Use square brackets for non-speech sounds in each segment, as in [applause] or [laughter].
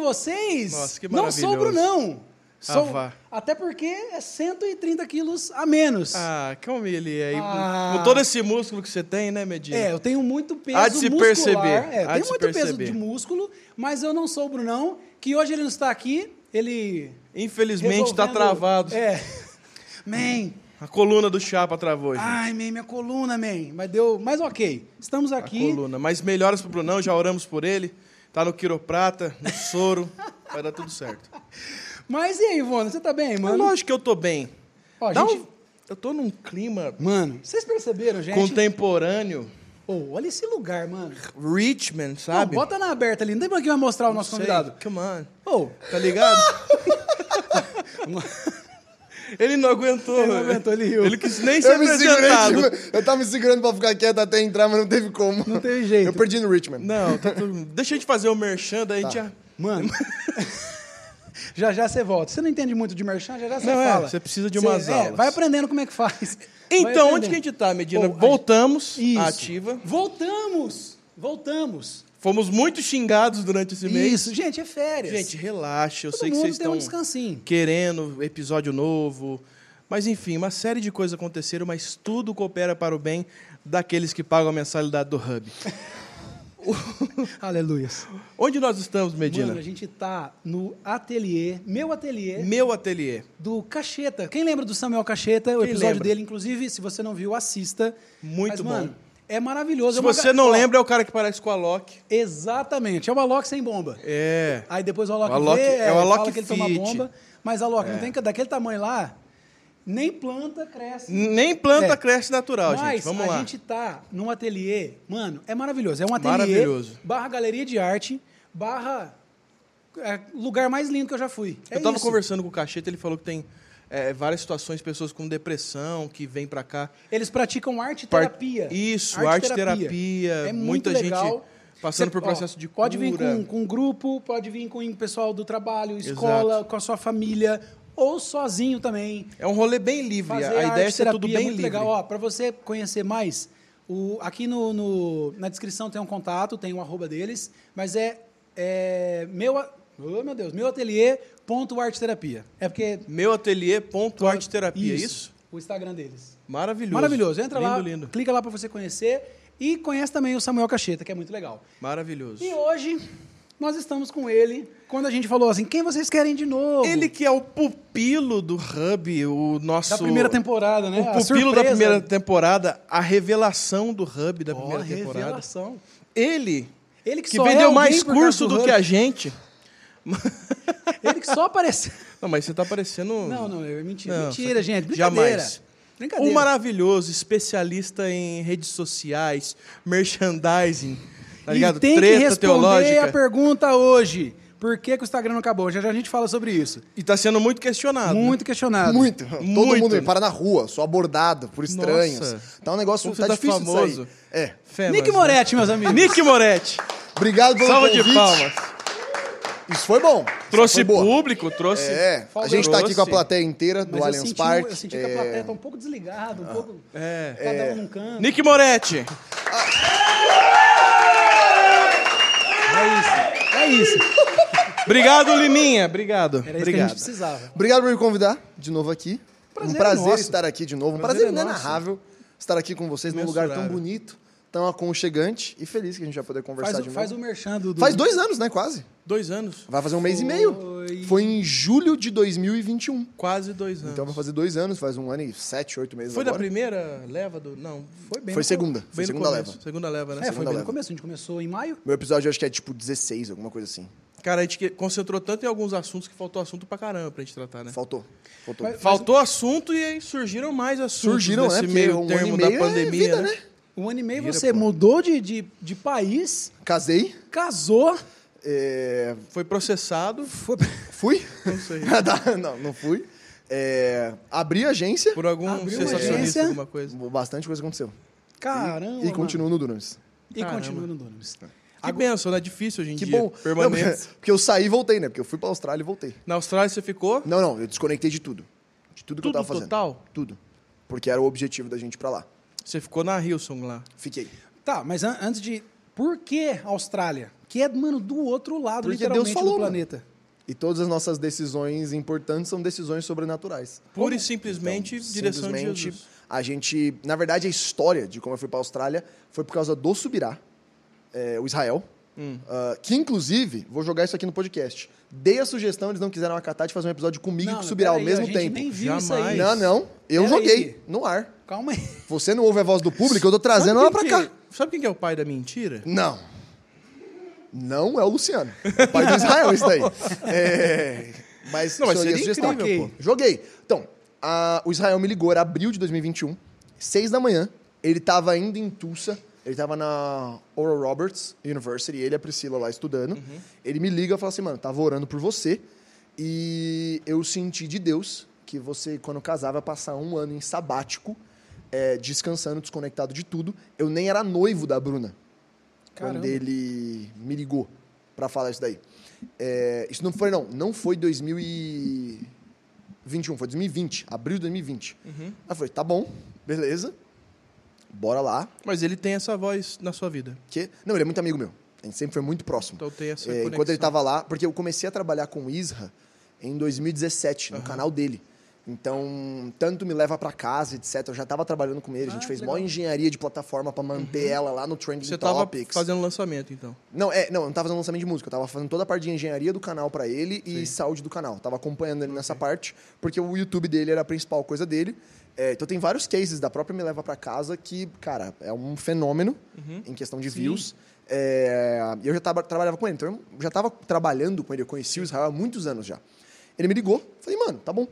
com vocês. Nossa, que não sou o. Brunão. Sou, Ah, até porque é 130 quilos a menos. Ah, como ele é. E Ah. Com todo esse músculo que você tem, né, Medina? É, eu tenho muito peso Há de se muscular. perceber, É, há tenho muito peso perceber. de músculo, mas eu não sou o Brunão, que hoje ele não está aqui, ele... Infelizmente tá resolvendo- travado. É. Man, A coluna do Chapa travou, gente. ai, man, minha coluna, man. Mas deu... Mas ok, estamos a aqui. coluna. Mas melhoras pro Brunão, já oramos por ele. Tá no quiroprata, no soro. vai dar tudo certo. [laughs] Mas e aí, Ivona, você tá bem, É mano? lógico que eu tô bem. Ó, Dá gente... um- Eu tô num clima Mano, vocês perceberam, gente? contemporâneo. Ô, olha esse lugar, mano. Richmond, Não, sabe? bota na aberta ali. Não tem pra que vai mostrar o nosso Sei, convidado. Come on. Ô, Tá ligado? [laughs] [laughs] ele não aguentou. Ele não aguentou, ele riu. Ele quis nem ser Eu segurei, apresentado. tipo, eu tava me segurando pra ficar quieto até entrar, mas não teve como. não teve jeito. Eu perdi no Richmond. Não, tá tudo... deixa a gente fazer o merchan, daí a gente já... Mano, [laughs] já já você volta. Você não entende muito de merchan, já já você Não, é, fala. você precisa de umas é, aulas. Vai aprendendo como é que faz. Então, onde que a gente tá, Medina? A Voltamos Isso. à ativa. Voltamos! Voltamos. Fomos muito xingados durante esse mês. Isso, gente, é férias. Gente, relaxa. Eu Todo sei que vocês um estão descansinho. querendo episódio novo. Mas enfim, uma série de coisas aconteceram, mas tudo coopera para o bem daqueles que pagam a mensalidade do Hub. [laughs] Aleluia. Onde nós estamos, Medina? Mano, a gente tá no ateliê, meu ateliê, Meu ateliê. do Cacheta. Quem lembra do Samuel Cacheta? O Quem episódio lembra? dele, inclusive, se você não viu, assista. Muito Mas, bom. Mano, é maravilhoso. Se É uma você não Ó, lembra, é o cara que parece com a Loki. Exatamente. É o Alok sem bomba. É. Aí depois o Alok, O Alok- vê, é o fala Alok que ele toma bomba. Mas Alok, não tem que daquele tamanho lá, nem planta cresce. Nem planta É. cresce natural, Mas gente. Vamos a lá. gente tá num ateliê, mano, é maravilhoso. É um ateliê Maravilhoso. barra galeria de arte, barra é, lugar mais lindo que eu já fui. É Eu tava isso. conversando com o Cacheta, ele falou que tem é, várias situações, pessoas com depressão que vêm pra cá. Eles praticam arte Par- terapia. Isso, arte terapia. É muita legal. gente passando Você- por ó, processo de Pode vir cura. com, com um grupo, pode vir com o pessoal do trabalho, escola, com a sua família, ou sozinho também. É um rolê bem livre. Fazer a ideia é ser tudo terapia bem muito livre. legal. Ó, para você conhecer mais, o, aqui no, no- na descrição tem um contato, tem um arroba deles, mas é, é meu, oh, meu Deus, meu ateliê ponto arte terapia. É porque Meu ateliê ponto arte terapia, é isso? O Instagram deles. Maravilhoso. Maravilhoso. Entra lindo, lá, lindo. clica lá para você conhecer e conhece também o Samuel Cacheta, que é muito legal. Maravilhoso. E hoje nós estamos com ele. Quando a gente falou assim, quem vocês querem de novo? Ele que é o pupilo do Hub, o nosso... da primeira temporada, né? O pupilo da primeira temporada, a revelação do Hub da Ó, primeira temporada. revelação. Ele, Ele que, que é vendeu alguém mais curso do Hub. que a gente. Ele que só apareceu. Não, mas você tá parecendo... Não, não, é mentira. Não, mentira, gente. Brincadeira. Jamais. Brincadeira. O maravilhoso, especialista em redes sociais, merchandising, tá ligado? E tem Treta que responder teológica. a pergunta hoje. Por que, que o Instagram não acabou? Já já a gente fala sobre isso. E tá sendo muito questionado. né? Muito questionado. Muito. Todo Muito. mundo me para na rua, sou abordado por estranhos. Nossa. Tá um negócio Como tá tá difícil famoso. É. Fé, Nick Moretti, meus amigos. Nick Moretti. Obrigado pelo Salva convite. de palmas. Isso foi bom. Trouxe público, trouxe. É, a gente tá aqui com a plateia inteira do Mas eu Allianz senti, Park. eu senti que a É, plateia tá um pouco desligada, um pouco. É. Cada um num canto. Nick Moretti. É isso. É isso. Obrigado, Liminha. Obrigado. Era isso que a Obrigado. gente precisava. Obrigado por me convidar de novo aqui. Prazer um é prazer nosso. estar aqui de novo. Um Prazer prazer, é inenarrável estar aqui com vocês num lugar tão bonito, tão aconchegante e feliz que a gente vai poder conversar Faz, de novo. faz o merchan do. do- Faz dois anos, né? Quase. Dois anos. Vai fazer um mês e meio. Foi. Foi em julho de 2021. Quase dois anos. Então vai fazer dois anos, faz um ano e sete, oito meses Foi da agora. primeira leva do. Não. Foi bem Foi no segunda. Foi Bem no segunda começo. leva. Segunda leva, né? É, foi bem no leva. começo. A gente começou em maio. Meu episódio eu acho que é tipo 16, alguma coisa assim. Cara, a gente concentrou tanto em alguns assuntos que faltou assunto pra caramba pra gente tratar, né? Faltou. Faltou. Mas- Faltou assunto e aí surgiram mais assuntos Surgiram, né? nesse Porque meio um ano termo e da é pandemia, vida, né? né? Um ano e meio Vira, você pô. mudou de, de, de país, Casei. casou, é, Foi processado foi. Fui? Não sei. [laughs] Não, não fui. É, abri a agência. por algum Abriu uma sensacionalista, agência. alguma coisa. Bastante coisa aconteceu. Caramba. E, e continuo no Dunamis. E Caramba. continua no Dunamis. Que benção, né? Difícil hoje em Que dia. bom. Permanente. Não, [laughs] porque eu saí e voltei, né? Porque eu fui pra Austrália e voltei. Na Austrália você ficou? Não, não, eu desconectei de tudo. De tudo que eu Tudo tava fazendo. total? Tudo. Porque era o objetivo da gente ir pra lá. Você ficou na Hilson lá. Fiquei. Tá, mas an- antes de Por que Austrália? Que é, mano, do outro lado, Porque literalmente, Deus falou, do mano. planeta. E todas as nossas decisões importantes são decisões sobrenaturais. Pura e Então, simplesmente direção de simplesmente, Jesus. a gente... Na verdade, a história de como eu fui para a Austrália foi por causa do Subirá, é, o Israel, Hum. ah, que inclusive, vou jogar isso aqui no podcast, dei a sugestão, eles não quiseram acatar, de fazer um episódio comigo e Não, com o Subirá ao peraí, mesmo a gente tempo. nem viu isso aí. Jamais. Não, não, eu Pera joguei aí. no ar. Calma aí. Você não ouve a voz do público, eu tô trazendo ela pra cá. que- Sabe quem que é o pai da mentira? Não. Não é o Luciano. É o pai do Israel, isso daí. [laughs] É, Mas, Não, mas seria ia sugestão. incrível, Ok. Joguei. Então, a- o Israel me ligou, era abril de 2021, seis da manhã. Ele tava indo em Tulsa. Ele tava na Oral Roberts University, ele e a Priscila lá estudando. Uhum. Ele me liga e fala assim, mano, tava orando por você. E eu senti de Deus que você, quando casar, vai passar um ano em sabático, é, descansando, desconectado de tudo. Eu nem era noivo da Bruna quando Caramba. ele me ligou pra falar isso daí. É, isso não foi, não. Não foi 2021, foi 2020. Abril de 2020. Uhum. Aí eu falei, tá bom, beleza. Bora lá. Mas ele tem essa voz na sua vida. Que... Não, ele é muito amigo meu. A gente sempre foi muito próximo. Então tem essa É, enquanto ele tava lá, porque eu comecei a trabalhar com o Isra em 2017, no canal dele. Então, tanto me leva pra casa, etc. Eu já tava trabalhando com ele, a gente Ah, fez que maior legal. engenharia de plataforma pra manter ela lá no Trending Uhum. Você tava Topics. fazendo lançamento, então. Não, é, não, eu não tava fazendo lançamento de música, eu tava fazendo toda a parte de engenharia do canal pra ele e Sim. saúde do canal. Tava acompanhando ele nessa parte, porque o YouTube dele era a principal coisa dele. É, então tem vários cases da própria Me Leva Pra Casa que, cara, é um fenômeno em questão de Sim. views. É, e eu já tava, trabalhava com ele, então eu já tava trabalhando com ele, eu conheci o Israel há muitos anos já. Ele me ligou, falei, mano, tá bom,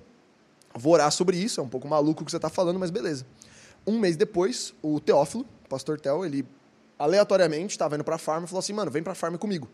vou orar sobre isso, é um pouco maluco o que você tá falando, mas beleza. Um mês depois, o Teófilo, o pastor Theo, ele aleatoriamente estava indo pra farm e falou assim, mano, vem pra farm comigo.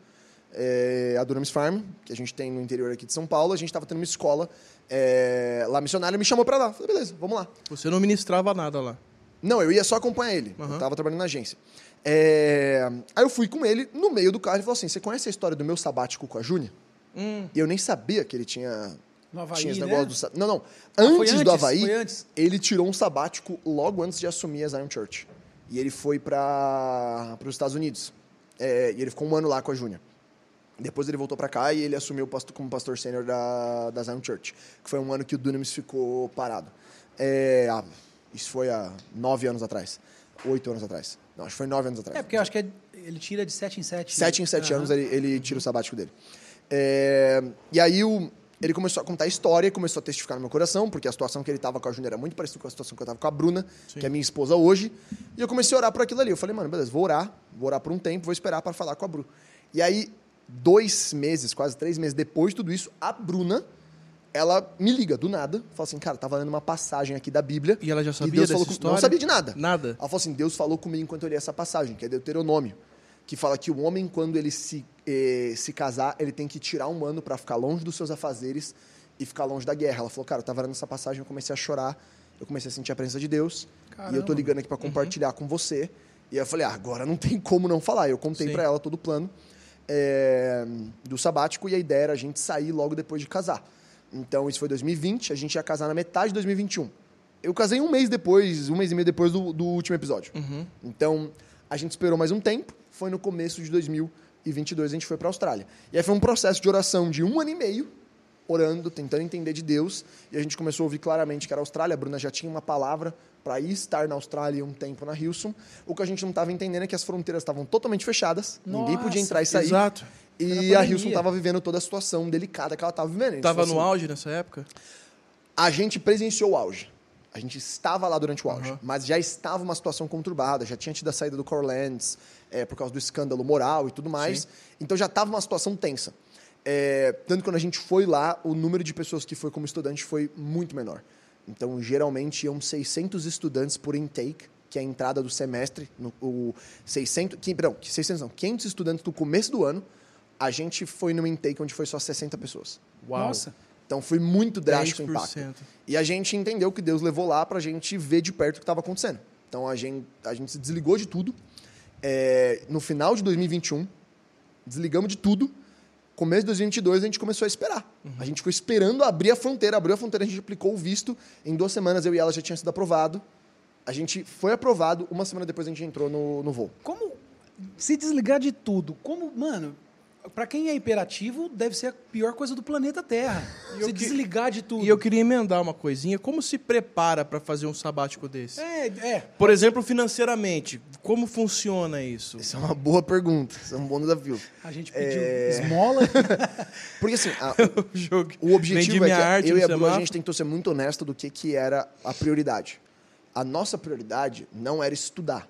É, a Dunamis Farm, que a gente tem no interior aqui de São Paulo, a gente estava tendo uma escola é, lá missionária, me chamou pra lá. Falei, beleza, vamos lá. Você não ministrava nada lá. Não, eu ia só acompanhar ele. Eu Aham. tava trabalhando na agência. É, Aí eu fui com ele, no meio do carro, ele falou assim, você conhece a história do meu sabático com a Júnia? Hum. E eu nem sabia que ele tinha... No Havaí, tinha esse né? negócio do... sa- Não, não. Ah, foi Antes, do antes, Havaí, antes. ele tirou um sabático logo antes de assumir a Zion Church. E ele foi para os Estados Unidos. É, e ele ficou um ano lá com a Júnia. Depois ele voltou para cá e ele assumiu como pastor sênior da, da Zion Church. Que foi um ano que o Dunamis ficou parado. É, ah, isso foi há nove anos atrás. Oito anos atrás. Não, acho que foi nove anos atrás. É, porque eu acho que é- ele tira de 7 em 7. Sete em sete Aham. anos ele, ele tira o sabático dele. É, e aí o- ele começou a contar a história, começou a testificar no meu coração, porque a situação que ele estava com a Júnior era muito parecida com a situação que eu estava com a Bruna, Sim. que é minha esposa hoje. E eu comecei a orar por aquilo ali. Eu falei, mano, beleza, vou orar, vou orar por um tempo, vou esperar para falar com a Bru. E aí, dois meses, quase três meses depois de tudo isso, a Bruna, ela me liga do nada, fala assim, cara, tava lendo uma passagem aqui da Bíblia. E ela já e sabia Deus dessa falou com- história? Não sabia de nada. Nada. Ela falou assim: Deus falou comigo enquanto eu li essa passagem, que é Deuteronômio, que fala que o homem, quando ele se, se casar, ele tem que tirar um ano para ficar longe dos seus afazeres e ficar longe da guerra. Ela falou: Cara, eu tava lendo essa passagem, eu comecei a chorar, eu comecei a sentir a presença de Deus, e eu tô Caramba. ligando aqui para compartilhar com você. E aí eu falei: ah, agora não tem como não falar. Eu contei para ela todo o plano eh, do sabático e a ideia era a gente sair logo depois de casar. Então, isso foi 2020, a gente ia casar na metade de 2021. Eu casei um mês depois, um mês e meio depois do, do último episódio. Uhum. Então, a gente esperou mais um tempo. Foi no começo de 2022 a gente foi para a Austrália. E aí foi um processo de oração de um ano e meio, orando, tentando entender de Deus. E a gente começou a ouvir claramente que era a Austrália. A Bruna já tinha uma palavra para ir estar na Austrália um tempo na Hilson. O que a gente não estava entendendo é que as fronteiras estavam totalmente fechadas. ninguém podia Nossa, entrar e sair. Exato. E a. Hilson estava vivendo toda a situação delicada que ela estava vivendo. A gente Tava falou no assim, auge nessa época? a gente presenciou o auge. A gente estava lá durante o auge, Aham. mas já estava uma situação conturbada, já tinha tido a saída do Corlands é, por causa do escândalo moral e tudo mais. Sim. Então já estava uma situação tensa. É, tanto que quando a gente foi lá, o número de pessoas que foi como estudante foi muito menor. Então, geralmente, iam 600 estudantes por intake, que é a entrada do semestre. No, o 600, que, perdão, que 600 não, 500 estudantes no começo do ano. A gente foi num intake onde foi só 60 pessoas. Uau. Nossa. Então, foi muito drástico o impacto. 10%. E a gente entendeu que Deus levou lá pra gente ver de perto o que estava acontecendo. Então a gente, a gente se desligou de tudo. É, no final de 2021, desligamos de tudo. Começo de 2022, a gente começou a esperar. A gente ficou esperando abrir a fronteira. Abriu a fronteira, a gente aplicou o visto. Em duas semanas, eu e ela já tinha sido aprovado. A gente foi aprovado. Uma semana depois, a gente entrou no, no voo. Como se desligar de tudo. Como, mano, pra quem é imperativo, deve ser a pior coisa do planeta Terra. se que- desligar de tudo. E eu queria emendar uma coisinha. Como se prepara para fazer um sabático desse? É, é. Por exemplo, financeiramente, como funciona isso? Essa é uma boa pergunta. Esse é um bom desafio. A gente pediu É. esmola. [laughs] Porque assim, a- [laughs] O objetivo Vendi é minha que arte eu e a Bru, a semáforo. gente tentou ser muito honesto do que, que era a prioridade. A nossa prioridade não era estudar,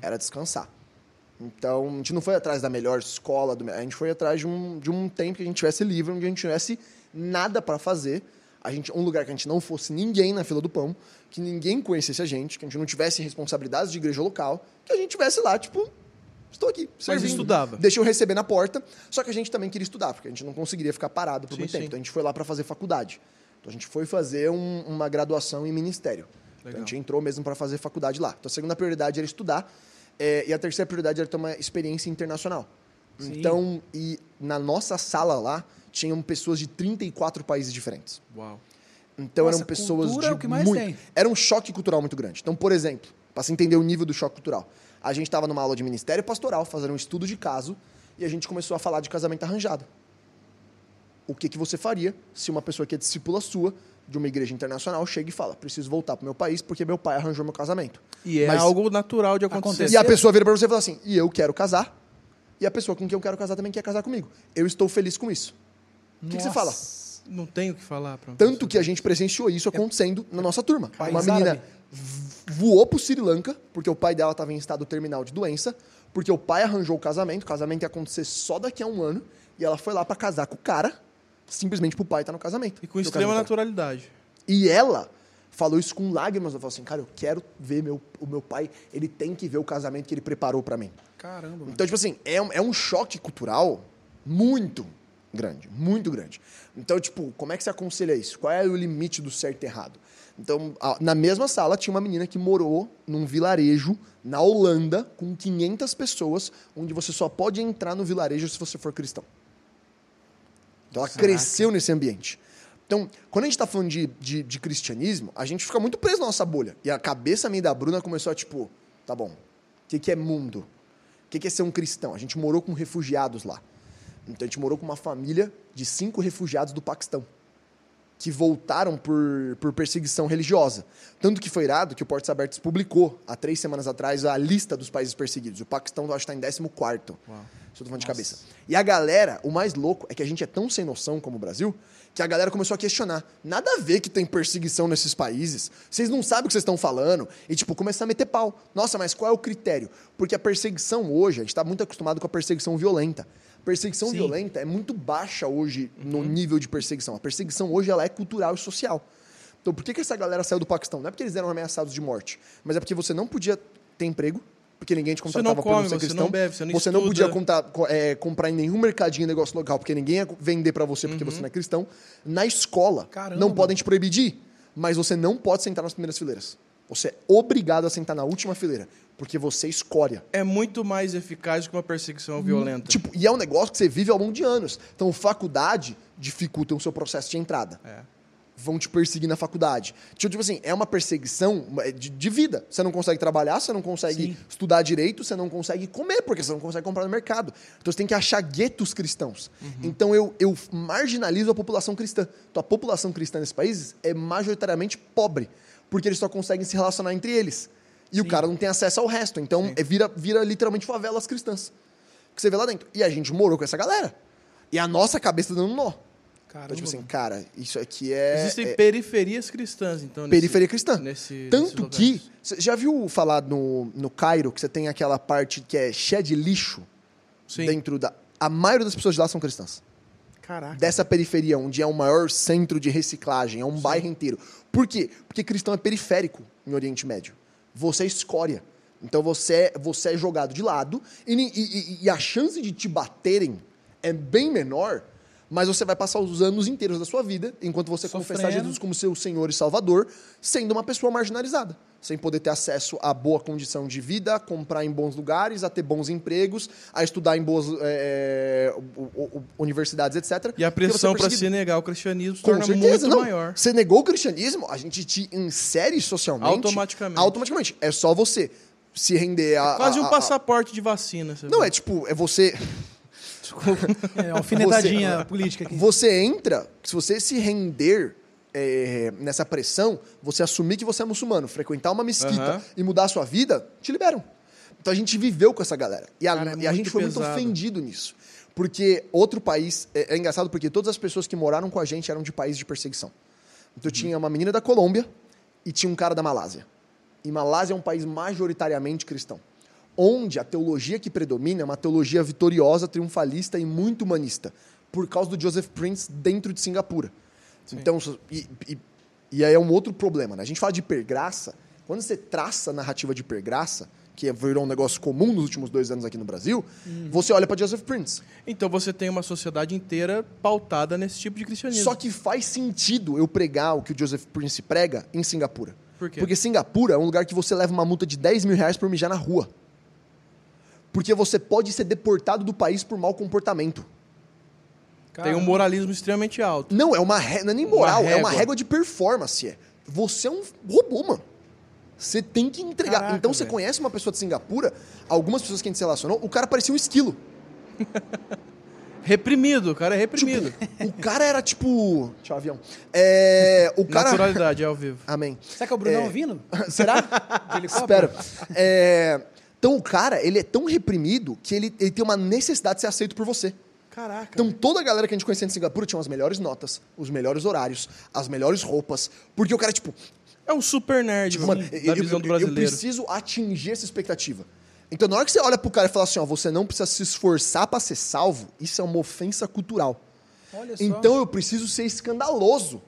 era descansar. Então, a gente não foi atrás da melhor escola, do a gente foi atrás de um, de um tempo que a gente tivesse livre, onde a gente tivesse nada para fazer. A gente, um lugar que a gente não fosse ninguém na fila do pão, que ninguém conhecesse a gente, que a gente não tivesse responsabilidades de igreja local, que a gente tivesse lá, tipo, estou aqui, servindo. estudava. Deixa eu receber na porta. Só que a gente também queria estudar, porque a gente não conseguiria ficar parado por Sim, muito sim. tempo. Então a gente foi lá para fazer faculdade. Então a gente foi fazer um- uma graduação em ministério. Então, a gente entrou mesmo para fazer faculdade lá. Então a segunda prioridade era estudar. É, e a terceira prioridade era ter uma experiência internacional. Sim. Então, e na nossa sala lá, tinham pessoas de 34 países diferentes. Uau. Então Nossa, eram pessoas de é o que mais muito... tem. Era um choque cultural muito grande. Então, por exemplo, para se entender o nível do choque cultural, a gente estava numa aula de ministério pastoral, fazendo um estudo de caso, e a gente começou a falar de casamento arranjado. O que, que você faria se uma pessoa que é discípula sua, de uma igreja internacional, chega e fala: preciso voltar para meu país porque meu pai arranjou meu casamento. E é Mas- algo natural de acontecer. Acontece. E a pessoa vira para você e fala assim: e eu quero casar, e a pessoa com quem eu quero casar também quer casar comigo. Eu estou feliz com isso. O que, que você fala? Não tenho o que falar pra Tanto que a gente presenciou isso acontecendo na nossa turma. País Uma menina árabe. voou pro Sri Lanka, porque o pai dela estava em estado terminal de doença, porque o pai arranjou o casamento, o casamento ia acontecer só daqui a um ano, e ela foi lá para casar com o cara, simplesmente pro pai estar no casamento. E com extrema naturalidade. e ela falou isso com lágrimas. Ela falou assim, cara, eu quero ver meu, o meu pai, ele tem que ver o casamento que ele preparou para mim. Caramba, mano. Então, tipo assim, é um, é um choque cultural muito grande, muito grande. Então, tipo, como é que você aconselha isso? Qual é o limite do certo e errado? Então, na mesma sala tinha uma menina que morou num vilarejo na Holanda com 500 pessoas, onde você só pode entrar no vilarejo se você for cristão. Então, ela Caraca. cresceu nesse ambiente. Então, quando a gente tá falando de, de, de cristianismo, a gente fica muito preso na nossa bolha. E a cabeça minha e da Bruna começou a, tipo, tá bom, o que, que é mundo? O que, que é ser um cristão? A gente morou com refugiados lá. Então, a gente morou com uma família de cinco refugiados do Paquistão que voltaram por, por perseguição religiosa. Tanto que foi irado que o Portos Abertos publicou, há três semanas atrás, a lista dos países perseguidos. O Paquistão, eu acho está em 14 Uau. Isso eu tô falando de cabeça. E a galera, o mais louco é que a gente é tão sem noção como o Brasil, que a galera começou a questionar. Nada a ver que tem perseguição nesses países. Vocês não sabem o que vocês estão falando. E, tipo, começar a meter pau. Nossa, mas qual é o critério? Porque a perseguição hoje, a gente está muito acostumado com a perseguição violenta. Perseguição Sim. violenta é muito baixa hoje no nível de perseguição. A perseguição hoje ela é cultural e social. Então, por que, que essa galera saiu do Paquistão? Não é porque eles eram ameaçados de morte, mas é porque você não podia ter emprego, porque ninguém te Você contratava por não come, ser você cristão. não bebe, você não Você não podia contar- co- é, comprar em nenhum mercadinho negócio local, porque ninguém ia vender pra você porque você não é cristão. Na escola, Caramba. não podem te proibir de ir, mas você não pode sentar nas primeiras fileiras. Você é obrigado a sentar na última fileira, porque você é escória. É muito mais eficaz que uma perseguição violenta. Tipo, e é um negócio que você vive ao longo de anos. Então, faculdade dificulta o seu processo de entrada. É. Vão te perseguir na faculdade. Tipo, tipo assim, é uma perseguição de, de vida. Você não consegue trabalhar, você não consegue Sim. estudar direito, você não consegue comer, porque você não consegue comprar no mercado. Então você tem que achar guetos cristãos. Então eu, eu marginalizo a população cristã. Então a população cristã nesses países é majoritariamente pobre, porque eles só conseguem se relacionar entre eles. E o Sim. cara não tem acesso ao resto. Então é, vira, vira literalmente favelas cristãs. Que você vê lá dentro. E a gente morou com essa galera. E a nossa cabeça tá dando nó. Caramba. Então, tipo assim, cara, isso aqui é. Existem é periferias cristãs, então. nesse- periferia cristã. Nesse, Tanto que. Você já viu falar no, no Cairo que você tem aquela parte que é cheia de lixo Sim. dentro da. A maioria das pessoas de lá são cristãs. Caraca. Dessa periferia, onde é o maior centro de reciclagem, é um bairro inteiro. Por quê? Porque cristão é periférico em Oriente Médio. Você é escória. Então você é, você é jogado de lado e, e- e a chance de te baterem é bem menor, mas você vai passar os anos inteiros da sua vida, enquanto você confessar Sofrendo. Jesus como seu Senhor e Salvador, sendo uma pessoa marginalizada. Sem poder ter acesso a boa condição de vida, a comprar em bons lugares, a ter bons empregos, a estudar em boas é, universidades, etc. E a é pressão para se negar o cristianismo se torna certeza, muito não. maior. Você negou o cristianismo, a gente te insere socialmente. Automaticamente. Automaticamente. É só você se render a. Quase a- um a- passaporte de vacina. Não, vê. é tipo, é você. [laughs] É, uma alfinetadinha política aqui. Você entra, se você se render é, nessa pressão, você assumir que você é muçulmano, frequentar uma mesquita Aham. e mudar a sua vida, te liberam. Então a gente viveu com essa galera. E a, Cara, é e a gente muito foi muito pesado. ofendido nisso. Porque outro país. É, é engraçado porque todas as pessoas que moraram com a gente eram de países de perseguição. Então tinha uma menina da Colômbia e tinha um cara da Malásia. E Malásia é um país majoritariamente cristão. Onde a teologia que predomina é uma teologia vitoriosa, triunfalista e muito humanista. Por causa do Joseph Prince dentro de Singapura. Então, e, e, e aí é um outro problema, né? A gente fala de hipergraça. Quando você traça a narrativa de hipergraça, que virou um negócio comum nos últimos dois anos aqui no Brasil, você olha para Joseph Prince. Então você tem uma sociedade inteira pautada nesse tipo de cristianismo. Só que faz sentido eu pregar o que o Joseph Prince prega em Singapura. Por quê? Porque Singapura é um lugar que você leva uma multa de 10 mil reais por mijar na rua. Porque você pode ser deportado do país por mau comportamento. Tem um moralismo extremamente alto. Não, é uma ré- não é nem moral, Uma é uma régua. de performance. É. Você é um robô, mano. Você tem que entregar. Caraca, então você velho. conhece uma pessoa de Singapura, algumas pessoas que a gente se relacionou, o cara parecia um esquilo. [laughs] Reprimido, o cara é reprimido. O cara era tipo. Tchau, avião. É, o cara. Naturalidade, é ao vivo. Amém. Será que é o Brunão É. vindo? [laughs] Será? Espero. É, Então o cara, ele é tão reprimido que ele, ele tem uma necessidade de ser aceito por você. Caraca. Então toda a galera que a gente conhecia em Singapura tinha as melhores notas, os melhores horários, as melhores roupas. Porque o cara, tipo, é um super nerd, tipo mano, eu, visão eu- do eu brasileiro. preciso atingir essa expectativa. Então na hora que você olha pro cara e fala assim, ó, você não precisa se esforçar pra ser salvo, isso é uma ofensa cultural. Olha só. Então eu preciso ser escandaloso.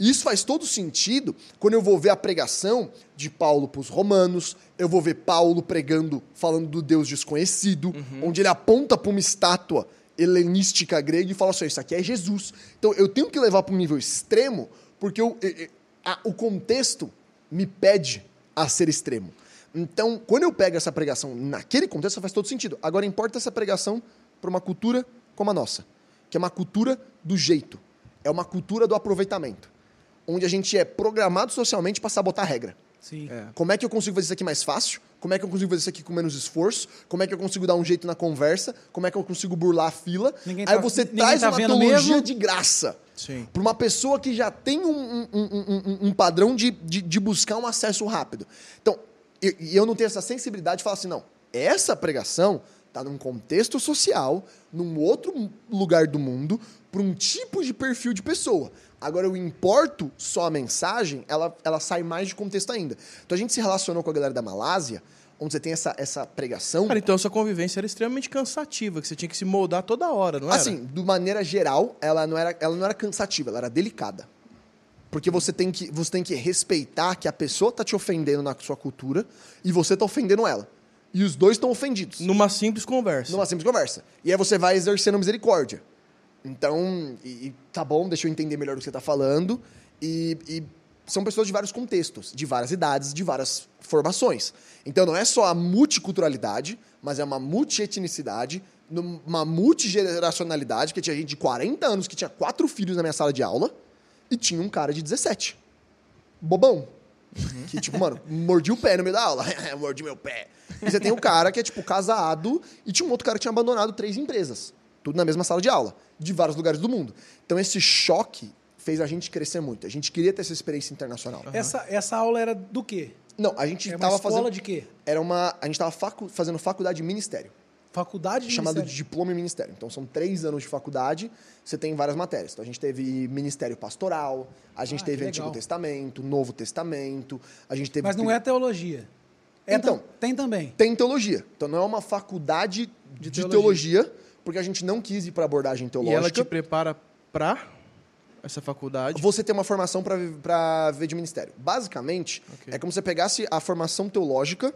E Isso faz todo sentido quando eu vou ver a pregação de Paulo para os romanos, eu vou ver Paulo pregando, falando do Deus desconhecido, onde ele aponta para uma estátua helenística grega e fala assim: Isso aqui é Jesus. Então eu tenho que levar para um nível extremo, porque eu- e- e- a- o contexto me pede a ser extremo. Então, quando eu pego essa pregação naquele contexto, faz todo sentido. Agora, importa essa pregação para uma cultura como a nossa, que é uma cultura do jeito, é uma cultura do aproveitamento, onde a gente é programado socialmente para sabotar a regra. Sim. É. Como é que eu consigo fazer isso aqui mais fácil? Como é que eu consigo fazer isso aqui com menos esforço? Como é que eu consigo dar um jeito na conversa? Como é que eu consigo burlar a fila? Ninguém Aí tá- você traz tá uma teologia mesmo? de graça para uma pessoa que já tem um, um- um- um- um padrão de, de, de buscar um acesso rápido. Então, e e eu não tenho essa sensibilidade de falar assim, não, essa pregação está num contexto social, num outro lugar do mundo, para um tipo de perfil de pessoa. Agora, eu importo só a mensagem, ela, ela sai mais de contexto ainda. Então, a gente se relacionou com a galera da Malásia, onde você tem essa, essa pregação. Cara, então a sua convivência era extremamente cansativa, que você tinha que se moldar toda hora, não era? Assim, de maneira geral, ela não, era, ela não era cansativa, ela era delicada. Porque você tem, que, você tem que respeitar que a pessoa tá te ofendendo na sua cultura e você tá ofendendo ela. E os dois estão ofendidos. Numa simples conversa. Numa simples conversa. E aí você vai exercendo misericórdia. Então, e, e tá bom, deixa eu entender melhor o que você tá falando. E, e são pessoas de vários contextos, de várias idades, de várias formações. Então não é só a multiculturalidade, mas é uma multietnicidade, uma multigeracionalidade, que tinha gente de 40 anos que tinha quatro filhos na minha sala de aula e tinha um cara de 17. Bobão. Que, tipo, mano, mordi o pé no meio da aula. [laughs] mordi meu pé. E você tem um cara que é, tipo, casado e tinha um outro cara que tinha abandonado três empresas. Tudo na mesma sala de aula, de vários lugares do mundo. Então, esse choque fez a gente crescer muito. A gente queria ter essa experiência internacional. Essa, essa aula era do quê? Não, a gente É uma tava escola fazendo. de quê? Era uma. A gente tava facu- fazendo faculdade de ministério. Faculdade de chamado de Ministério. diploma em ministério. Então são três anos de faculdade, você tem várias matérias. Então a gente teve ministério pastoral, a gente Ah, teve Antigo legal. Testamento, Novo Testamento, a gente teve. Mas não é teologia. É Então. tam- tem também. Tem teologia. Então não é uma faculdade de, De teologia. porque a gente não quis ir para abordagem E teológica. ela te prepara pra essa faculdade. Você ter uma formação para ver de ministério. Basicamente, Ok. é como se você pegasse a formação teológica,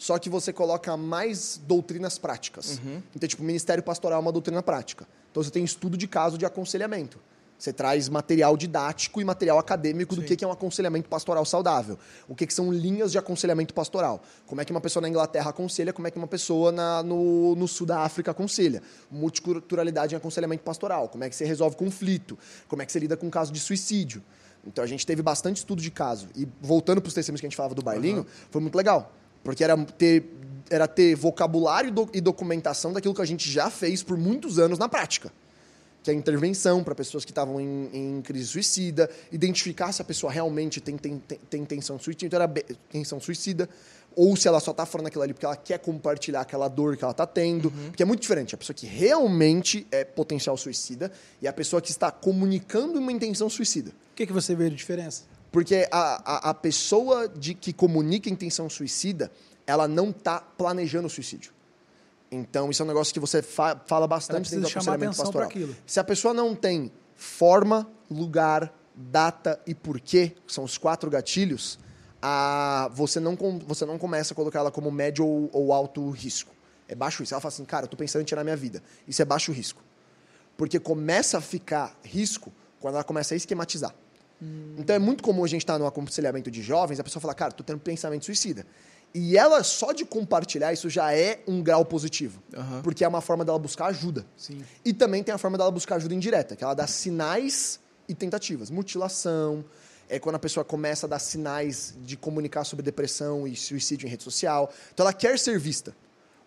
só que você coloca mais doutrinas práticas. Uhum. Então, tipo, ministério pastoral é uma doutrina prática. Então, você tem estudo de caso de aconselhamento. Você traz material didático e material acadêmico do Sim. que que é um aconselhamento pastoral saudável. O que, são linhas de aconselhamento pastoral. Como é que uma pessoa na Inglaterra aconselha, como é que uma pessoa na- no, no sul da África aconselha. Multiculturalidade em aconselhamento pastoral. Como é que você resolve conflito. Como é que você lida com caso de suicídio. Então a gente teve bastante estudo de caso. E voltando para os testemunhos que a gente falava do bailinho, foi muito legal. Porque era ter, era ter vocabulário e do- e documentação daquilo que a gente já fez por muitos anos na prática. Que é a intervenção para pessoas que estavam em, em crise suicida, identificar se a pessoa realmente tem, tem, tem, tem intenção suicida, então era intenção suicida, ou se ela só tá falando aquilo ali porque ela quer compartilhar aquela dor que ela tá tendo. Porque é muito diferente. A pessoa que realmente é potencial suicida e a pessoa que está comunicando uma intenção suicida. O que, que você vê de diferença? Porque a, a, a pessoa de que comunica intenção suicida, ela não está planejando o suicídio. Então, isso é um negócio que você fa- fala bastante dentro do aconselhamento pastoral. aquilo. Se a pessoa não tem forma, lugar, data e porquê, que são os quatro gatilhos, a, você, não, você não começa a colocar ela como médio ou, ou alto risco. É baixo risco. Ela fala assim, cara, eu tô pensando em tirar minha vida. Isso é baixo risco. Porque começa a ficar risco quando ela começa a esquematizar. Então é muito comum a gente estar no aconselhamento de jovens, a pessoa fala, cara, tô tendo pensamento suicida. E ela, só de compartilhar, isso já é um grau positivo. Aham. Porque é uma forma dela buscar ajuda. Sim. E também tem a forma dela buscar ajuda indireta, que ela dá sinais e tentativas. Mutilação, é quando a pessoa começa a dar sinais de comunicar sobre depressão e suicídio em rede social. Então ela quer ser vista.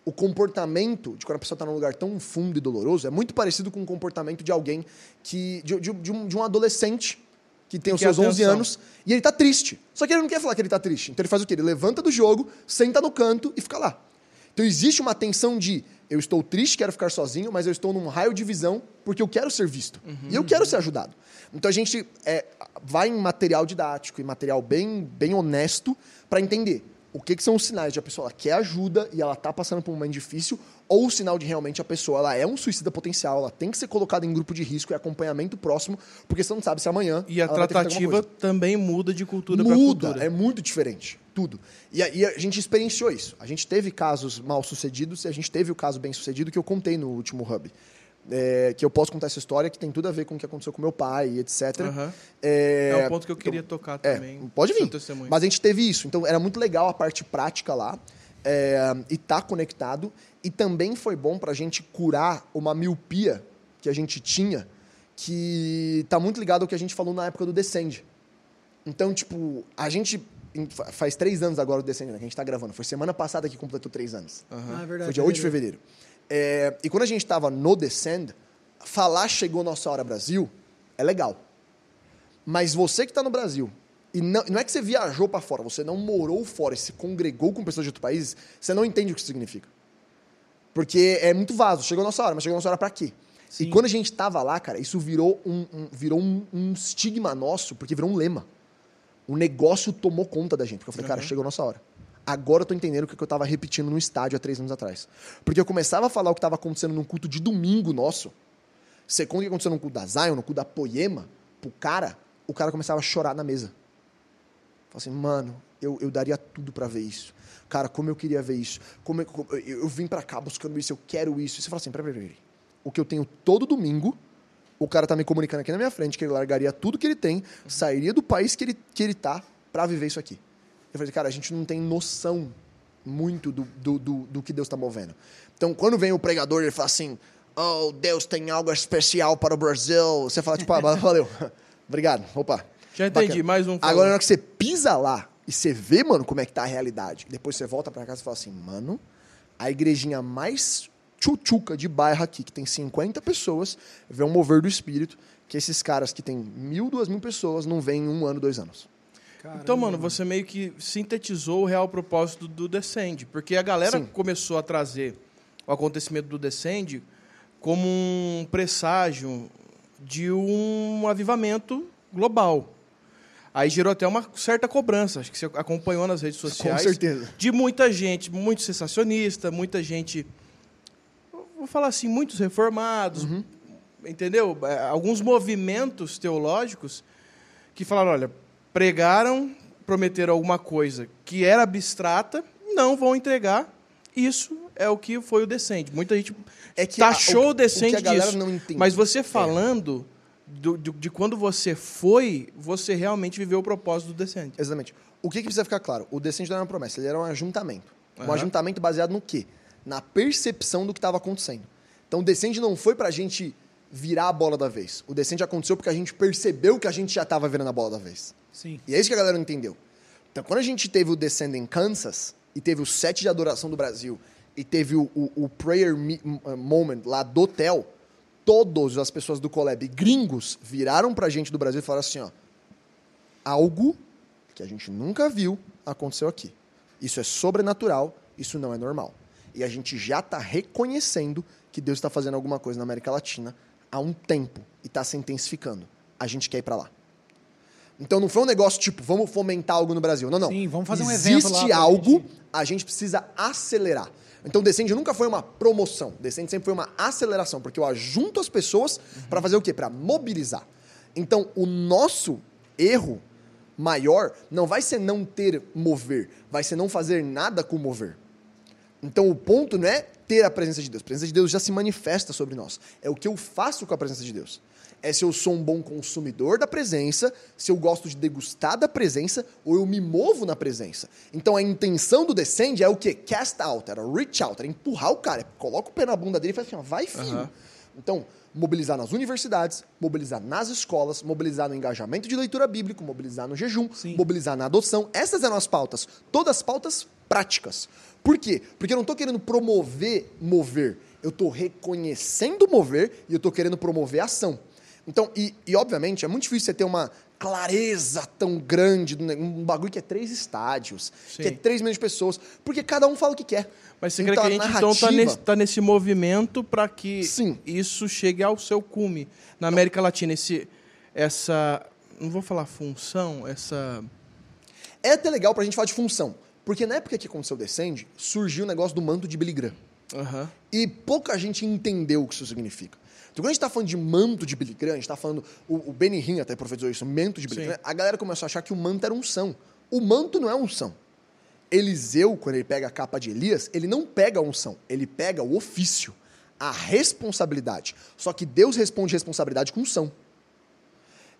O comportamento de quando a pessoa está num lugar tão fundo e doloroso é muito parecido com o comportamento de alguém que. de, de- de um, de um adolescente que tem os seus 11 atenção. anos e ele tá triste. Só que ele não quer falar que ele tá triste. Então ele faz o quê? Ele levanta do jogo, senta no canto e fica lá. Então existe uma tensão de eu estou triste, quero ficar sozinho, mas eu estou num raio de visão porque eu quero ser visto. E eu quero ser ajudado. Então a gente é, vai em material didático e material bem, bem honesto para entender o que, que são os sinais de a pessoa quer ajuda e ela tá passando por um momento difícil, ou o sinal de realmente a pessoa ela é um suicida potencial, ela tem que ser colocada em grupo de risco e acompanhamento próximo, porque você não sabe se amanhã. E a tratativa também muda de cultura para Muda, cultura. é muito diferente. Tudo. E a, e a gente experienciou isso. A gente teve casos mal sucedidos e a gente teve o caso bem sucedido que eu contei no último Hub. É, que eu posso contar essa história que tem tudo a ver com o que aconteceu com meu pai, etc. Aham. É, É um ponto que eu queria tocar é, também. pode seu vir. Mas a gente teve isso. Então era muito legal a parte prática lá. é, e tá conectado. E também foi bom pra gente curar uma miopia que a gente tinha, que tá muito ligado ao que a gente falou na época do Descend. Então, tipo, a gente. Faz três anos agora o Descend, né, que a gente tá gravando. Foi semana passada que completou três anos. Ah, é verdade. Foi dia 8 de fevereiro. É, e quando a gente estava no Descend, falar chegou nossa hora Brasil é legal. Mas você que está no Brasil, e não, não é que você viajou para fora, você não morou fora e se congregou com pessoas de outros países, você não entende o que isso significa. Porque é muito vaso. Chegou nossa hora, mas chegou nossa hora para quê? Sim. E quando a gente estava lá, cara, isso virou um, um- virou um, um estigma nosso, porque virou um lema. O negócio tomou conta da gente. Porque eu falei, cara, chegou nossa hora. Agora eu tô entendendo o que eu tava repetindo no estádio há três anos atrás. Porque eu começava a falar o que estava acontecendo num culto de domingo nosso. Você conta o que aconteceu no culto da Zion, no culto da Poema, pro cara, o cara começava a chorar na mesa. Falei assim, mano, eu, eu daria tudo pra ver isso. Cara, como eu queria ver isso. Como eu, eu, eu vim pra cá buscando isso, eu quero isso. E você fala assim, peraí, peraí, peraí. O que eu tenho todo domingo, o cara tá me comunicando aqui na minha frente que ele largaria tudo que ele tem, sairia do país que ele, que ele tá pra viver isso aqui. Eu falei, cara, a gente não tem noção muito do, do, do, do que Deus tá movendo. Então, quando vem o pregador e ele fala assim, oh, Deus tem algo especial para o Brasil, você fala, tipo, ah, [laughs] valeu, obrigado, opa. Já entendi, Bacana. mais um. Agora, na hora que você pisa lá e você vê, mano, como é que tá a realidade, depois você volta pra casa e fala assim, mano, a igrejinha mais tchutchuca de bairro aqui, que tem 50 pessoas, vê um mover do espírito, que esses caras que tem mil, duas mil pessoas não vêm em um ano, dois anos. Então, mano, você meio que sintetizou o real propósito do Descend. Porque a galera Sim. começou a trazer o acontecimento do Descend como um presságio de um avivamento global. Aí gerou até uma certa cobrança, acho que você acompanhou nas redes sociais. certeza. De muita gente, muito sensacionista, muita gente. Vou falar assim, muitos reformados, Uhum. entendeu? É, Alguns movimentos teológicos que falaram: olha, pregaram, prometeram alguma coisa que era abstrata, não vão entregar. Isso é o que foi o Descende. Muita gente É que taxou a- o, o- Descende o que a disso. não entende. Mas você É. falando do- do- de quando você foi, você realmente viveu o propósito do Descende. Exatamente. O que, que precisa ficar claro? O Descende não era uma promessa, ele era um ajuntamento. Um Aham. ajuntamento baseado no quê? Na percepção do que estava acontecendo. Então o Descende não foi pra gente virar a bola da vez. O Descende aconteceu porque a gente percebeu que a gente já estava virando a bola da vez. Sim. E é isso que a galera não entendeu. Então, quando a gente teve o Descend em Kansas, e teve o set de adoração do Brasil, e teve o, o, o prayer me- moment lá do hotel, todas as pessoas do Collab gringos viraram pra gente do Brasil e falaram assim, ó, algo que a gente nunca viu aconteceu aqui. Isso é sobrenatural, isso não é normal. E a gente já está reconhecendo que Deus está fazendo alguma coisa na América Latina há um tempo e está se intensificando. A gente quer ir para lá. Então não foi um negócio tipo, vamos fomentar algo no Brasil. Não, não. Sim, vamos fazer um Existe evento lá pra algo, gente- a gente precisa acelerar. Então Descende nunca foi uma promoção. Descende sempre foi uma aceleração, porque eu ajunto as pessoas para fazer o quê? Para mobilizar. Então o nosso erro maior não vai ser não ter mover, vai ser não fazer nada com mover. Então o ponto não é ter a presença de Deus. A presença de Deus já se manifesta sobre nós. É o que eu faço com a presença de Deus. É se eu sou um bom consumidor da presença, se eu gosto de degustar da presença, ou eu me movo na presença. Então a intenção do descende é o quê? Cast out, era reach out, era empurrar o cara. Coloca o pé na bunda dele e fala assim, vai filho. Aham. Então, mobilizar nas universidades, mobilizar nas escolas, mobilizar no engajamento de leitura bíblica, mobilizar no jejum, Sim. mobilizar na adoção. Essas eram as pautas. Todas pautas práticas. Por quê? Porque eu não estou querendo promover mover. Eu estou reconhecendo mover e eu estou querendo promover ação. Então, e, e, obviamente, é muito difícil você ter uma clareza tão grande, um bagulho que é três estádios, Sim. que é três milhões de pessoas, porque cada um fala o que quer. Mas você crê que a gente então narrativa- tá nesse, tá nesse movimento para que Sim. isso chegue ao seu cume na América Latina, esse, essa, não vou falar função, essa É até legal pra gente falar de função. Porque na época que aconteceu o Descende, surgiu o negócio do manto de Billy Graham. Aham. E pouca gente entendeu o que isso significa. Então, quando a gente está falando de manto de Billy Graham, a gente está falando. O, o Benny Hinn até profetizou isso, manto de Billy Sim. Graham, a galera começou a achar que o manto era unção. O manto não é unção. Eliseu, quando ele pega a capa de Elias, ele não pega a unção, ele pega o ofício, a responsabilidade. Só que Deus responde responsabilidade com unção.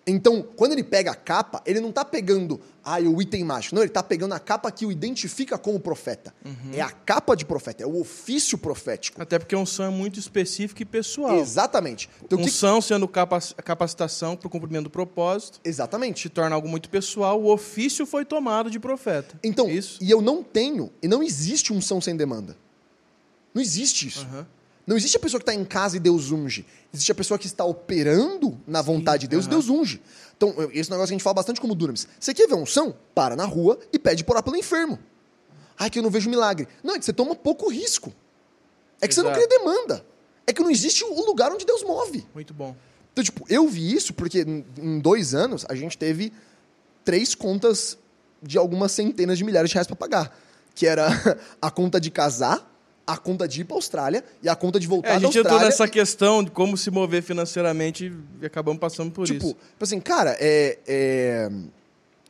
Então, quando ele pega a capa, ele não está pegando ah, o item mágico. Não, ele está pegando a capa que o identifica como profeta. É a capa de profeta, é o ofício profético. Até porque unção é muito específica e pessoal. Exatamente. Então, o que... Unção sendo capac- capacitação para o cumprimento do propósito, Exatamente. se torna algo muito pessoal, o ofício foi tomado de profeta. Então, isso. e eu não tenho, e não existe unção sem demanda. Não existe isso. Aham. Não existe a pessoa que está em casa e Deus unge. Existe a pessoa que está operando na vontade de Deus e. Deus unge. Então, esse negócio que a gente fala bastante como Dunamis. Você quer ver unção? Para na rua e pede por orar pelo enfermo. Ai, que eu não vejo milagre. Não, é que você toma pouco risco. É que você não Exato. cria demanda. É que não existe o lugar onde Deus move. Muito bom. Então, tipo, eu vi isso porque em- em dois anos a gente teve três contas de algumas centenas de milhares de reais para pagar. Que era [laughs] a conta de casar, a conta de ir para Austrália e a conta de voltar É, a da gente entrou Austrália. nessa questão de como se mover financeiramente e acabamos passando por tipo, isso. tipo assim, cara, é, é-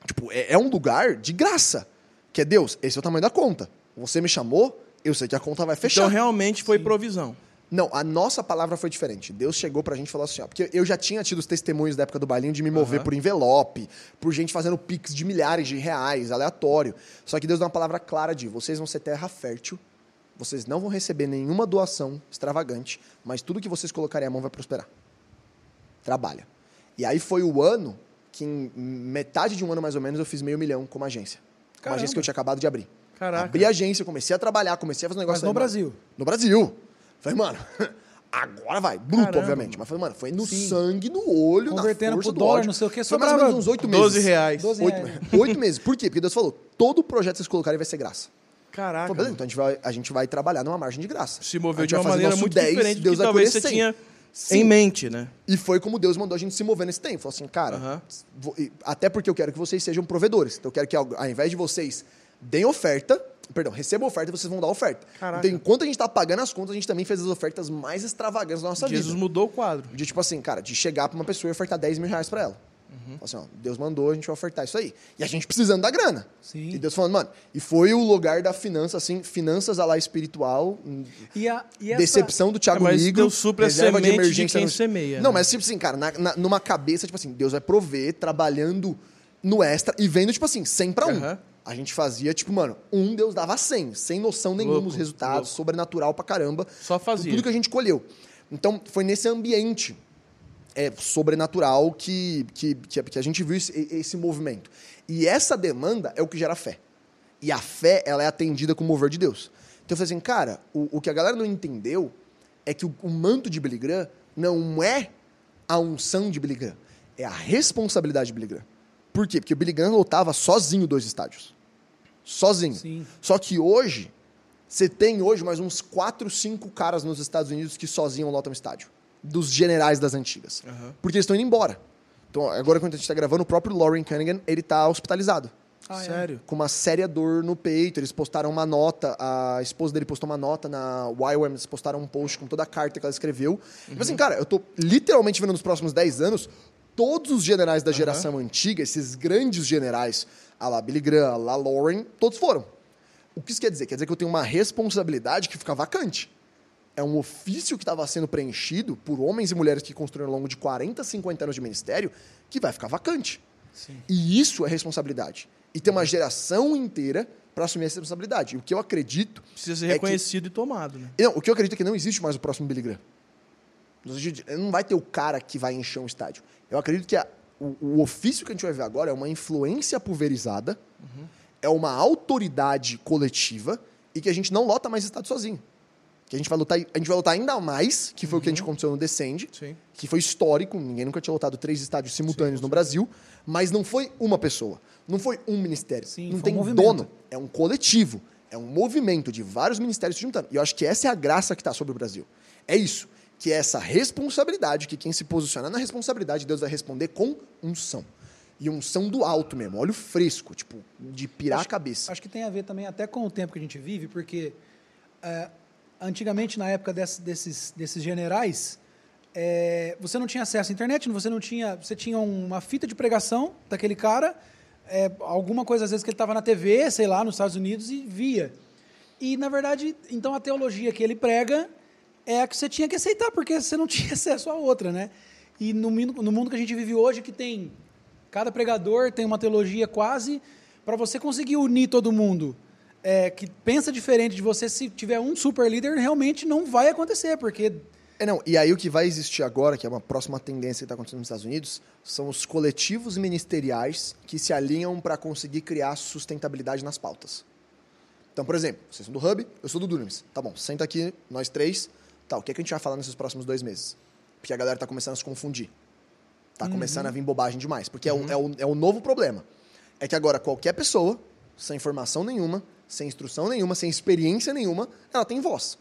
tipo, é, é um lugar de graça. Que é Deus, esse é o tamanho da conta. Você me chamou, eu sei que a conta vai fechar. Então realmente foi provisão. Não, a nossa palavra foi diferente. Deus chegou pra gente e falou assim, ó, porque eu já tinha tido os testemunhos da época do bailinho de me mover Aham. por envelope, por gente fazendo pix de milhares de reais, aleatório. Só que Deus deu uma palavra clara de, vocês vão ser terra fértil, vocês não vão receber nenhuma doação extravagante, mas tudo que vocês colocarem a mão vai prosperar. Trabalha. E aí foi o ano que em metade de um ano mais ou menos eu fiz meio milhão como agência. Uma Caramba. agência que eu tinha acabado de abrir. Caraca. Abri a agência, comecei a trabalhar, comecei a fazer um negócio Mas no aí, mano. Brasil. No Brasil. Falei, mano, [laughs] agora vai. Bruto, Caramba. obviamente. Mas falei, mano, foi no Sim. sangue, no olho, Convertendo na força pro dólar, ódio. não sei o quê, Foi mais ou menos uns oito meses. 12 reais. 12 [laughs] Oito, reais. oito meses. Por quê? Porque Deus falou, todo projeto que vocês colocarem vai ser graça. Caraca. Falei, beleza, então a gente, vai, a gente vai trabalhar numa margem de graça. se moveu de uma maneira muito 10, diferente do Deus que vai talvez você 100. tinha Sim. em mente, né? E foi como Deus mandou a gente se mover nesse tempo. Falou assim, cara, vou- e- até porque eu quero que vocês sejam provedores. Então eu quero que ao, invés de vocês deem oferta, perdão, recebam oferta, vocês vão dar oferta. Caraca. Então enquanto a gente tá pagando as contas, a gente também fez as ofertas mais extravagantes da nossa Jesus vida. mudou o quadro. De tipo assim, cara, de chegar pra uma pessoa e ofertar 10 mil reais pra ela. Uhum. Assim, ó, Deus mandou, a gente vai ofertar isso aí. E a gente precisando da grana. Sim. E Deus falando, mano, e foi o lugar da finança, assim, finanças a lá espiritual, E a, e essa- decepção do Thiago É, mas Nigro, Deus supre a de semente de emergência quem no- semeia, Não, né? mas tipo assim, cara, na- na- numa cabeça, tipo assim, Deus vai prover, trabalhando no extra e vendo, tipo assim, 100 pra 1. Aham. A gente fazia, tipo, mano, um Deus dava 100, sem noção nenhuma Louco, dos resultados, louco. sobrenatural pra caramba. Só fazia. Tudo que a gente colheu. Então, foi nesse ambiente é, sobrenatural que, que, que, a gente viu esse, esse movimento. E essa demanda é o que gera fé. E a fé, ela é atendida com o mover de Deus. Então eu falei assim, cara, o, o que a galera não entendeu é que o, o manto de Billy Graham não é a unção de Billy Graham, é a responsabilidade de Billy Graham. Por quê? Porque o Billy Graham lotava sozinho dois estádios. Sozinho. Sim. Só que hoje, você tem hoje mais uns 4, 5 caras nos Estados Unidos que sozinhos lotam estádio. Dos generais das antigas. Aham. Porque eles estão indo embora. Então, agora quando a gente está gravando, o próprio Lauren Cunningham, ele tá hospitalizado. Ah, é. Sério? Com uma séria dor no peito. Eles postaram uma nota, a esposa dele postou uma nota na YWAM, eles postaram um post com toda a carta que ela escreveu. Tipo assim, cara, eu tô literalmente vendo nos próximos 10 anos todos os generais da geração antiga, esses grandes generais, a lá Billy Graham, a lá Lauren, todos foram. O que isso quer dizer? Quer dizer que eu tenho uma responsabilidade que fica vacante. É um ofício que estava sendo preenchido por homens e mulheres que construíram ao longo de 40, 50 anos de ministério que vai ficar vacante. Sim. E isso é responsabilidade. E tem uma geração inteira para assumir essa responsabilidade. E o que eu acredito. Precisa ser é que- reconhecido e tomado, né? Não, o que eu acredito é que não existe mais o próximo Billy Graham. Não vai ter o cara que vai encher um estádio. Eu acredito que a- o, o ofício que a gente vai ver agora é uma influência pulverizada, é uma autoridade coletiva e que a gente não lota mais estádio sozinho. Que a gente vai lutar, a gente vai lutar ainda mais, que foi o que a gente aconteceu no Descend, Sim. que foi histórico, ninguém nunca tinha lotado três estádios simultâneos no Brasil, mas não foi uma pessoa, não foi um ministério, Sim, não tem um movimento. dono, é um coletivo, é um movimento de vários ministérios se juntando. E eu acho que essa é a graça que está sobre o Brasil. É isso, que é essa responsabilidade, que quem se posicionar na responsabilidade, Deus vai responder com unção. E unção do alto mesmo, olho fresco, tipo, de pirar a cabeça. Acho que tem a ver também até com o tempo que a gente vive, porque é, antigamente, na época dess- desses, desses generais, é, você não tinha acesso à internet, você não tinha. Você tinha uma fita de pregação daquele cara, é, alguma coisa às vezes que ele estava na TV, sei lá, nos Estados Unidos, e via. E, na verdade, então a teologia que ele prega é a que você tinha que aceitar, porque você não [laughs] tinha acesso a outra, né? E no, no mundo que a gente vive hoje, que tem cada pregador tem uma teologia quase para você conseguir unir todo mundo é, que pensa diferente de você, se tiver um super líder, realmente não vai acontecer, porque É, não, e aí o que vai existir agora, que é uma próxima tendência que está acontecendo nos Estados Unidos, são os coletivos ministeriais que se alinham para conseguir criar sustentabilidade nas pautas. Então, por exemplo, vocês são do Hub, eu sou do Dunamis. Tá bom, senta aqui, nós três. Tá, o que, é que a gente vai falar nesses próximos dois meses? Porque a galera tá começando a se confundir. Tá começando a vir bobagem demais. Porque é, o, é, o, é o novo problema. É que agora qualquer pessoa, sem informação nenhuma, sem instrução nenhuma, sem experiência nenhuma, ela tem voz.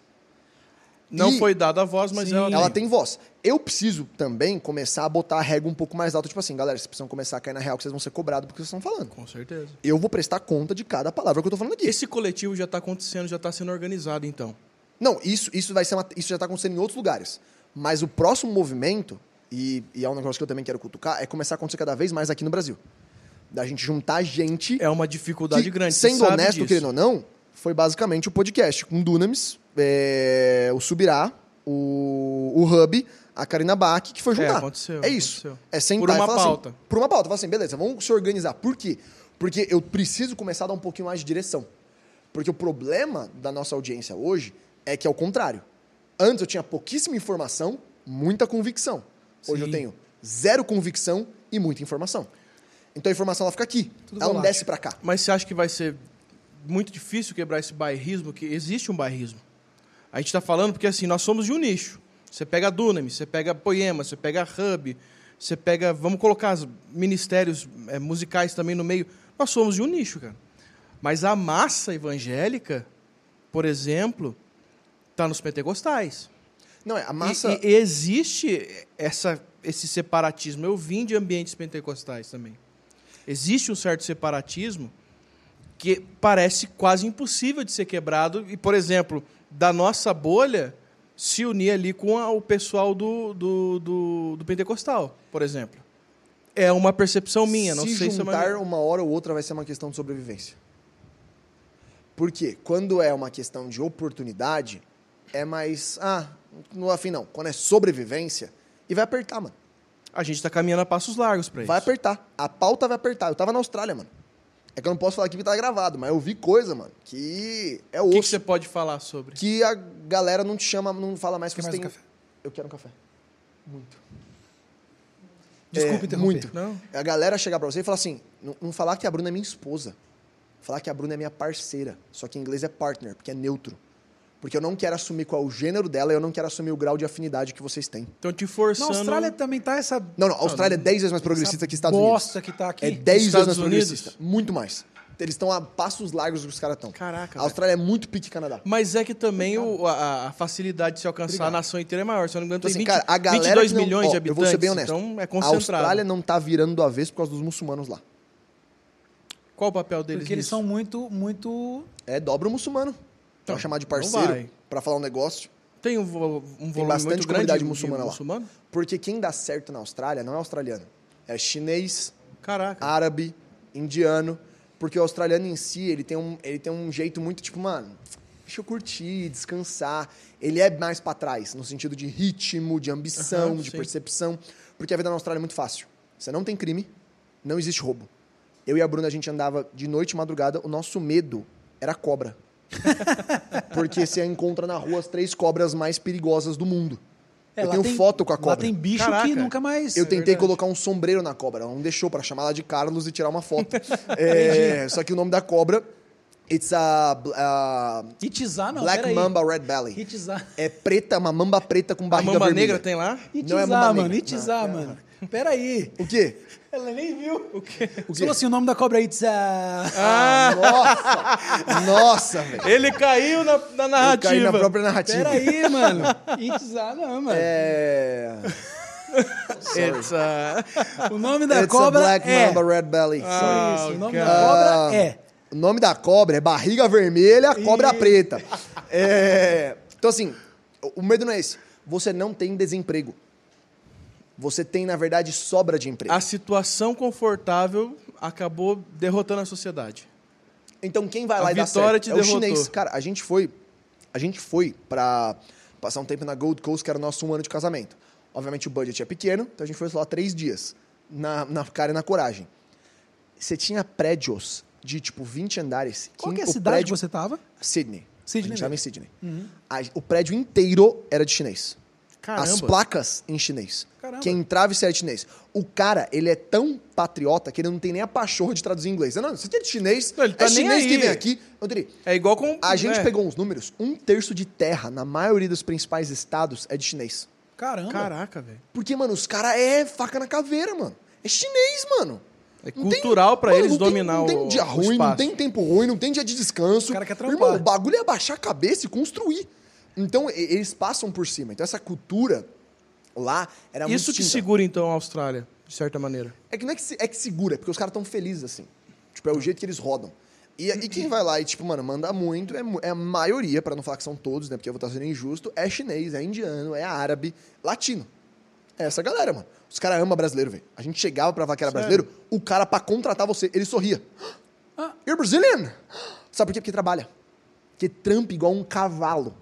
Não E- foi dada a voz, mas Sim. ela, Ela tem. tem voz. Eu preciso também começar a botar a régua um pouco mais alta, tipo assim, galera, vocês precisam começar a cair na real que vocês vão ser cobrados porque vocês estão falando. Com certeza. Eu vou prestar conta de cada palavra que eu tô falando aqui. Esse coletivo já está acontecendo, já está sendo organizado, então. Não, isso, isso vai ser uma- isso já está acontecendo em outros lugares. Mas o próximo movimento, e, e é um negócio que eu também quero cutucar, é começar a acontecer cada vez mais aqui no Brasil. Da gente juntar gente. É uma dificuldade que, grande. Sendo honesto, disso. querendo ou não, foi basicamente o podcast com o Dunamis, é, o Subirá, o, o Hub, a Karina Bach, que foi juntar. aconteceu, É isso. aconteceu. É sentar Por uma falar pauta. Assim, por uma pauta. Falar assim, beleza, vamos se organizar. Por quê? Porque eu preciso começar a dar um pouquinho mais de direção. Porque o problema da nossa audiência hoje é que é o contrário. Antes eu tinha pouquíssima informação, muita convicção. Hoje Sim. eu tenho zero convicção e muita informação. Então a informação ela fica aqui. Tudo ela não volátil. desce pra cá. Mas você acha que vai ser muito difícil quebrar esse bairrismo? Que existe um bairrismo. A gente está falando porque assim, nós somos de um nicho. Você pega a Dunamis, você pega a Poema, você pega a Hub, você pega, vamos colocar os ministérios eh, musicais também no meio. Nós somos de um nicho, cara. Mas a massa evangélica, por exemplo, está nos pentecostais. Não, é a E- massa. E, e existe essa, esse separatismo. Eu vim de ambientes pentecostais também. Existe um certo separatismo que parece quase impossível de ser quebrado. E, por exemplo, da nossa bolha, se unir ali com a- o pessoal do, do, do, do pentecostal, por exemplo. É uma percepção minha, não se sei se é juntar uma... uma hora ou outra vai ser uma questão de sobrevivência. Por quê? Quando é uma questão de oportunidade, é mais. Ah, no afim não. Quando é sobrevivência, e vai apertar, mano. A gente está caminhando a passos largos para isso. Vai apertar. A pauta vai apertar. Eu tava na Austrália, mano. É que eu não posso falar aqui porque tá gravado, mas eu vi coisa, mano, que é O que, que você pode falar sobre? Que a galera não te chama, não fala mais que Quer você mais tem. um café? Eu quero um café. Muito. Desculpa É, interromper. muito. Não? A galera chegar pra você e falar assim, não, não falar que a Bruna é minha esposa. Falar que a Bruna é minha parceira, só que em inglês é partner, porque é neutro. Porque eu não quero assumir qual é o gênero dela e eu não quero assumir o grau de afinidade que vocês têm. Estão te Na forçando. Austrália também tá essa. Não, não, a Austrália é 10 vezes mais progressista que Estados bosta Unidos. que tá aqui. É 10 vezes Estados mais Unidos? progressista. Muito mais. Eles estão a passos largos do que os caras estão. Caraca, A Austrália é muito pique Canadá. Mas é que também o- a, a facilidade de se alcançar a nação inteira é maior. Se eu não me engano, Então, tem assim, 20, cara, a galera 22 que não- milhões ó, de Eu habitantes. vou ser bem honesto. Então é a concentrado. Austrália não tá virando do avesso por causa dos muçulmanos lá. Qual o papel deles Porque eles nisso? são muito, muito. É dobra o muçulmano. Pra Não, chamar de não parceiro, vai. pra falar um negócio. Tem um, um volume bastante muito grande comunidade de muçulmana lá. muçulmano? Porque quem dá certo na Austrália não é australiano. É chinês, Caraca. árabe, indiano. Porque o australiano em si, ele tem um, ele tem um jeito muito tipo, mano, deixa eu curtir, descansar. Ele é mais pra trás, no sentido de ritmo, de ambição, Aham, de sim. percepção. Porque a vida na Austrália é muito fácil. Você não tem crime, não existe roubo. Eu e a Bruna, a gente andava de noite e madrugada, o nosso medo era cobra. [laughs] Porque você encontra na rua as três cobras mais perigosas do mundo. eu É, lá tenho tem- foto com a Lá cobra. tem bicho Caraca. que nunca mais. Eu tentei verdade. colocar um sombreiro na cobra, ela não deixou pra chamar ela de Carlos e tirar uma foto. [laughs] É, só que o nome da cobra, it's a, a Hitizar, não. Black. Mamba Red Belly. Hitizar. É preta, uma mamba preta com A barriga mamba vermelha. negra tem lá? Não é mamba mano. negra. Hitizar, mano. [laughs] Peraí. O quê? Ela nem viu. O quê? Você falou assim: o nome da cobra é Hitizar. Ah, nossa! Nossa, velho. Ele caiu na, na narrativa. caí na própria narrativa. Peraí, mano. [laughs] Hitizar, não, mano. É... [laughs] It's, uh, O nome da It's cobra a Black é. Mamba Red Belly. Ah, Isso, o nome cara. da cobra Ah, é. O nome da cobra é barriga vermelha, cobra Isso. preta. É, Então, assim, o o medo não é esse. Você não tem desemprego. Você tem, na verdade, sobra de emprego. a situação confortável acabou derrotando a sociedade. Então, quem vai lá A e dá certo te é o derrotou. chinês. Cara, a gente foi... A gente foi pra passar um tempo na Gold Coast, que era o nosso um ano de casamento. Obviamente, o budget é pequeno, então a gente foi lá três dias. Na, na cara e na coragem. Você tinha prédios de, tipo, 20 andares. Qual que que é a o cidade prédio- que você tava? Sydney. Sydney A gente tava em. Sydney. Uhum. A- o prédio inteiro era de chinês. Caramba. As placas em chinês. Caramba. Quem entrava e saía de chinês. O cara, ele é tão patriota que ele não tem nem a pachorra de traduzir em inglês. Não, você tem de chinês, Não, ele tá é nem chinês que vem aqui. É igual com. a gente é. pegou uns números, um terço de terra na maioria dos principais estados é de chinês. Caramba. Caraca, velho. Porque, mano, os caras é faca na caveira, mano. É chinês, mano. É cultural pra Mano, eles não tem- dominar Não tem o, dia o ruim, não tem tempo ruim, não tem dia de descanso. O cara quer trampar. Irmão, o bagulho é abaixar a cabeça e construir. Então, eles passam por cima. Então, essa cultura lá era muito Isso que distinta. segura, então, a Austrália, de certa maneira. É que não é que, é que segura, é porque os caras estão felizes assim. Tipo, é o jeito que eles rodam. E, e quem vai lá e, tipo, mano, manda muito, é, é a maioria, pra não falar que são todos, né? Porque eu vou estar sendo injusto, é chinês, é indiano, é árabe, latino. É essa galera, mano. Os caras amam brasileiro, velho. A gente chegava pra falar que era Sério? brasileiro, o cara, pra contratar você, ele sorria. Ah. You're Brazilian? Sabe por quê? Porque trabalha. Porque trampa igual um cavalo.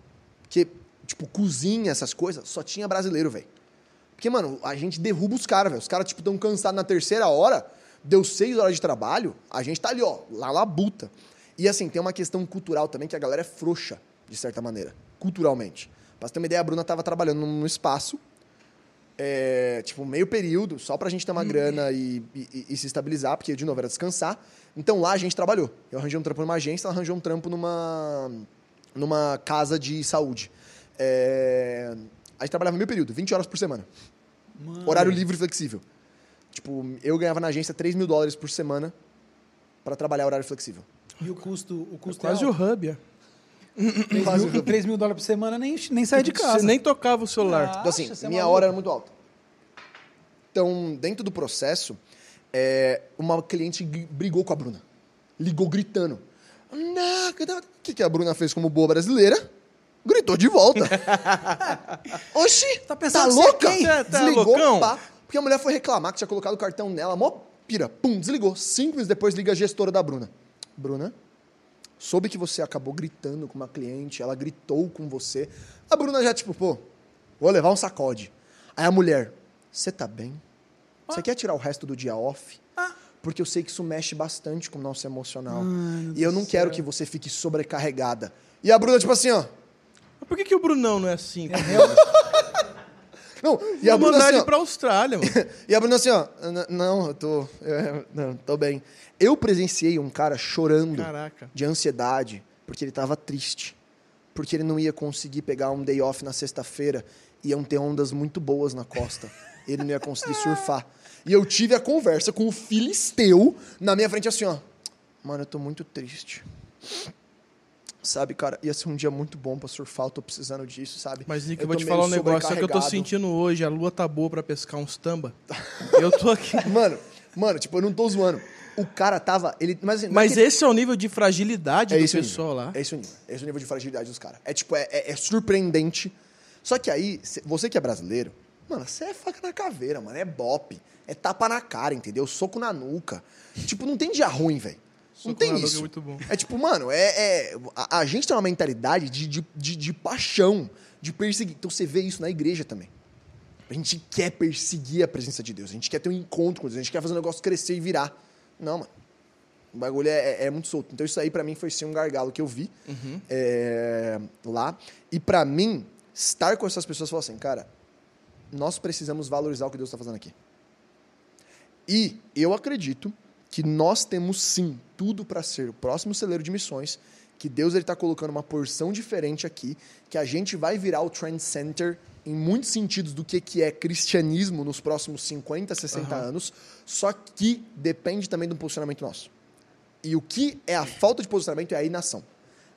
Porque, tipo, cozinha, essas coisas, só tinha brasileiro, velho. Porque, mano, a gente derruba os caras, velho. Os caras, tipo, tão cansados na terceira hora, deu seis horas de trabalho, a gente tá ali, ó, lá labuta. E, assim, tem uma questão cultural também, que a galera é frouxa, de certa maneira, culturalmente. Pra você ter uma ideia, a Bruna tava trabalhando num espaço, é, tipo, meio período, só pra gente ter uma grana e, e- e se estabilizar, porque, de novo, era descansar. Então, lá a gente trabalhou. Eu arranjei um trampo numa agência, ela arranjou um trampo numa, numa casa de saúde. É, a gente trabalhava meio período, 20 horas por semana. Mano. Horário livre e flexível. Tipo, eu ganhava na agência 3 mil dólares por semana pra trabalhar horário flexível. E o custo, o custo Quase é o hub, é. 3 quase o mil, 3 mil dólares por semana nem, nem sai de casa. Você nem tocava o celular. Ah. Então, assim, é minha maluco. hora era muito alta. Então, dentro do processo, é, uma cliente brigou com a Bruna. Ligou gritando. Não, que da- O que, que a Bruna fez como boa brasileira? Gritou de volta. [laughs] Oxi, Tá tá, pensando você é louca? quem? Tá- tá Desligou, loucão? pá. Porque a mulher foi reclamar que tinha colocado o cartão nela, mó pira. Pum, desligou. Cinco minutos depois, liga a gestora da Bruna. Bruna, soube que você acabou gritando com uma cliente, ela gritou com você. A Bruna já, tipo, pô, vou levar um sacode. Aí a mulher, você tá bem? Você quer tirar o resto do dia off? Ah. Porque eu sei que isso mexe bastante com o nosso emocional. Mano e eu não quero que você fique sobrecarregada. E a Bruna, tipo assim, ó. Mas por que, que o Brunão não é assim? [laughs] Não, e a Bruna mandar assim, ele ó, pra Austrália, mano. [laughs] e a Bruna assim, ó, "N- não, eu tô, é, não, tô bem. Eu presenciei um cara chorando Caraca. de ansiedade porque ele tava triste, porque ele não ia conseguir pegar um day off na sexta-feira, iam ter ondas muito boas na costa, ele não ia conseguir [laughs] surfar. E eu tive a conversa com o filisteu na minha frente assim, ó, mano, eu tô muito triste. Sabe, cara, ia ser um dia muito bom pra surfar, eu tô precisando disso, sabe? Mas, Nick, eu, Eu vou te falar um negócio. Só que eu tô sentindo hoje, a lua tá boa pra pescar uns tamba. [laughs] Eu tô aqui. Mano, mano, tipo, eu não tô zoando. O cara tava. Ele, mas assim, é Mas que- esse é o nível de fragilidade é do pessoal lá. É esse o nível. É esse o nível de fragilidade dos caras. É tipo, é, é- é surpreendente. Só que aí, cê- você que é brasileiro, mano, você é faca na caveira, mano. É bope. É tapa na cara, entendeu? Soco na nuca. Tipo, não tem dia ruim, velho. Não tem nuca isso. é. É tipo, mano, é, é- a, a gente tem uma mentalidade de, de, de, de paixão, de perseguir. Então você vê isso na igreja também. A gente quer perseguir a presença de Deus. A gente quer ter um encontro com Deus. A gente quer fazer o negócio crescer e virar. Não, mano. O bagulho é, é- é muito solto. Então isso aí pra mim foi sim um gargalo que eu vi é, lá. E pra mim, estar com essas pessoas e falar assim, cara, nós precisamos valorizar o que Deus está fazendo aqui. E eu acredito que nós temos sim tudo para ser o próximo celeiro de missões, que Deus está colocando uma porção diferente aqui, que a gente vai virar o trend center em muitos sentidos do que, que é cristianismo nos próximos 50, 60 anos, só que depende também do posicionamento nosso. E o que é a falta de posicionamento é a inação.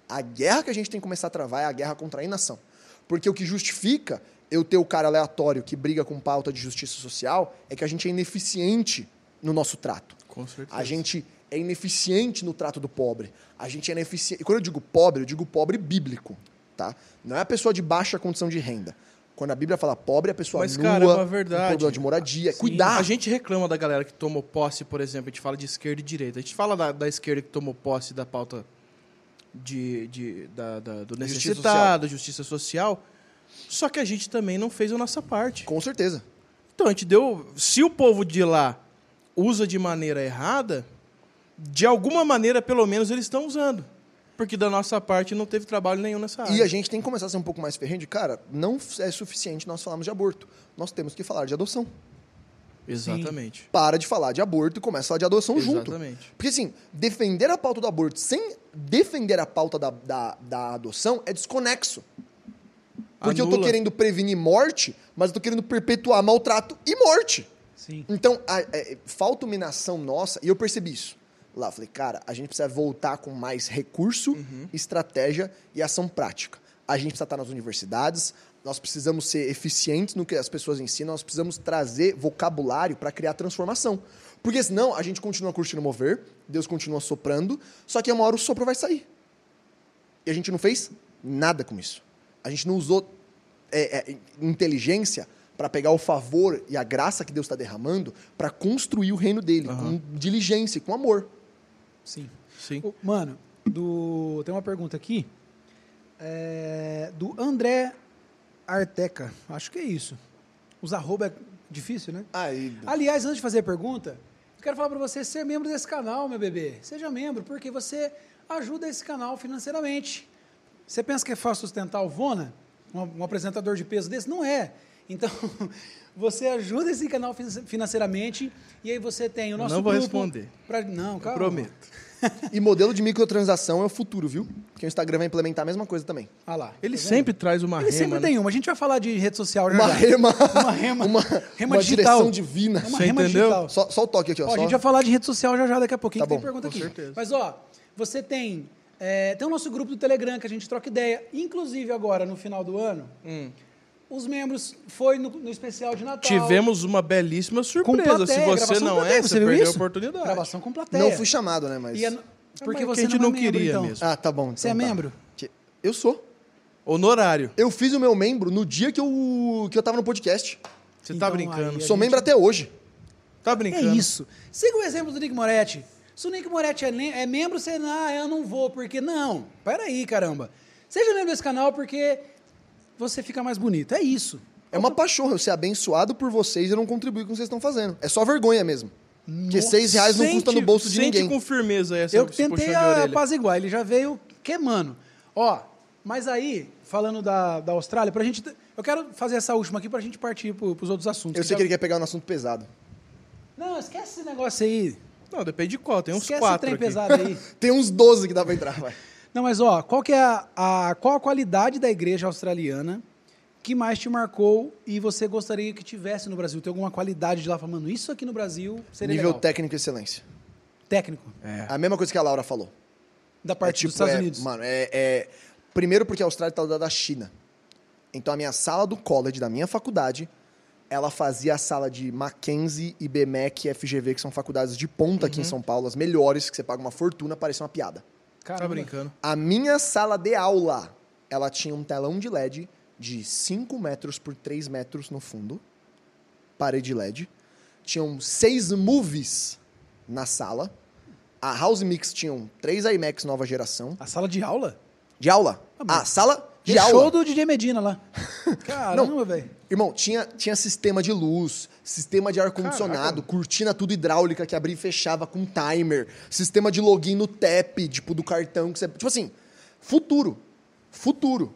A guerra que a gente tem que começar a travar é a guerra contra a inação. Porque o que justifica eu ter o cara aleatório que briga com pauta de justiça social é que a gente é ineficiente no nosso trato. Com certeza. A gente é ineficiente no trato do pobre. A gente é ineficiente. E quando eu digo pobre, eu digo pobre bíblico, tá? Não é a pessoa de baixa condição de renda. Quando a Bíblia fala pobre, é a pessoa Mas, nua, cara, é uma verdade. problema de moradia. Cuidar. A gente reclama da galera que tomou posse, por exemplo, a gente fala de esquerda e direita. A gente fala da, da esquerda que tomou posse da pauta de, de- da- da- do Justiça necessitado, justiça social. Só que a gente também não fez a nossa parte. Com certeza. Então, a gente deu. Se o povo de lá usa de maneira errada, de alguma maneira, pelo menos, eles estão usando. Porque da nossa parte não teve trabalho nenhum nessa área. E a gente tem que começar a ser um pouco mais ferrente. Cara, não é suficiente nós falarmos de aborto. Nós temos que falar de adoção. Exatamente. Para de falar de aborto e começa a falar de adoção junto. Exatamente. Porque, assim, defender a pauta do aborto sem defender a pauta da, da, da adoção é desconexo. Porque eu tô Anula. querendo prevenir morte, mas eu tô querendo perpetuar maltrato e morte. Sim. Então, a- é, falta uma inação nossa, e eu percebi isso. Lá, falei, cara, a gente precisa voltar com mais recurso, Uhum. estratégia e ação prática. A gente precisa estar nas universidades, nós precisamos ser eficientes no que as pessoas ensinam, nós precisamos trazer vocabulário para criar transformação. Porque senão a gente continua curtindo mover, Deus continua soprando, só que uma hora o sopro vai sair. E a gente não fez nada com isso. A gente não usou é, é, inteligência para pegar o favor e a graça que Deus está derramando para construir o reino dele, com diligência, e com amor. Sim. Sim. Mano, do... tem uma pergunta aqui. É, Do André Arteca. Acho que é isso. Os arroba é difícil, né? Aí, Aliás, antes de fazer a pergunta, eu quero falar para você ser membro desse canal, meu bebê. Seja membro, porque você ajuda esse canal financeiramente. Você pensa que é fácil sustentar o Vona? Um, um apresentador de peso desse? Não é. Então, [laughs] você ajuda esse canal finan- financeiramente e aí você tem o nosso Não vou grupo responder. pra- não, Eu calma. prometo. [laughs] E modelo de microtransação é o futuro, viu? Porque o Instagram vai implementar a mesma coisa também. Ah lá. Ele tá sempre traz uma Ele rema. sempre né? tem uma. A gente vai falar de rede social já Uma já. rema, Uma rema, uma, rema uma digital. direção divina. É uma Você rema entendeu? digital. Só, só o toque aqui, ó. Ó, a só- gente vai falar de rede social já já daqui a pouquinho. Tá que tem bom, pergunta com aqui. certeza. Mas ó, você tem é, tem o nosso grupo do Telegram que a gente troca ideia. Inclusive agora no final do ano, Hum. os membros foi no, no especial de Natal. Tivemos uma belíssima com surpresa. plateia, Se você não plateia, é, você, viu perdeu isso? a oportunidade. Gravação com plateia. Não fui chamado, né? Mas. E é- porque mas você a gente não, é não membro, queria então. mesmo. Ah, tá bom. Você é então tá. membro? Eu sou. Honorário. Eu fiz o meu membro no dia que eu, que eu tava no podcast. Você Então, tá brincando. aí, Sou gente- membro até hoje. Tá É brincando. isso. Siga o exemplo do Nick Moretti. Se o Nick Moretti é, é membro, você não, ah, eu não vou, porque não. Peraí, caramba. Seja membro desse canal porque você fica mais bonito. É isso. É uma paixão eu ser abençoado por vocês e eu não contribuir com o que vocês estão fazendo. É só vergonha mesmo. Porque Nossa. seis reais não custa no bolso de sente ninguém. com firmeza essa Eu tentei apaziguar, ele já veio queimando. Ó, Mas aí, falando da, da Austrália, pra gente. Eu quero fazer essa última aqui pra gente partir pro, pros outros assuntos. Eu sei que ele quer pegar um assunto pesado. Não, esquece esse negócio aí. Não, depende de qual. Tem uns esquece quatro trem aqui. pesado aí. [laughs] Tem uns 12 que dá pra entrar, vai. Não, mas ó, qual que é a, a- qual a qualidade da igreja australiana que mais te marcou e você gostaria que tivesse no Brasil? Tem alguma qualidade de lá falando, mano, isso aqui no Brasil seria Nível legal. técnico e excelência. técnico É. A mesma coisa que a Laura falou. da parte é, tipo, dos Estados é- Unidos. Mano, é, é- Primeiro porque a Austrália tá do lado da China. Então a minha sala do college, da minha faculdade, ela fazia a sala de Mackenzie, IBMEC e FGV, que são faculdades de ponta Uhum. aqui em São Paulo, as melhores, que você paga uma fortuna, parece uma piada. Tá Caramba. brincando. A minha sala de aula, ela tinha um telão de LED de 5 metros por 3 metros no fundo, parede LED. Tinham seis movies na sala. A House Mix tinham três iMacs nova geração. A sala de aula? De aula. Ah, A sala de aula. show do DJ Medina lá. [laughs] Caramba, velho. Irmão, tinha, tinha sistema de luz, sistema de ar-condicionado, cortina tudo hidráulica que abria e fechava com timer, sistema de login no TAP, tipo, do cartão que você. Tipo assim, futuro. Futuro.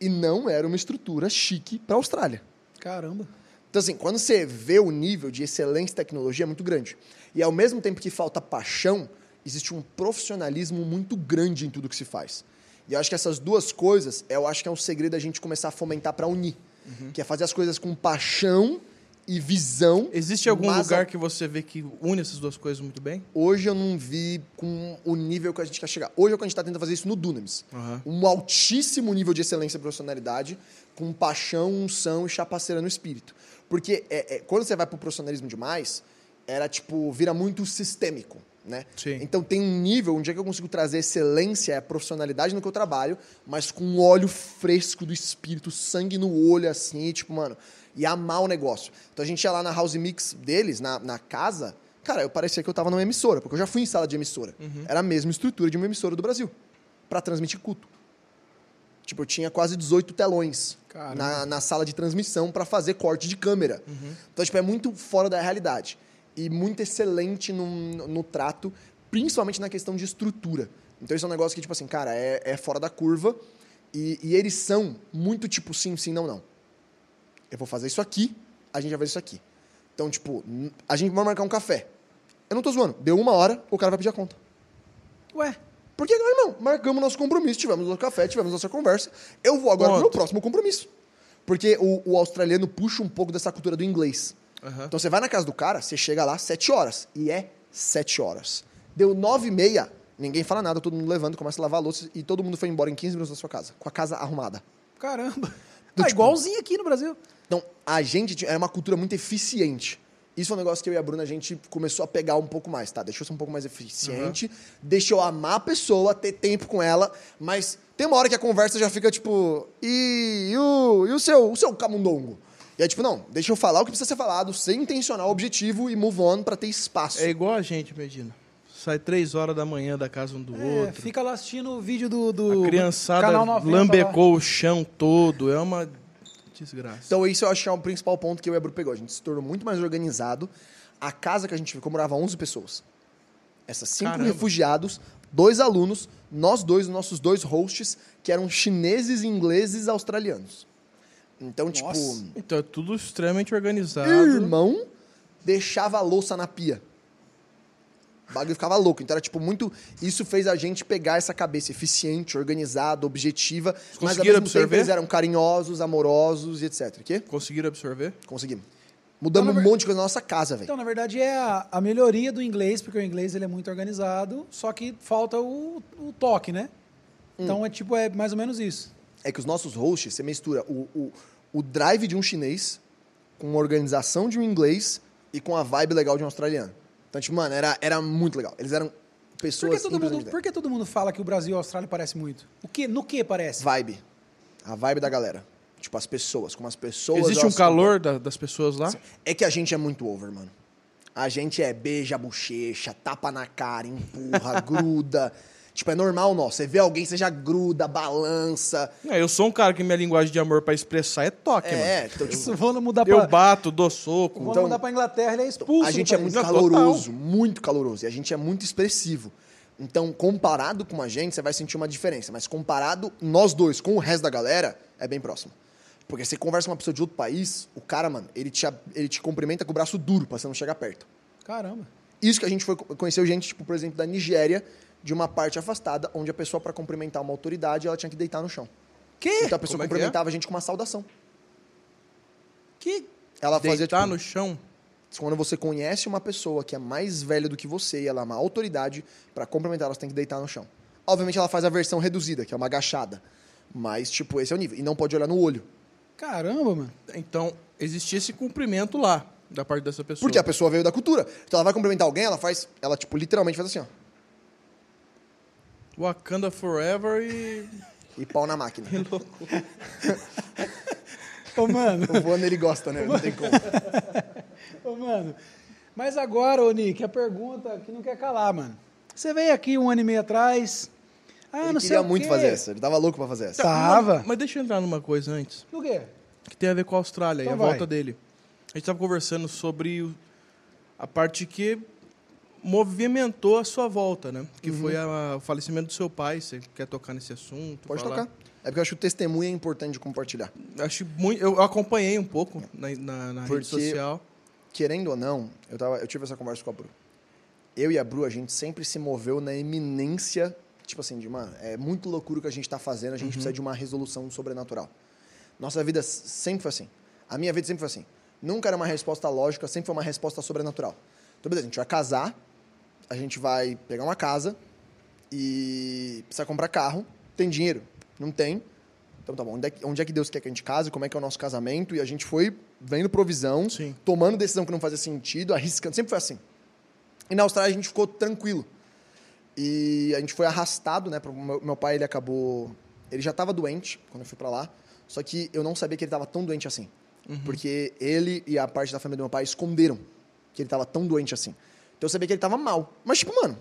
E não era uma estrutura chique pra Austrália. Caramba. Então, assim, quando você vê o nível de excelência e tecnologia é muito grande. E ao mesmo tempo que falta paixão, existe um profissionalismo muito grande em tudo que se faz. E eu acho que essas duas coisas, eu acho que é um segredo da gente começar a fomentar para unir. Que é fazer as coisas com paixão e visão. Existe algum lugar que você vê que une essas duas coisas muito bem? Hoje eu não vi com o nível que a gente quer chegar. Hoje é o que a gente está tentando fazer isso no Dunamis. Aham. Um altíssimo nível de excelência e profissionalidade, com paixão, unção e chapaceira no espírito. Porque é, é, quando você vai pro profissionalismo demais, era tipo, vira muito sistêmico, né? Sim. Então tem um nível onde é que eu consigo trazer excelência, profissionalidade no que eu trabalho, mas com um óleo fresco do espírito, sangue no olho, assim, tipo, mano, e amar o negócio. Então a gente ia lá na house mix deles, na, na casa, cara, eu parecia que eu tava numa emissora, porque eu já fui em sala de emissora. Era a mesma estrutura de uma emissora do Brasil, pra transmitir culto. Tipo, eu tinha quase 18 telões na, na sala de transmissão pra fazer corte de câmera. Então, tipo, é muito fora da realidade. E muito excelente no, no trato, principalmente na questão de estrutura. Então, isso é um negócio que, tipo assim, cara, é, é fora da curva. E, e eles são muito tipo sim, sim, não, não. Eu vou fazer isso aqui, a gente vai fazer isso aqui. Então, tipo, a gente vai marcar um café. Eu não tô zoando. Deu uma hora, o cara vai pedir a conta. Ué, Porque, irmão, marcamos nosso compromisso, tivemos nosso café, tivemos nossa conversa. Eu vou agora pro meu próximo compromisso. Porque o, o australiano puxa um pouco dessa cultura do inglês. Aham. Então você vai na casa do cara, você chega lá sete horas. E é sete horas. Deu nove e meia, ninguém fala nada, todo mundo levanta, começa a lavar a louça e todo mundo foi embora em 15 minutos da sua casa, com a casa arrumada. caramba. Do Ah, tipo- igualzinho aqui no Brasil. Então, a gente era uma cultura muito eficiente. Isso é um negócio que eu e a Bruna, a gente começou a pegar um pouco mais, tá? Deixa eu ser um pouco mais eficiente, deixa eu amar a pessoa, ter tempo com ela, mas tem uma hora que a conversa já fica tipo, e, e o, e o seu, o seu camundongo? E aí, tipo, não, deixa eu falar o que precisa ser falado, sem intencionar o objetivo e move on pra ter espaço. É igual a gente, Medina. Sai três horas da manhã da casa um do É, outro. fica lá assistindo o vídeo do, do A criançada canal 90 lá. lambecou o chão todo. É uma desgraça. Então, isso eu acho que é o principal ponto que eu e a Bru pegou. A gente se tornou muito mais organizado. A casa que a gente ficou morava 11 pessoas. Essas cinco Caramba. refugiados, dois alunos, nós dois, os nossos dois hosts, que eram chineses, ingleses e australianos. Então, Nossa. tipo, Então é tudo extremamente organizado. irmão deixava a louça na pia. O bagulho ficava louco. Então era tipo muito. Isso fez a gente pegar essa cabeça eficiente, organizada, objetiva. Mas ao conseguiram mesmo tempo absorver? eles eram carinhosos, amorosos e etc. O quê? Conseguiram absorver? Conseguimos. Mudamos Então, um ver- monte de coisa na nossa casa, velho. Então, na verdade, é a, a melhoria do inglês, porque o inglês ele é muito organizado, só que falta o, o toque, né? Hum. Então, é tipo, é mais ou menos isso. É que os nossos hosts, você mistura o, o, o drive de um chinês com a organização de um inglês e com a vibe legal de um australiano. Então, tipo, mano, era, era muito legal. Eles eram Por pessoas que, todo mundo, por que todo mundo fala que o Brasil e a Austrália parecem muito? O que, no que parece? Vibe. A vibe da galera. Tipo, as pessoas. Como as pessoas... Existe um calor da- das pessoas lá? É que a gente é muito over, mano. A gente é beija a bochecha, tapa na cara, empurra, [laughs] gruda. Tipo, é normal nosso. Você vê alguém, você já gruda, balança. É, eu sou um cara que minha linguagem de amor pra expressar é toque, mano. É, então, tipo, vou mudar Eu pra, bato, dou soco. vou então- mudar pra Inglaterra, ele é expulso. a do gente é país. muito caloroso, muito caloroso. E a gente é muito expressivo. Então, comparado com a gente, você vai sentir uma diferença. Mas comparado nós dois com o resto da galera, é bem próximo. Porque você conversa com uma pessoa de outro país, o cara, mano, ele te, ele te cumprimenta com o braço duro pra você não chegar perto. Caramba. Isso que a gente foi conheceu gente, tipo, por exemplo, da Nigéria, de uma parte afastada, onde a pessoa, para cumprimentar uma autoridade, ela tinha que deitar no chão. Que? Então a pessoa Como é que cumprimentava a gente com uma saudação. Que? Ela fazia, Deitar tipo, no chão. quando você conhece uma pessoa que é mais velha do que você e ela é uma autoridade, para cumprimentar ela, você tem que deitar no chão. Obviamente ela faz a versão reduzida, que é uma agachada. Mas, tipo, esse é o nível. E não pode olhar no olho. Caramba, mano. Então, existia esse cumprimento lá, da parte dessa pessoa. Porque a pessoa veio da cultura. Então ela vai cumprimentar alguém, ela faz. Ela, tipo, literalmente faz assim, ó. Wakanda Forever e... E pau na máquina. [laughs] Ô, mano. o Voano ele gosta, né? Não tem como. [laughs] Ô, mano. Mas agora, ô Nick, a pergunta que não quer calar, mano. Você veio aqui um ano e meio atrás. Ah, ele não sei queria o muito fazer essa. Ele tava louco pra fazer essa. Tava. Mas, mas deixa eu entrar numa coisa antes, Do quê? que tem a ver com a Austrália Então e a vai. volta dele. A gente estava conversando sobre o- a parte que movimentou a sua volta, né? Que Uhum. foi a- o falecimento do seu pai. Você quer tocar nesse assunto? Pode falar? tocar. É porque eu acho que o testemunho é importante de compartilhar. Acho muito. Eu acompanhei um pouco na, na, na Porque- rede social. Querendo ou não, eu, tava, eu tive essa conversa com a Bru. Eu e a Bru, a gente sempre se moveu na eminência, tipo assim, de, mano, é muito loucura o que a gente tá fazendo, a gente precisa de uma resolução sobrenatural. Nossa vida sempre foi assim. A minha vida sempre foi assim. Nunca era uma resposta lógica, sempre foi uma resposta sobrenatural. Então, beleza, a gente vai casar, a gente vai pegar uma casa e precisa comprar carro. Tem dinheiro? Não tem. Então tá bom, onde é, que, onde é que Deus quer que a gente case? Como é que é o nosso casamento? E a gente foi vendo provisão, Sim. tomando decisão que não fazia sentido, arriscando. Sempre foi assim. E na Austrália a gente ficou tranquilo. E a gente foi arrastado, né? pro- Meu, meu pai, ele acabou... Ele já estava doente quando eu fui para lá. Só que eu não sabia que ele estava tão doente assim. Porque ele e a parte da família do meu pai esconderam que ele estava tão doente assim. Então eu sabia que ele estava mal. Mas, tipo, mano,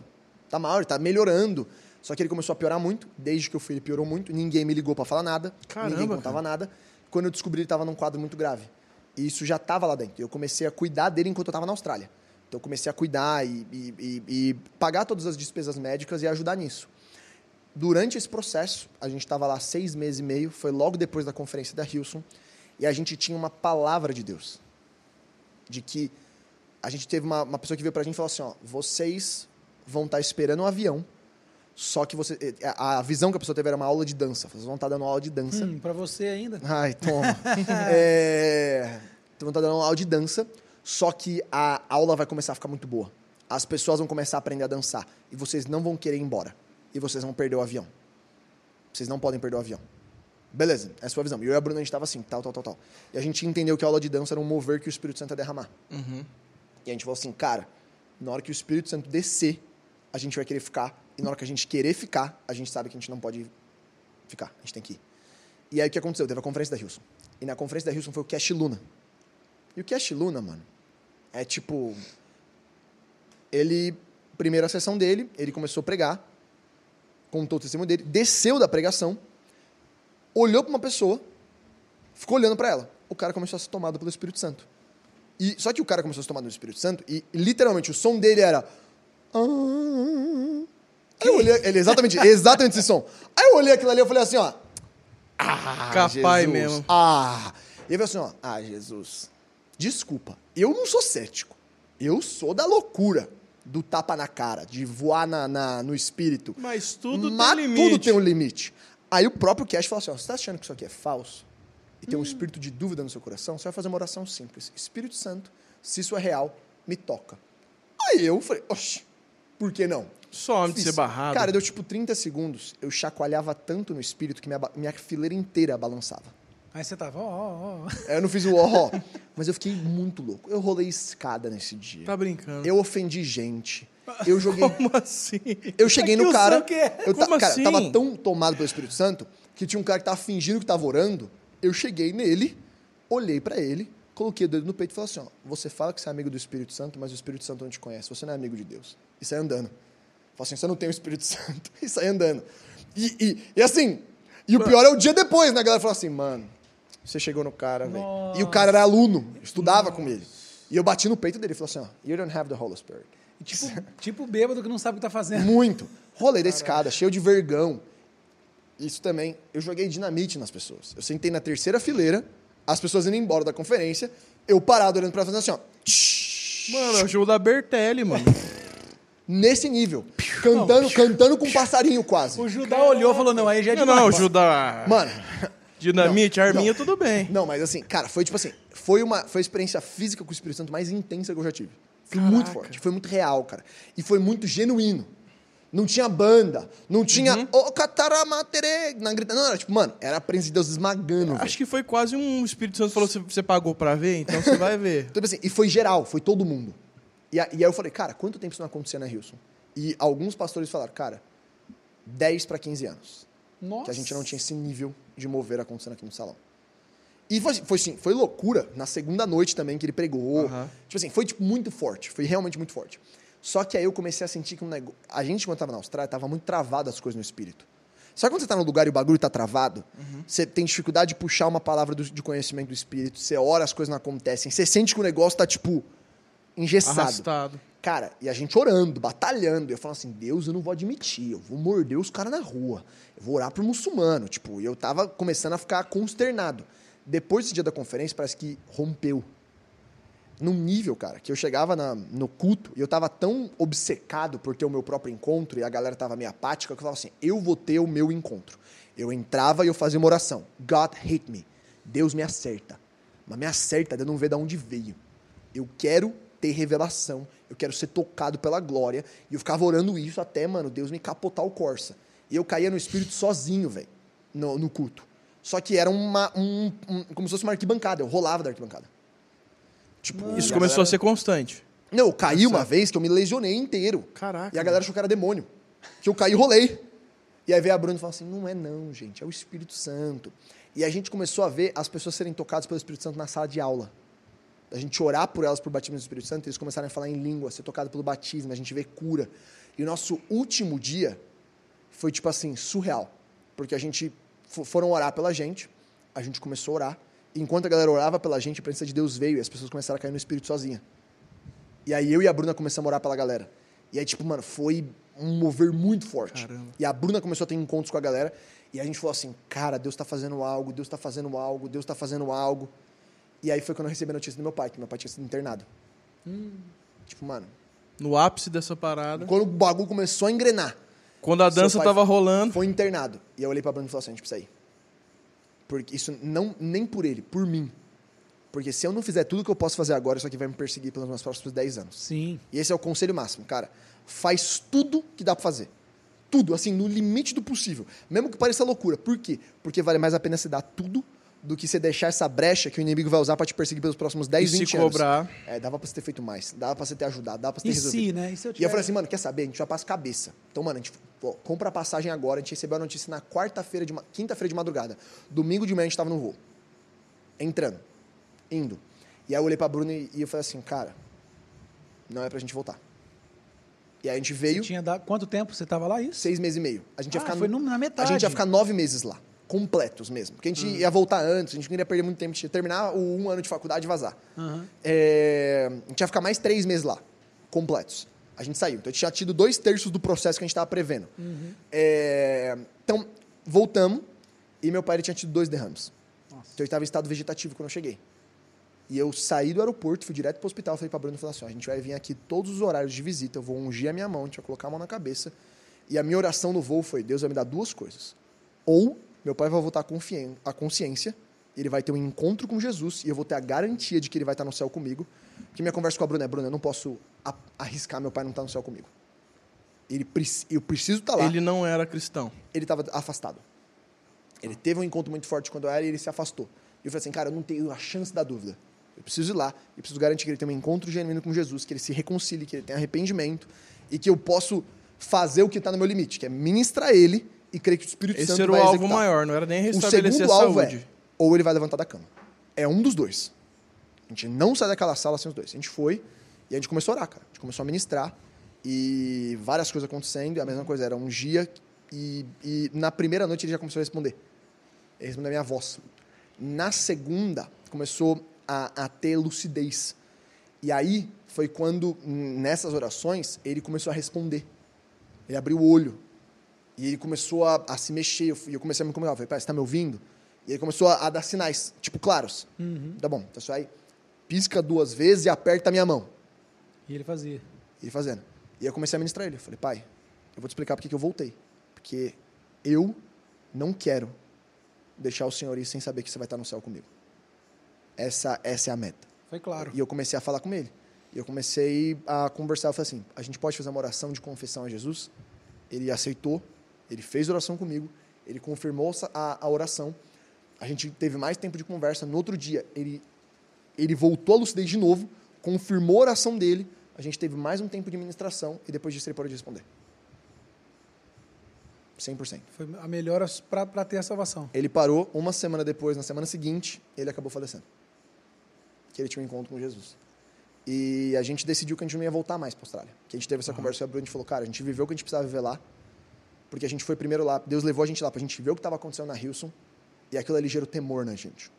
tá mal, ele tá melhorando. Só que ele começou a piorar muito. Desde que eu fui, ele piorou muito. Ninguém me ligou para falar nada. Caramba, ninguém contava nada. Quando eu descobri, ele estava num quadro muito grave. E isso já estava lá dentro. Eu comecei a cuidar dele enquanto eu estava na Austrália. Então eu comecei a cuidar e, e- e- e pagar todas as despesas médicas e ajudar nisso. Durante esse processo, a gente estava lá seis meses e meio, foi logo depois da conferência da Hilson, e a gente tinha uma palavra de Deus. De que a gente teve uma, uma pessoa que veio pra gente e falou assim: ó, vocês vão estar esperando um avião, só que você. eh, A, a visão que a pessoa teve era uma aula de dança. Vocês vão estar dando aula de dança. Hum, pra você ainda. Ai, toma. [laughs] é... Então tá dando uma aula de dança, só que a aula vai começar a ficar muito boa. As pessoas vão começar a aprender a dançar. E vocês não vão querer ir embora. E vocês vão perder o avião. Vocês não podem perder o avião. Beleza, essa foi a visão. E eu e a Bruna, a gente tava assim, tal, tal, tal, tal. E a gente entendeu que a aula de dança era um mover que o Espírito Santo ia derramar. Uhum. E a gente falou assim, cara, na hora que o Espírito Santo descer, a gente vai querer ficar. E na hora que a gente querer ficar, a gente sabe que a gente não pode ficar. A gente tem que ir. E aí o que aconteceu? Teve a conferência da Hilson. E na conferência da Hilson foi o Cash Luna. E o Cash Luna, mano, é tipo. Ele. Primeira sessão dele, ele começou a pregar. Contou o testemunho dele. Desceu da pregação. Olhou para uma pessoa. Ficou olhando para ela. O cara começou a ser tomado pelo Espírito Santo. E, só que o cara começou a se tomar do Espírito Santo e literalmente o som dele era. "Ah". Aí eu olhei, ele, exatamente, [laughs] exatamente esse som. Aí eu olhei aquilo ali e falei assim, ó. Ah, Capaz Jesus. mesmo. Ah. E ele falou assim, ó. Ah, Jesus. Desculpa. Eu não sou cético. Eu sou da loucura. Do tapa na cara, de voar na, na- no espírito. Mas tudo Mas tem limite. tudo tem um limite. Aí o próprio Cash falou assim: ó, você está achando que isso aqui é falso? E tem um espírito de dúvida no seu coração? Você vai fazer uma oração simples. Espírito Santo, se isso é real, me toca. Aí eu falei, oxe, por que não? Some de Fiz. ser barrado. Cara, deu tipo 30 segundos. Eu chacoalhava tanto no espírito que minha, minha fileira inteira balançava. Aí você tava, ó, ó, ó. Aí eu não fiz o ó, ó, mas eu fiquei muito louco. Eu rolei escada nesse dia. Tá brincando. Eu ofendi gente. Eu joguei [laughs] Como assim? Eu cheguei Aqui no cara. é. Eu ta- Como cara, assim? tava tão tomado pelo Espírito Santo que tinha um cara que tava fingindo que tava orando. Eu cheguei nele, olhei pra ele, coloquei o dedo no peito e falei assim: ó, você fala que você é amigo do Espírito Santo, mas o Espírito Santo não te conhece. Você não é amigo de Deus. E saí andando. Falei assim: você não tem o Espírito [laughs] Santo. E saí andando. E, e, e assim, e o pior é o dia depois, né? A galera falou assim: mano, você chegou no cara, velho. E o cara era aluno, estudava com ele. E eu bati no peito dele e falei assim: ó, you don't have the Holy Spirit. Tipo, tipo bêbado que não sabe o que tá fazendo. Muito. Rolei da escada, cheio de vergão. Isso também. Eu joguei dinamite nas pessoas. Eu sentei na terceira fileira, as pessoas indo embora da conferência, eu parado olhando pra elas fazendo assim, ó. Mano, é o jogo da Bertelli, mano. [laughs] Nesse nível. Cantando, cantando com um passarinho quase. O Judá olhou e falou, não, aí já é Não, demais. não, o Judá. Mano, Dinamite, Não, arminha, não. tudo bem. não, mas assim, cara, foi tipo assim, foi uma foi a experiência física com o Espírito Santo mais intensa que eu já tive. Foi muito Caraca. forte, foi muito real, cara. E foi muito genuíno. Não tinha banda, não tinha Uhum. o cataramatere na grita, não, era tipo, mano, era a presença de Deus esmagando. Acho que foi quase um Espírito Santo falou: "Você- pagou pra ver, então você vai ver. [laughs] Então, tipo assim, e foi geral, foi todo mundo. E, a- e aí eu falei, cara, quanto tempo isso não acontecia na Hilson? E alguns pastores falaram, cara, 10 para 15 anos. Nossa. Que a gente não tinha esse nível de mover acontecendo aqui no salão. E foi, foi assim, foi loucura na segunda noite também que ele pregou. Aham. Tipo assim, foi tipo, muito forte, foi realmente muito forte. Só que aí eu comecei a sentir que um negócio. A gente, quando tava na Austrália, tava muito travado as coisas no espírito. Sabe quando você tá no lugar e o bagulho tá travado? Uhum. Você tem dificuldade de puxar uma palavra do- de conhecimento do espírito, você ora, as coisas não acontecem, você sente que o negócio tá, tipo, engessado. Arrastado. Cara, e a gente orando, batalhando. E eu falando assim, Deus, eu não vou admitir, eu vou morder os caras na rua. Eu vou orar pro muçulmano. Tipo, e eu tava começando a ficar consternado. Depois desse dia da conferência, parece que rompeu. Num nível, cara, que eu chegava na- no culto e eu tava tão obcecado por ter o meu próprio encontro e a galera tava meio apática que eu falava assim, eu vou ter o meu encontro. Eu entrava e eu fazia uma oração. God hit me. Deus me acerta. Mas me acerta, Deus não vê de onde veio. Eu quero ter revelação. Eu quero ser tocado pela glória. E eu ficava orando isso até, mano, Deus me capotar o Corsa. E eu caía no espírito sozinho, velho, no, no culto. Só que era uma, um, um- como se fosse uma arquibancada. Eu rolava da arquibancada. Tipo, Isso e a começou galera- a ser constante. Não, eu caí uma vez que eu me lesionei inteiro. Caraca. E a galera achou que era demônio. Que eu caí e rolei. E aí veio a Bruna e falou assim: não é não, gente, é o Espírito Santo. E a gente começou a ver as pessoas serem tocadas pelo Espírito Santo na sala de aula. A gente orar por elas por batismo do Espírito Santo, eles começaram a falar em língua, ser tocado pelo batismo, a gente vê cura. E o nosso último dia foi tipo assim, surreal. Porque a gente fo- foram orar pela gente, a gente começou a orar, enquanto a galera orava pela gente, a presença de Deus veio e as pessoas começaram a cair no Espírito sozinha. E aí eu e a Bruna começamos a orar pela galera. E aí, tipo, mano, foi um mover muito forte. Caramba. E a Bruna começou a ter encontros com a galera. E a gente falou assim, cara, Deus tá fazendo algo, Deus tá fazendo algo, Deus tá fazendo algo. E aí foi quando eu recebi a notícia do meu pai, que meu pai tinha sido internado. Tipo, mano, No ápice dessa parada. quando o bagulho começou a engrenar, Quando a dança tava rolando. foi internado. E eu olhei pra Bruna e falei assim, a gente precisa ir. Porque isso não, nem por ele, por mim. Porque se eu não fizer tudo que eu posso fazer agora, isso aqui vai me perseguir pelos meus próximos 10 anos. Sim. E esse é o conselho máximo, cara. Faz tudo que dá pra fazer. Tudo, assim, no limite do possível. Mesmo que pareça loucura. Por quê? Porque vale mais a pena você dar tudo do que você deixar essa brecha que o inimigo vai usar pra te perseguir pelos próximos 10, E se 20 anos. cobrar. É, dava pra você ter feito mais. Dava pra você ter ajudado, dava pra você ter E resolvido. se, né? E se eu E eu tiver... falei assim, mano, quer saber? A gente já passa cabeça. Então, mano, a gente pô, compra a passagem agora. A gente recebeu a notícia na quarta-feira, de ma- quinta-feira de madrugada. Domingo de manhã a gente tava no voo. Entrando. Indo. E aí eu olhei pra Bruna e, e eu falei assim, cara, não é pra gente voltar. E aí a gente veio, Tinha dado... Quanto tempo você tava lá, isso? seis meses e meio. A gente ia Ah, ficar foi no- na A metade. gente ia ficar nove meses lá. Completos mesmo. Porque a gente ia voltar antes, a gente não queria perder muito tempo, a gente ia terminar o um ano de faculdade e vazar. Aham. É, a gente ia ficar mais três meses lá, completos. A gente saiu. Então a gente tinha tido dois terços do processo que a gente estava prevendo. É, então, voltamos e meu pai tinha tido dois derrames. Nossa. Então ele estava em estado vegetativo quando eu cheguei. E eu saí do aeroporto, fui direto pro hospital, falei pra Bruna e falei assim: a gente vai vir aqui todos os horários de visita, eu vou ungir a minha mão, a gente vai colocar a mão na cabeça. E a minha oração no voo foi: Deus vai me dar duas coisas. Ou meu pai vai voltar a consciência, ele vai ter um encontro com Jesus e eu vou ter a garantia de que ele vai estar no céu comigo. Que minha conversa com a Bruna é: Bruna, eu não posso arriscar meu pai não estar no céu comigo. Ele, eu preciso estar lá Ele não era cristão. ele estava afastado. Ele teve um encontro muito forte quando eu era e ele se afastou. E eu falei assim, cara, eu não tenho a chance da dúvida. Eu preciso ir lá, eu preciso garantir que ele tenha um encontro genuíno com Jesus, que ele se reconcilie, que ele tenha arrependimento e que eu posso fazer o que está no meu limite, que é ministrar ele e crer que o Espírito Esse Santo era o vai alvo maior, não era nem O restabelecer segundo a alvo saúde. é, ou ele vai levantar da cama. É um dos dois. A gente não sai daquela sala sem os dois. A gente foi e a gente começou a orar, cara. A gente começou a ministrar e várias coisas acontecendo. E a mesma coisa, era um dia e, e na primeira noite ele já começou a responder. Ele respondeu a minha voz. Na segunda, começou a, a ter lucidez. E aí foi quando, nessas orações, ele começou a responder. Ele abriu o olho. E ele começou a, a se mexer. Eu, fui- eu comecei a me comunicar. Eu falei, pai, você tá me ouvindo? E ele começou a, a dar sinais, tipo, claros. Tá bom, então só aí. Pisca duas vezes e aperta a minha mão. E ele fazia. Ele fazendo. E eu comecei a ministrar ele. Eu falei, pai, eu vou te explicar porque que eu voltei. Porque eu não quero deixar o senhor ir sem saber que você vai estar no céu comigo. Essa, essa é a meta. Foi claro. E eu comecei a falar com ele. E eu comecei a conversar. Eu falei assim: a gente pode fazer uma oração de confissão a Jesus? Ele aceitou, ele fez oração comigo, ele confirmou a, a oração. A gente teve mais tempo de conversa. No outro dia, ele, ele voltou à lucidez de novo, confirmou a oração dele. A gente teve mais um tempo de ministração e depois disso ele parou de responder. 100%. Foi a melhor para ter a salvação. Ele parou, uma semana depois, na semana seguinte, ele acabou falecendo. Que ele tinha um encontro com Jesus. E a gente decidiu que a gente não ia voltar mais para a Austrália. Que a gente teve essa conversa com a Bruna, a gente falou, cara, a gente viveu o que a gente precisava viver lá, porque a gente foi primeiro lá, Deus levou a gente lá para a gente ver o que estava acontecendo na Hilson, e aquilo ali gerou temor na gente.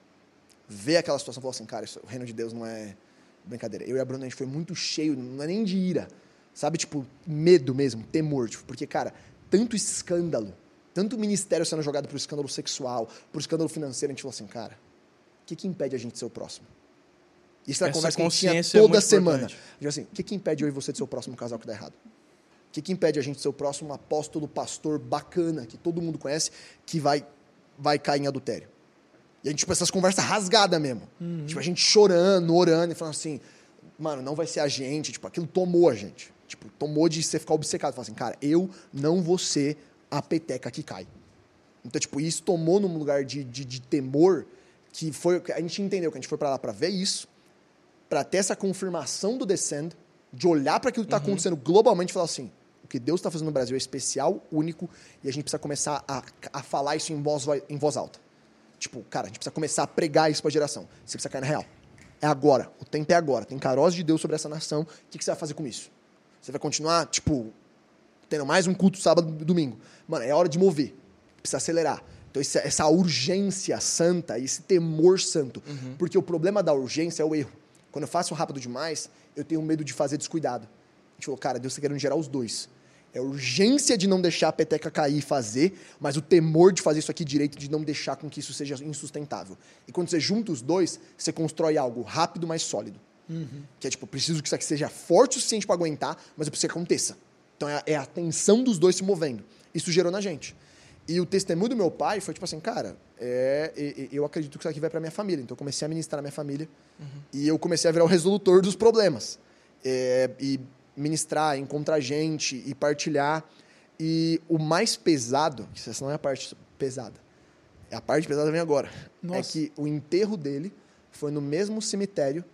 Ver aquela situação, falou assim, cara, isso- o reino de Deus não é brincadeira. Eu e a Bruna, a gente foi muito cheio, não é nem de ira, sabe, tipo, medo mesmo, temor, tipo, porque, cara, tanto escândalo, tanto ministério sendo jogado pro escândalo sexual, pro escândalo financeiro, a gente falou assim, cara, o que que impede a gente de ser o próximo? Isso era a conversa que a gente tinha é toda muito semana. importante. Digo assim, o que que impede eu e você de ser o próximo casal que dá errado? O que que impede a gente de ser o próximo apóstolo, pastor bacana, que todo mundo conhece, que vai, vai cair em adultério? E a gente, tipo, essas conversas rasgadas mesmo. Tipo, a gente chorando, orando e falando assim, mano, não vai ser a gente. Tipo, aquilo tomou a gente. Tipo, tomou de você ficar obcecado. Falar assim, cara, eu não vou ser a peteca que cai. Então, tipo, isso tomou num lugar de, de, de temor que foi... A gente entendeu que a gente foi pra lá pra ver isso, pra ter essa confirmação do Descend, de olhar para aquilo que tá acontecendo globalmente e falar assim, que Deus está fazendo no Brasil é especial, único, e a gente precisa começar a, a falar isso em voz, em voz alta. Tipo, cara, a gente precisa começar a pregar isso pra geração. Você precisa cair na real. É agora. O tempo é agora. Tem caroço de Deus sobre essa nação. O que, que você vai fazer com isso? Você vai continuar, tipo, tendo mais um culto sábado e domingo. Mano, é hora de mover. Precisa acelerar. Então, essa urgência santa, esse temor santo. Porque o problema da urgência é o erro. Quando eu faço rápido demais, eu tenho medo de fazer descuidado. A gente falou, cara, Deus está querendo gerar os dois. É a urgência de não deixar a peteca cair e fazer, mas o temor de fazer isso aqui direito, de não deixar com que isso seja insustentável. E quando você junta os dois, você constrói algo rápido, mas sólido. Que é tipo, preciso que isso aqui seja forte o suficiente para aguentar, mas eu preciso que aconteça. Então é a, é a tensão dos dois se movendo. Isso gerou na gente. E o testemunho do meu pai foi tipo assim, cara, é, e- eu acredito que isso aqui vai para minha família. Então eu comecei a ministrar na minha família e eu comecei a virar o resolutor dos problemas. É, e ministrar, encontrar gente e partilhar. E o mais pesado, que essa não é a parte pesada, é a parte pesada vem agora. É Nossa. que o enterro dele foi no mesmo cemitério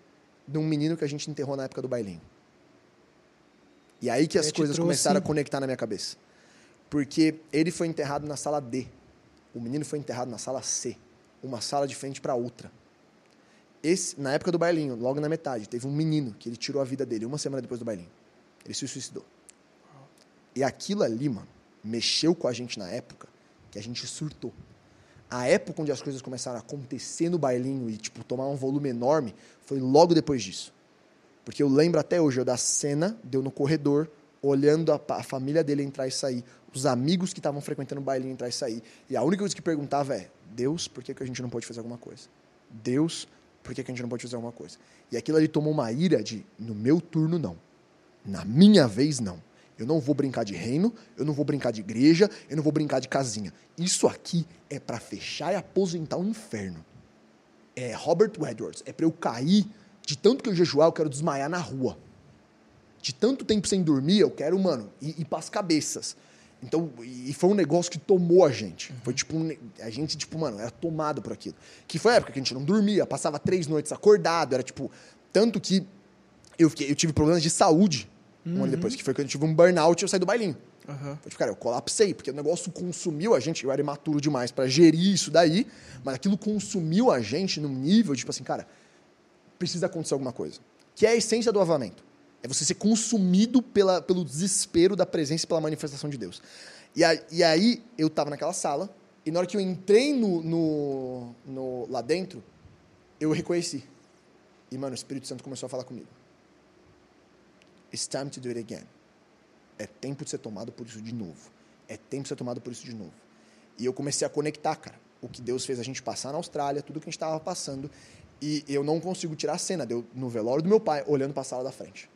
de um menino que a gente enterrou na época do bailinho. E aí que as te coisas trouxe- começaram a conectar na minha cabeça. Porque ele foi enterrado na sala D. O menino foi enterrado na sala C. Uma sala de frente para outra. Esse, na época do bailinho, logo na metade, teve um menino que ele tirou a vida dele uma semana depois do bailinho. Ele se suicidou. E aquilo ali, mano, mexeu com a gente na época que a gente surtou. A época onde as coisas começaram a acontecer no bailinho e, tipo, tomar um volume enorme foi logo depois disso. Porque eu lembro até hoje eu da cena, deu no corredor, olhando a, a família dele entrar e sair, os amigos que estavam frequentando o bailinho entrar e sair. E a única coisa que perguntava é: Deus, por que, que a gente não pode fazer alguma coisa? Deus, por que, que a gente não pode fazer alguma coisa? E aquilo ali tomou uma ira de: no meu turno, não. Na minha vez, não. Eu não vou brincar de reino, eu não vou brincar de igreja, eu não vou brincar de casinha. Isso aqui é para fechar e aposentar o inferno. É Robert Edwards. É para eu cair de tanto que eu jejuar, eu quero desmaiar na rua. De tanto tempo sem dormir, eu quero, mano, ir, ir pras cabeças. Então, e foi um negócio que tomou a gente. Foi tipo, um a gente, tipo, mano, era tomado por aquilo. Que foi a época que a gente não dormia, passava três noites acordado, era tipo, tanto que eu, fiquei, eu tive problemas de saúde um ano depois, que foi quando eu tive um burnout e eu saí do bailinho. Aham. Foi tipo, cara, eu colapsei, porque o negócio consumiu a gente. Eu era imaturo demais pra gerir isso daí, mas aquilo consumiu a gente num nível, tipo assim, cara, precisa acontecer alguma coisa. Que é a essência do avamento. É você ser consumido pela, pelo desespero da presença e pela manifestação de Deus. E, a- e aí, eu tava naquela sala, e na hora que eu entrei no, no, no- lá dentro, eu reconheci. E, mano, o Espírito Santo começou a falar comigo. It's time to do it again. É tempo de ser tomado por isso de novo. É tempo de ser tomado por isso de novo. E eu comecei a conectar, cara, o que Deus fez a gente passar na Austrália, tudo que a gente estava passando. E eu não consigo tirar a cena, deu no velório do meu pai, olhando para a sala da frente.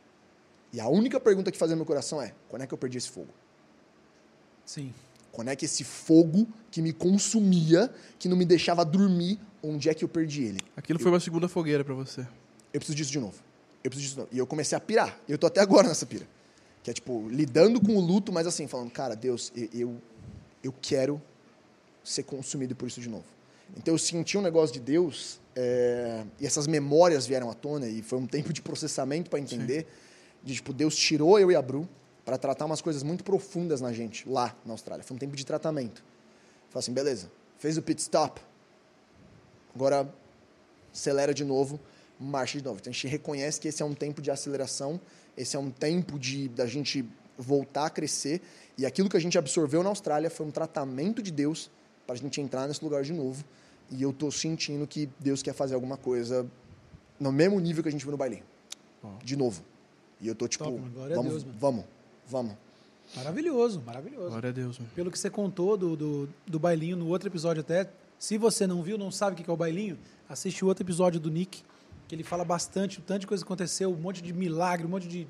E a única pergunta que fazia no meu coração é: quando é que eu perdi esse fogo? Sim. Quando é que esse fogo que me consumia, que não me deixava dormir, onde é que eu perdi ele? Aquilo foi uma segunda fogueira pra você. Eu preciso disso de novo. Eu preciso disso novo. E eu comecei a pirar. E eu tô até agora nessa pira. Que é tipo, lidando com o luto, mas assim, falando, cara, Deus, eu, eu, eu quero ser consumido por isso de novo. Então eu senti um negócio de Deus, é, e essas memórias vieram à tona, e foi um tempo de processamento para entender. De tipo, Deus tirou eu e a Bru para tratar umas coisas muito profundas na gente, lá na Austrália. Foi um tempo de tratamento. Falei assim, beleza, fez o pit stop, agora acelera de novo, marcha de novo. Então a gente reconhece que esse é um tempo de aceleração, esse é um tempo de da gente voltar a crescer. E aquilo que a gente absorveu na Austrália foi um tratamento de Deus para a gente entrar nesse lugar de novo. E eu tô sentindo que Deus quer fazer alguma coisa no mesmo nível que a gente viu no bailinho. De novo. E eu tô tipo, Top, vamos, Deus, vamos, vamos. Maravilhoso, maravilhoso. Glória a Deus, mano. Pelo que você contou do, do, do bailinho no outro episódio até, se você não viu, não sabe o que é o bailinho, assiste o outro episódio do Nick, que ele fala bastante, o tanto de coisa que aconteceu, um monte de milagre, um monte de,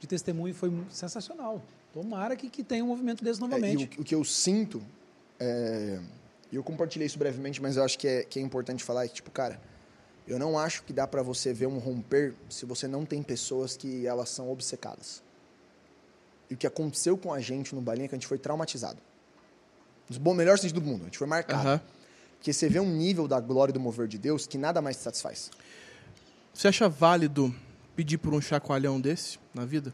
de testemunho, foi sensacional. Tomara que, que tenha um movimento desse É, e novamente. o, o que eu sinto, é, eu compartilhei isso brevemente, mas eu acho que é, que é importante falar é que, tipo, cara, eu não acho que dá pra você ver um romper se você não tem pessoas que elas são obcecadas. E o que aconteceu com a gente no balinha é que a gente foi traumatizado. No bom, melhor sentido do mundo, a gente foi marcado. Aham. Porque você vê um nível da glória e do mover de Deus que nada mais te satisfaz. Você acha válido pedir por um chacoalhão desse na vida?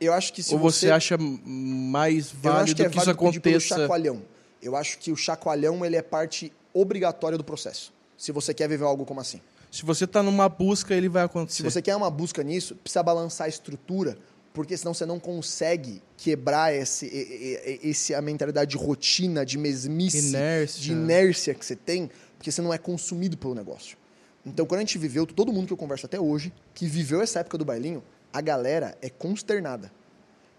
Eu acho que se Ou você, acha mais acho válido que que, é isso válido pedir pelo aconteça? chacoalhão. Eu acho que o chacoalhão ele é parte obrigatória do processo. Se você quer viver algo como assim. Se você tá numa busca, ele vai Se acontecer. você quer uma busca nisso, precisa balançar a estrutura, porque senão você não consegue quebrar esse, esse a mentalidade de rotina, de mesmice, Inércia. de inércia que você tem, porque você não é consumido pelo negócio. Então, quando a gente viveu, todo mundo que eu converso até hoje, que viveu essa época do bailinho, a galera é consternada.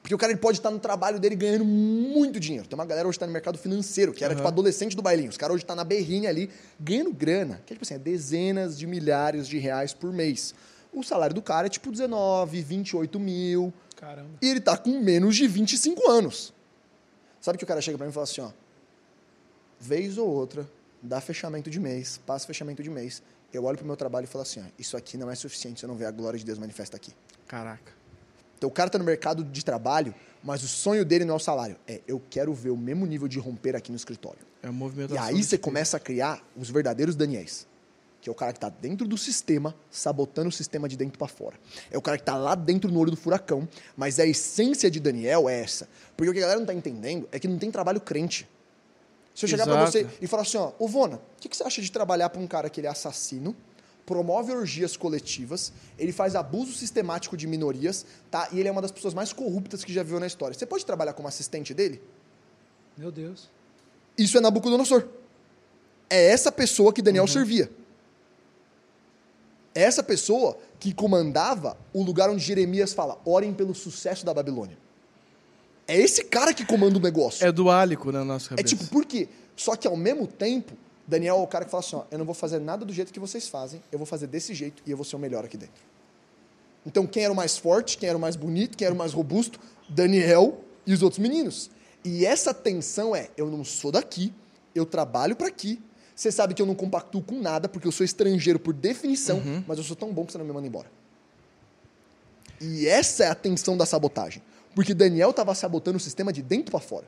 Porque o cara ele pode estar no trabalho dele ganhando muito dinheiro. Tem uma galera hoje que está no mercado financeiro, que era tipo adolescente do bailinho. Os caras hoje estão na berrinha ali, ganhando grana. Que é tipo assim, é dezenas de milhares de reais por mês. O salário do cara é tipo 19, 28 mil. Caramba. E ele tá com menos de 25 anos. Sabe que o cara chega pra mim e fala assim, ó. Vez ou outra, dá fechamento de mês, passa fechamento de mês. Eu olho pro meu trabalho e falo assim, ó, isso aqui não é suficiente se eu não ver a glória de Deus manifesta aqui. Caraca. Então o cara tá no mercado de trabalho, mas o sonho dele não é o salário. É, eu quero ver o mesmo nível de romper aqui no escritório. É uma E movimentação. aí você começa a criar os verdadeiros Daniéis. Que é o cara que tá dentro do sistema, sabotando o sistema de dentro para fora. É o cara que tá lá dentro no olho do furacão, mas a essência de Daniel é essa. Porque o que a galera não tá entendendo é que não tem trabalho crente. Se eu chegar pra Exato. você e falar assim, ó, ô Vona, o que, que você acha de trabalhar pra um cara que ele é assassino, promove orgias coletivas, ele faz abuso sistemático de minorias, tá? E ele é uma das pessoas mais corruptas que já viu na história. Você pode trabalhar como assistente dele? Meu Deus. Isso é Nabucodonosor. É essa pessoa que Daniel servia. É essa pessoa que comandava o lugar onde Jeremias fala: orem pelo sucesso da Babilônia. É esse cara que comanda o negócio. É duálico na nossa É cabeça. tipo, por quê? Só que ao mesmo tempo, Daniel é o cara que fala assim: ó, eu não vou fazer nada do jeito que vocês fazem, eu vou fazer desse jeito e eu vou ser o melhor aqui dentro. Então, quem era o mais forte, quem era o mais bonito, quem era o mais robusto? Daniel e os outros meninos. E essa tensão é: eu não sou daqui, eu trabalho para aqui. Você sabe que eu não compactuo com nada, porque eu sou estrangeiro por definição, mas eu sou tão bom que você não me manda embora. E essa é a tensão da sabotagem. Porque Daniel estava sabotando o sistema de dentro para fora.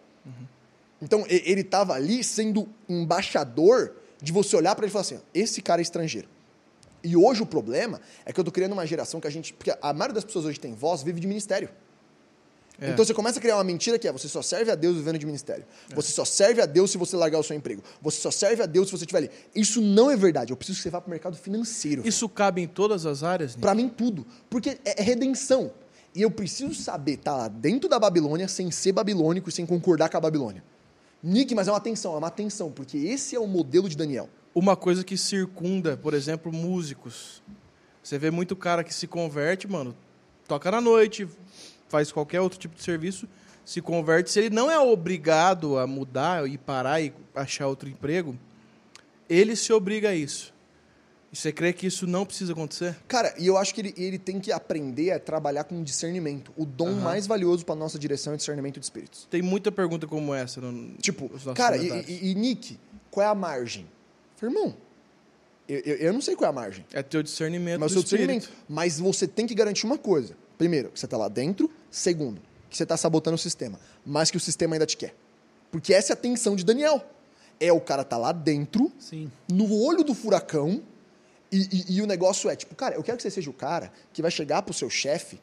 Então, e- ele estava ali sendo embaixador de você olhar para ele e falar assim: esse cara é estrangeiro. E hoje o problema é que eu tô criando uma geração que a gente. Porque a maioria das pessoas hoje tem voz, vive de ministério. É. Então você começa a criar uma mentira que é: você só serve a Deus vivendo de ministério. Você só serve a Deus se você largar o seu emprego. Você só serve a Deus se você estiver ali. Isso não é verdade. Eu preciso que você vá para o mercado financeiro. Isso cabe em todas as áreas? Para mim, tudo. Porque é é redenção. E eu preciso saber estar lá dentro da Babilônia sem ser babilônico e sem concordar com a Babilônia. Nick, mas é uma tensão, é uma tensão, porque esse é o modelo de Daniel. Uma coisa que circunda, por exemplo, músicos. Você vê muito cara que se converte, mano, toca na noite, faz qualquer outro tipo de serviço, se converte. Se ele não é obrigado a mudar e parar e achar outro emprego, ele se obriga a isso. E você crê que isso não precisa acontecer? Cara, e eu acho que ele, ele tem que aprender a trabalhar com discernimento. O dom mais valioso para nossa direção é discernimento de espíritos. Tem muita pergunta como essa. No, Tipo, nos nossos cara, e, e- e, Nick, qual é a margem? Falei, irmão, eu, eu, eu não sei qual é a margem. É teu discernimento Mas o do seu discernimento. espírito. Mas você tem que garantir uma coisa. Primeiro, que você está lá dentro. Segundo, que você está sabotando o sistema. Mas que o sistema ainda te quer. Porque essa é a tensão de Daniel. É o cara tá lá dentro, Sim. no olho do furacão, e, e- e o negócio é, tipo, cara, eu quero que você seja o cara que vai chegar pro seu chefe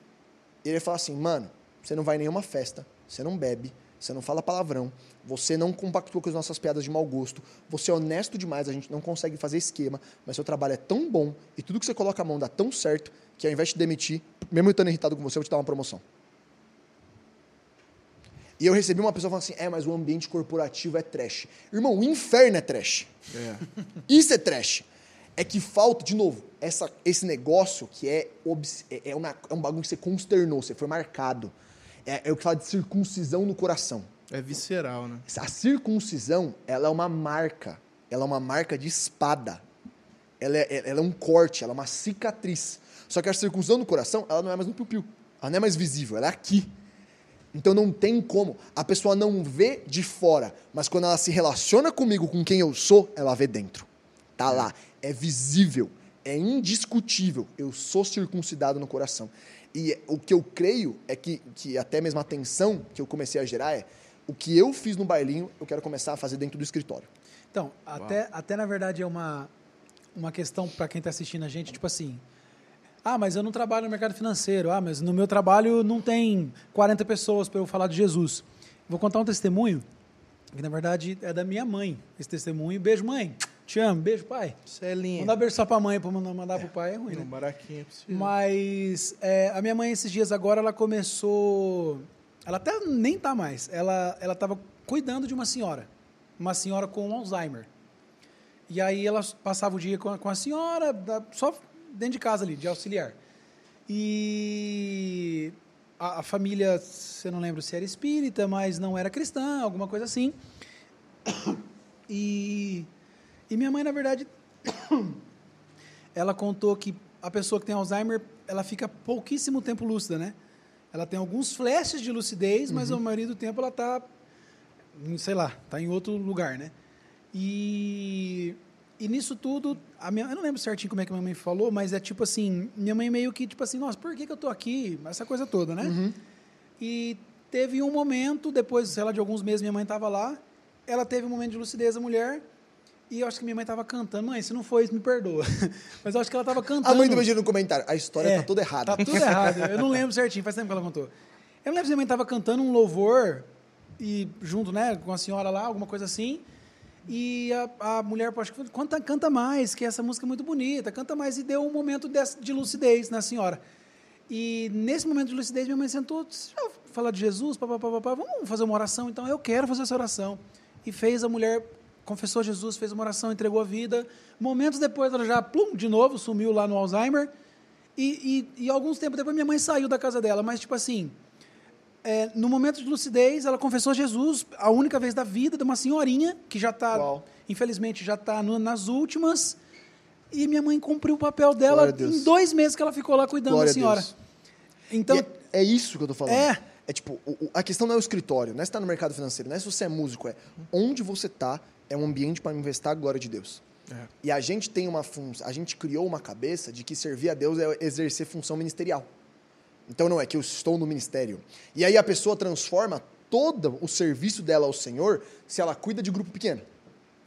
e ele vai falar assim, mano, você não vai em nenhuma festa, você não bebe, você não fala palavrão, você não compactua com as nossas piadas de mau gosto, você é honesto demais, a gente não consegue fazer esquema, mas seu trabalho é tão bom e tudo que você coloca a mão dá tão certo que ao invés de demitir, mesmo eu estando irritado com você, eu vou te dar uma promoção. E eu recebi uma pessoa falando assim, é, mas o ambiente corporativo é trash. Irmão, o inferno é trash. É. Isso é trash. É que falta, de novo, essa, esse negócio que é, é, é uma- é um bagulho que você consternou, você foi marcado. É, é o que fala de circuncisão no coração. É visceral, né? A circuncisão, ela é uma marca. Ela é uma marca de espada. Ela é, ela é um corte, ela é uma cicatriz. Só que a circuncisão no coração, ela não é mais no piu-piu. Ela não é mais visível, ela é aqui. Então não tem como. A pessoa não vê de fora, mas quando ela se relaciona comigo, com quem eu sou, ela vê dentro. Tá lá. É visível. É indiscutível. Eu sou circuncidado no coração. E o que eu creio é que, que até mesmo a tensão que eu comecei a gerar é o que eu fiz no bailinho, eu quero começar a fazer dentro do escritório. Então, até, até na verdade é uma, uma questão para quem está assistindo a gente, tipo assim. Ah, mas eu não trabalho no mercado financeiro. Ah, mas no meu trabalho não tem 40 pessoas para eu falar de Jesus. Vou contar um testemunho, que na verdade é da minha mãe, esse testemunho. Beijo, mãe. Te amo. Beijo, pai. Celinha. Mandar beijo só pra mãe, para não mandar pro pai é ruim, No né? baraquinho é. Mas é, a minha mãe, esses dias agora, ela começou. Ela até nem tá mais. Ela ela estava cuidando de uma senhora. Uma senhora com Alzheimer. E aí ela passava o dia com a, com a senhora, da- só dentro de casa ali, de auxiliar. E a, a família, você não lembro se era espírita, mas não era cristã, alguma coisa assim. [coughs] E, e minha mãe, na verdade, [coughs] ela contou que a pessoa que tem Alzheimer, ela fica pouquíssimo tempo lúcida, né? Ela tem alguns flashes de lucidez, mas a maioria do tempo ela está, sei lá, está em outro lugar, né? E, e nisso tudo, a minha, eu não lembro certinho como é que minha mãe falou, mas é tipo assim, minha mãe meio que tipo assim, nossa, por que, que eu tô aqui? Essa coisa toda, né? E teve um momento, depois, sei lá, de alguns meses, minha mãe estava lá, ela teve um momento de lucidez, a mulher, e eu acho que minha mãe estava cantando. Mãe, se não foi isso, me perdoa. [laughs] Mas eu acho que ela estava cantando. A mãe do Benjamin no comentário, a história É, tá toda errada. Tá tudo [laughs] errado. Eu não lembro certinho, faz tempo que ela contou. Eu não lembro se minha mãe estava cantando um louvor, e junto, né, com a senhora lá, alguma coisa assim. E a, a mulher, acho que canta, canta mais, que essa música é muito bonita, canta mais. E deu um momento de, de lucidez na senhora. E nesse momento de lucidez, minha mãe sentou, disse, "Ah, falar de Jesus, papapá, papá, vamos fazer uma oração? Então, eu quero fazer essa oração. E fez a mulher, confessou Jesus, fez uma oração, entregou a vida. Momentos depois, ela já, plum, de novo, sumiu lá no Alzheimer. E, e, e alguns tempos depois, minha mãe saiu da casa dela. Mas, tipo assim, é, no momento de lucidez, ela confessou Jesus, a única vez da vida de uma senhorinha, que já está, infelizmente, já está nas últimas. E minha mãe cumpriu o papel dela em dois meses que ela ficou lá cuidando Glória da senhora. Então, é, é isso que eu tô falando. É. É tipo, a questão não é o escritório, não é se tá no mercado financeiro, não é se você é músico, é onde você tá é um ambiente para manifestar a glória de Deus. É. E a gente tem uma função, a gente criou uma cabeça de que servir a Deus é exercer função ministerial. Então não é que eu estou no ministério. E aí a pessoa transforma todo o serviço dela ao Senhor se ela cuida de grupo pequeno.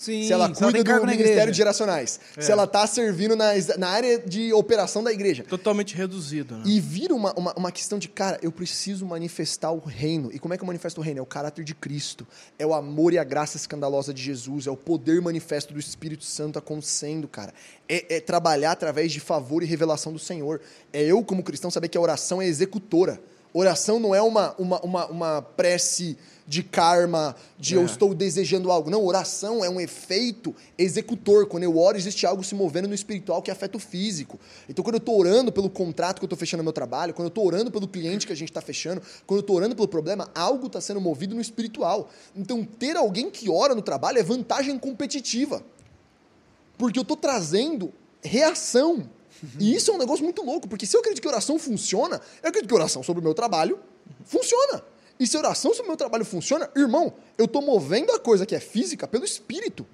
Sim, se ela cuida cargo do Ministério de Geracionais. É. Se ela está servindo na, na área de operação da igreja. Totalmente reduzido, né? E vira uma, uma, uma questão de, cara, eu preciso manifestar o reino. E como é que eu manifesto o reino? É o caráter de Cristo. É o amor e a graça escandalosa de Jesus. É o poder manifesto do Espírito Santo acontecendo, cara. É, é trabalhar através de favor e revelação do Senhor. É eu, como cristão, saber que a oração é executora. Oração não é uma, uma, uma, uma prece de karma, de eu É. estou desejando algo. Não, oração é um efeito executor. Quando eu oro, existe algo se movendo no espiritual que afeta o físico. Então, quando eu estou orando pelo contrato que eu estou fechando no meu trabalho, quando eu estou orando pelo cliente que a gente está fechando, quando eu estou orando pelo problema, algo está sendo movido no espiritual. Então, ter alguém que ora no trabalho é vantagem competitiva. Porque eu estou trazendo reação. E isso é um negócio muito louco, porque se eu acredito que oração funciona, eu acredito que oração sobre o meu trabalho funciona. E se oração sobre o meu trabalho funciona, irmão, eu estou movendo a coisa que é física pelo espírito.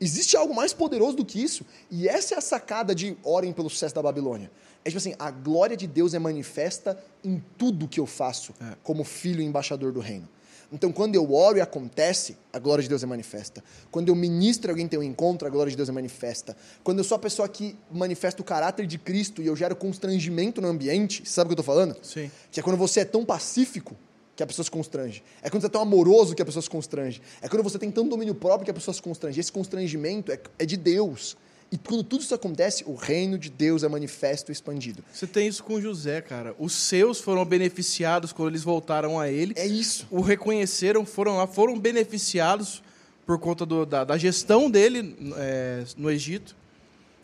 Existe algo mais poderoso do que isso. E essa é a sacada de orem pelo sucesso da Babilônia. É tipo assim, a glória de Deus é manifesta em tudo que eu faço, É. como filho e embaixador do reino. Então, quando eu oro e acontece, a glória de Deus é manifesta. Quando eu ministro e alguém tem um encontro, a glória de Deus é manifesta. Quando eu sou a pessoa que manifesta o caráter de Cristo e eu gero constrangimento no ambiente, sabe o que eu estou falando? Sim. Que é quando você é tão pacífico que a pessoa se constrange. É quando você é tão amoroso que a pessoa se constrange. É quando você tem tanto domínio próprio que a pessoa se constrange. Esse constrangimento é, é de Deus. E quando tudo isso acontece, o reino de Deus é manifesto e expandido. Você tem isso com José, cara. Os seus foram beneficiados quando eles voltaram a ele. É isso. O reconheceram, foram lá, foram beneficiados por conta do- da, da gestão dele é, no Egito.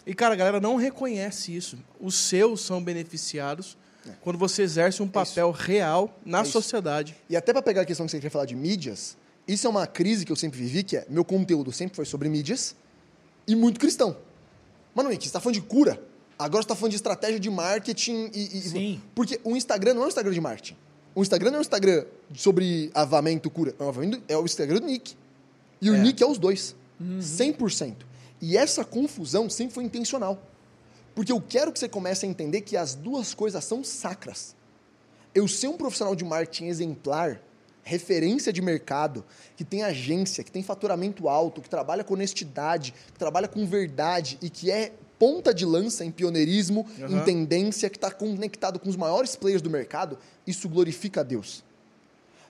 E, cara, a galera não reconhece isso. Os seus são beneficiados quando você exerce um papel real na É sociedade. E até para pegar a questão que você queria falar de mídias, isso é uma crise que eu sempre vivi, que é meu conteúdo sempre foi sobre mídias e muito cristão. Mano, Nick, você tá falando de cura? Agora você tá falando de estratégia de marketing e. e- Sim. Porque o Instagram não é um Instagram de marketing. O Instagram não é um Instagram sobre avamento, cura. É o avamento- É o Instagram do Nick. E o É. Nick é os dois. 100%. E essa confusão sempre foi intencional. Porque eu quero que você comece a entender que as duas coisas são sacras. Eu ser um profissional de marketing exemplar, referência de mercado, que tem agência, que tem faturamento alto, que trabalha com honestidade, que trabalha com verdade e que é ponta de lança em pioneirismo, Aham. em tendência, que está conectado com os maiores players do mercado, isso glorifica a Deus.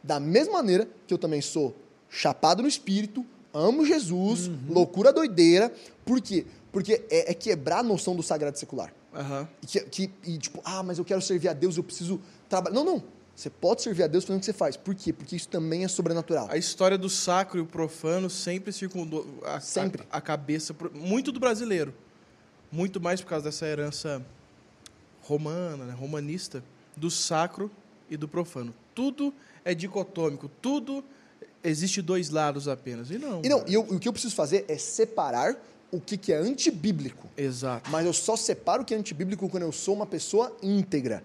Da mesma maneira que eu também sou chapado no espírito, amo Jesus, loucura doideira. Por quê? Porque é, é quebrar a noção do sagrado secular. Aham. E, que, que- e, tipo, ah, mas eu quero servir a Deus, eu preciso trabalhar. Não, não. Você pode servir a Deus fazendo o que você faz. Por quê? Porque isso também é sobrenatural. A história do sacro e o profano sempre circundou a, Sempre. a, a cabeça, muito do brasileiro. Muito mais por causa dessa herança romana, né, romanista, do sacro e do profano. Tudo é dicotômico, tudo existe dois lados apenas. E não. E não, e eu- o que eu preciso fazer é separar o que, que é antibíblico. Exato. Mas eu só separo o que é antibíblico quando eu sou uma pessoa íntegra.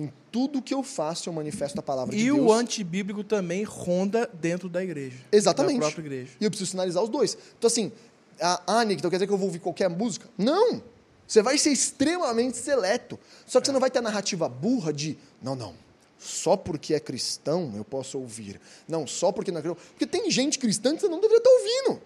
Em tudo que eu faço, eu manifesto a palavra de E Deus. o antibíblico também ronda dentro da igreja. Exatamente. Da própria igreja. E eu preciso sinalizar os dois. Então, assim, ah, ah, Nick, então quer dizer que eu vou ouvir qualquer música? Não! Você vai ser extremamente seleto. Só que você não vai ter a narrativa burra de, não, não, só porque é cristão eu posso ouvir. Não, só porque não é cristão. Porque tem gente cristã que você não deveria estar ouvindo.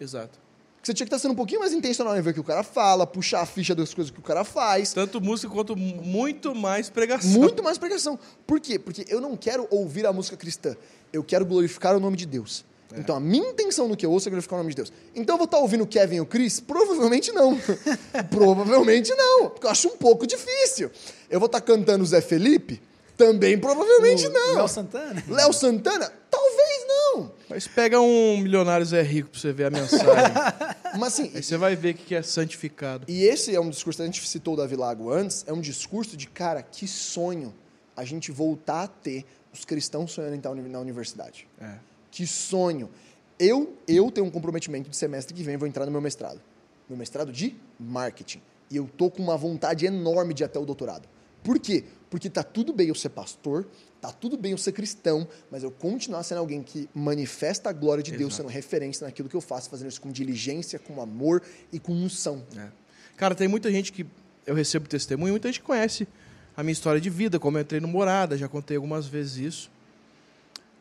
Exato. Que Você tinha que estar sendo um pouquinho mais intencional em ver o que o cara fala, puxar a ficha das coisas que o cara faz. Tanto música quanto mu- muito mais pregação. Muito mais pregação. Por quê? Porque eu não quero ouvir a música cristã. Eu quero glorificar o nome de Deus. Então, a minha intenção no que eu ouço é glorificar o nome de Deus. Então, eu vou estar ouvindo o Kevin e o Chris? Provavelmente não. [laughs] provavelmente não. Porque eu acho um pouco difícil. Eu vou estar cantando o Zé Felipe? Também provavelmente O não. Léo Santana? Léo Santana? Talvez não. Mas pega um milionário Zé Rico pra você ver a mensagem. [laughs] Mas assim, Aí você vai ver o que é santificado. E esse é um discurso, a gente citou o Davi Lago antes, é um discurso de, cara, que sonho a gente voltar a ter os cristãos sonhando em estar na universidade. É. Que sonho. Eu, eu tenho um comprometimento de semestre que vem, vou entrar no meu mestrado. Meu mestrado de marketing. E eu tô com uma vontade enorme de ir até o doutorado. Por quê? Porque tá tudo bem eu ser pastor, tá tudo bem eu ser cristão, mas eu continuar sendo alguém que manifesta a glória de Deus, Exato. sendo referência naquilo que eu faço, fazendo isso com diligência, com amor e com unção. É. Cara, tem muita gente que eu recebo testemunho, muita gente conhece a minha história de vida, como eu entrei no Morada, já contei algumas vezes isso.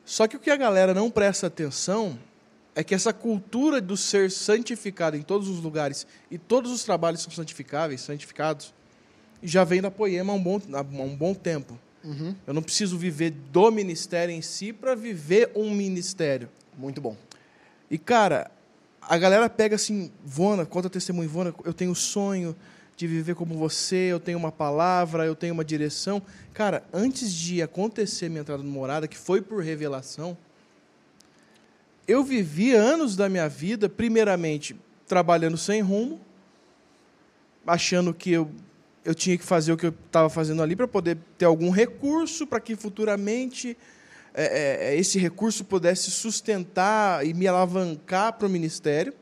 Só que o que a galera não presta atenção é que essa cultura do ser santificado em todos os lugares e todos os trabalhos são santificáveis, santificados, já vem da Poema há um bom, há um bom tempo. Uhum. Eu não preciso viver do ministério em si para viver um ministério. Muito bom. E, cara, a galera pega assim, Vona, conta testemunho, Vona, eu tenho o sonho de viver como você, eu tenho uma palavra, eu tenho uma direção. Cara, antes de acontecer minha entrada no morada, que foi por revelação, eu vivi anos da minha vida, primeiramente, trabalhando sem rumo, achando que eu, eu tinha que fazer o que eu estava fazendo ali para poder ter algum recurso para que futuramente é, é, esse recurso pudesse sustentar e me alavancar para o ministério,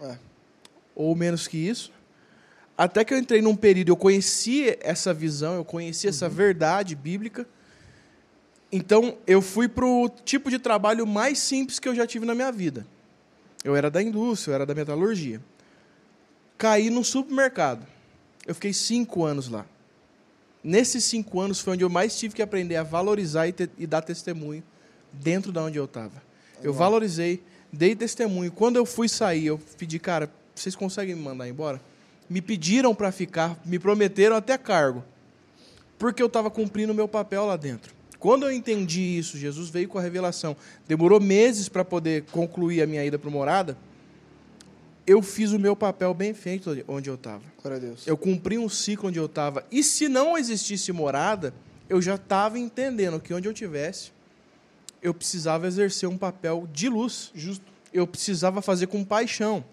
É. ou menos que isso. Até que eu entrei num período, eu conheci essa visão, eu conheci essa verdade bíblica. Então, eu fui para o tipo de trabalho mais simples que eu já tive na minha vida. Eu era da indústria, eu era da metalurgia. Caí num supermercado. Eu fiquei cinco anos lá. Nesses cinco anos foi onde eu mais tive que aprender a valorizar e, te- e dar testemunho dentro da onde eu estava. Eu valorizei, dei testemunho. Quando eu fui sair, eu pedi, cara, vocês conseguem me mandar embora? Me pediram para ficar, me prometeram até cargo, porque eu estava cumprindo o meu papel lá dentro. Quando eu entendi isso, Jesus veio com a revelação. Demorou meses para poder concluir a minha ida para morada. Eu fiz o meu papel bem feito onde eu estava. Glória a Deus. Eu cumpri um ciclo onde eu estava. E se não existisse morada, eu já estava entendendo que onde eu tivesse, eu precisava exercer um papel de luz. Justo. Eu precisava fazer com paixão.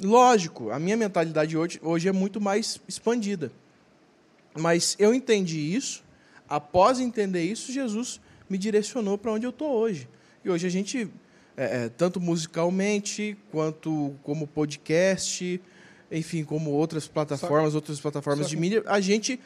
Lógico, a minha mentalidade hoje, hoje é muito mais expandida. Mas eu entendi isso. Após entender isso, Jesus me direcionou para onde eu estou hoje. E hoje a gente, é, é, tanto musicalmente, quanto como podcast, enfim, como outras plataformas, outras plataformas só de que- mídia, a gente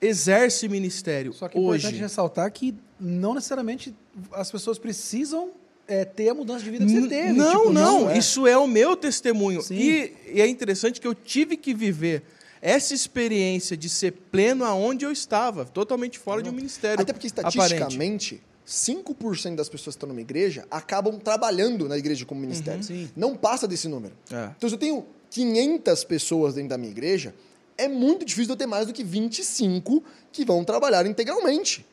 exerce ministério Só que é importante hoje. ressaltar que não necessariamente as pessoas precisam é, ter a mudança de vida que você teve. Não, Tipo, não, é. isso é o meu testemunho. E, e é interessante que eu tive que viver essa experiência de ser pleno aonde eu estava, totalmente fora de um ministério. Até porque, aparente. Estatisticamente, 5% das pessoas que estão numa igreja acabam trabalhando na igreja como ministério. Sim. Não passa desse número. É. Então, se eu tenho 500 pessoas dentro da minha igreja, é muito difícil eu ter mais do que 25 que vão trabalhar integralmente.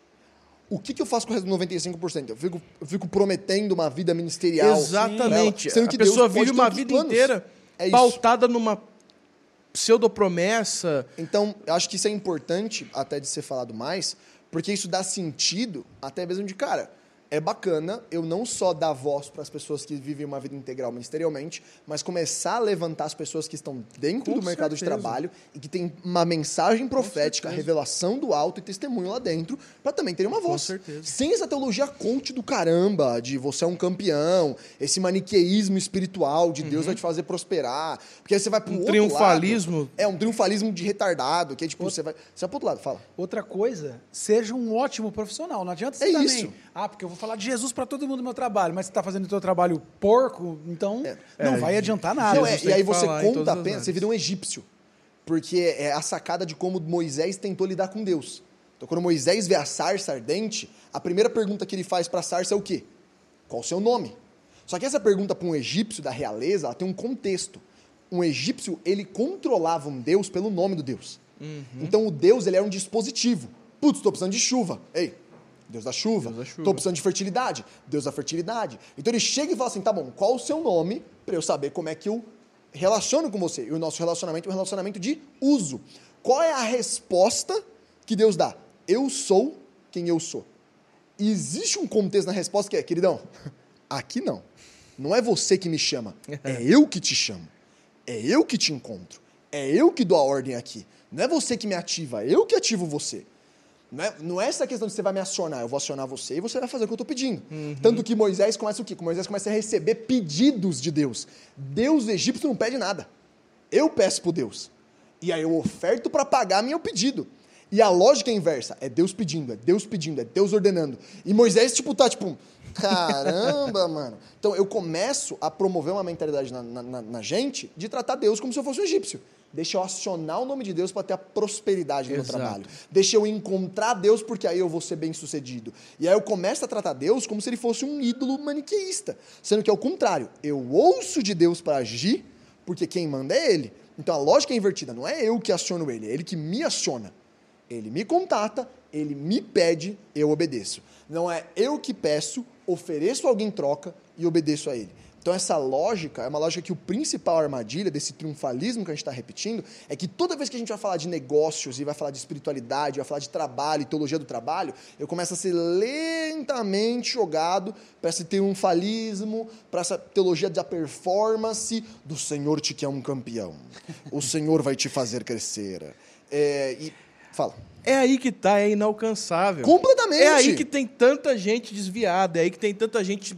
O que, que eu faço com o resto dos 95%? Eu fico, eu fico prometendo uma vida ministerial. Exatamente. ela, sendo a que pessoa Deus vive uma vida planos. inteira É pautada numa pseudopromessa. Então, eu acho que isso é importante até de ser falado mais, porque isso dá sentido até mesmo de, cara, é bacana eu não só dar voz para as pessoas que vivem uma vida integral ministerialmente, mas começar a levantar as pessoas que estão dentro Com do mercado de trabalho e que tem uma mensagem profética, revelação do alto e testemunho lá dentro, para também terem uma Com voz. certeza. Sem essa teologia coach do caramba, de você é um campeão, esse maniqueísmo espiritual de Deus vai te fazer prosperar, porque aí você vai pro Um outro triunfalismo. lado. É, um triunfalismo de retardado, que é tipo, você vai, você vai pro outro lado, fala. Outra coisa, seja um ótimo profissional. Não adianta você É também. isso. Ah, porque eu vou falar de Jesus para todo mundo no meu trabalho, mas você está fazendo o seu trabalho porco, então É. não É, vai adiantar nada. Não, é, e aí você conta apenas, você vira um egípcio. Porque é a sacada de como Moisés tentou lidar com Deus. Então, quando Moisés vê a sarça ardente, a primeira pergunta que ele faz para a sarça é o quê? Qual o seu nome? Só que essa pergunta para um egípcio da realeza, ela tem um contexto. Um egípcio, ele controlava um deus pelo nome do deus. Uhum. Então, o deus, ele era um dispositivo. Putz, estou precisando de chuva. Ei, Deus da chuva. Estou precisando de fertilidade. Deus da fertilidade. Então ele chega e fala assim: tá bom, qual o seu nome para eu saber como é que eu relaciono com você? E o nosso relacionamento é um relacionamento de uso. Qual é a resposta que Deus dá? Eu sou quem eu sou. E existe um contexto na resposta que é, queridão, [laughs] aqui não. Não é você que me chama, é [laughs] eu que te chamo. É eu que te encontro. É eu que dou a ordem aqui. Não é você que me ativa, é eu que ativo você. Não é, não é essa questão de você vai me acionar, eu vou acionar você e você vai fazer o que eu estou pedindo. Tanto que Moisés começa o quê? Moisés começa a receber pedidos de Deus. Deus egípcio não pede nada. Eu peço por Deus. E aí eu oferto para pagar meu pedido. E a lógica é inversa. É Deus pedindo, é Deus pedindo, é Deus ordenando. E Moisés, tipo, tá tipo, caramba, [laughs] mano. Então eu começo a promover uma mentalidade na- na- na gente de tratar Deus como se eu fosse um egípcio. Deixa eu acionar o nome de Deus para ter a prosperidade no meu Exato. trabalho. Deixa eu encontrar Deus porque aí eu vou ser bem sucedido. E aí eu começo a tratar Deus como se ele fosse um ídolo maniqueísta. Sendo que é o contrário. Eu ouço de Deus para agir porque quem manda é ele. Então a lógica é invertida. Não é eu que aciono ele, é ele que me aciona. Ele me contata, ele me pede, eu obedeço. Não é eu que peço, ofereço alguém em troca e obedeço a ele. Então essa lógica é uma lógica que o principal armadilha desse triunfalismo que a gente está repetindo é que toda vez que a gente vai falar de negócios e vai falar de espiritualidade, vai falar de trabalho e teologia do trabalho, eu começo a ser lentamente jogado para esse triunfalismo, para essa teologia da performance do Senhor te quer um campeão, o Senhor vai te fazer crescer. É, e fala. É aí que tá, é inalcançável. Completamente. É aí que tem tanta gente desviada, é aí que tem tanta gente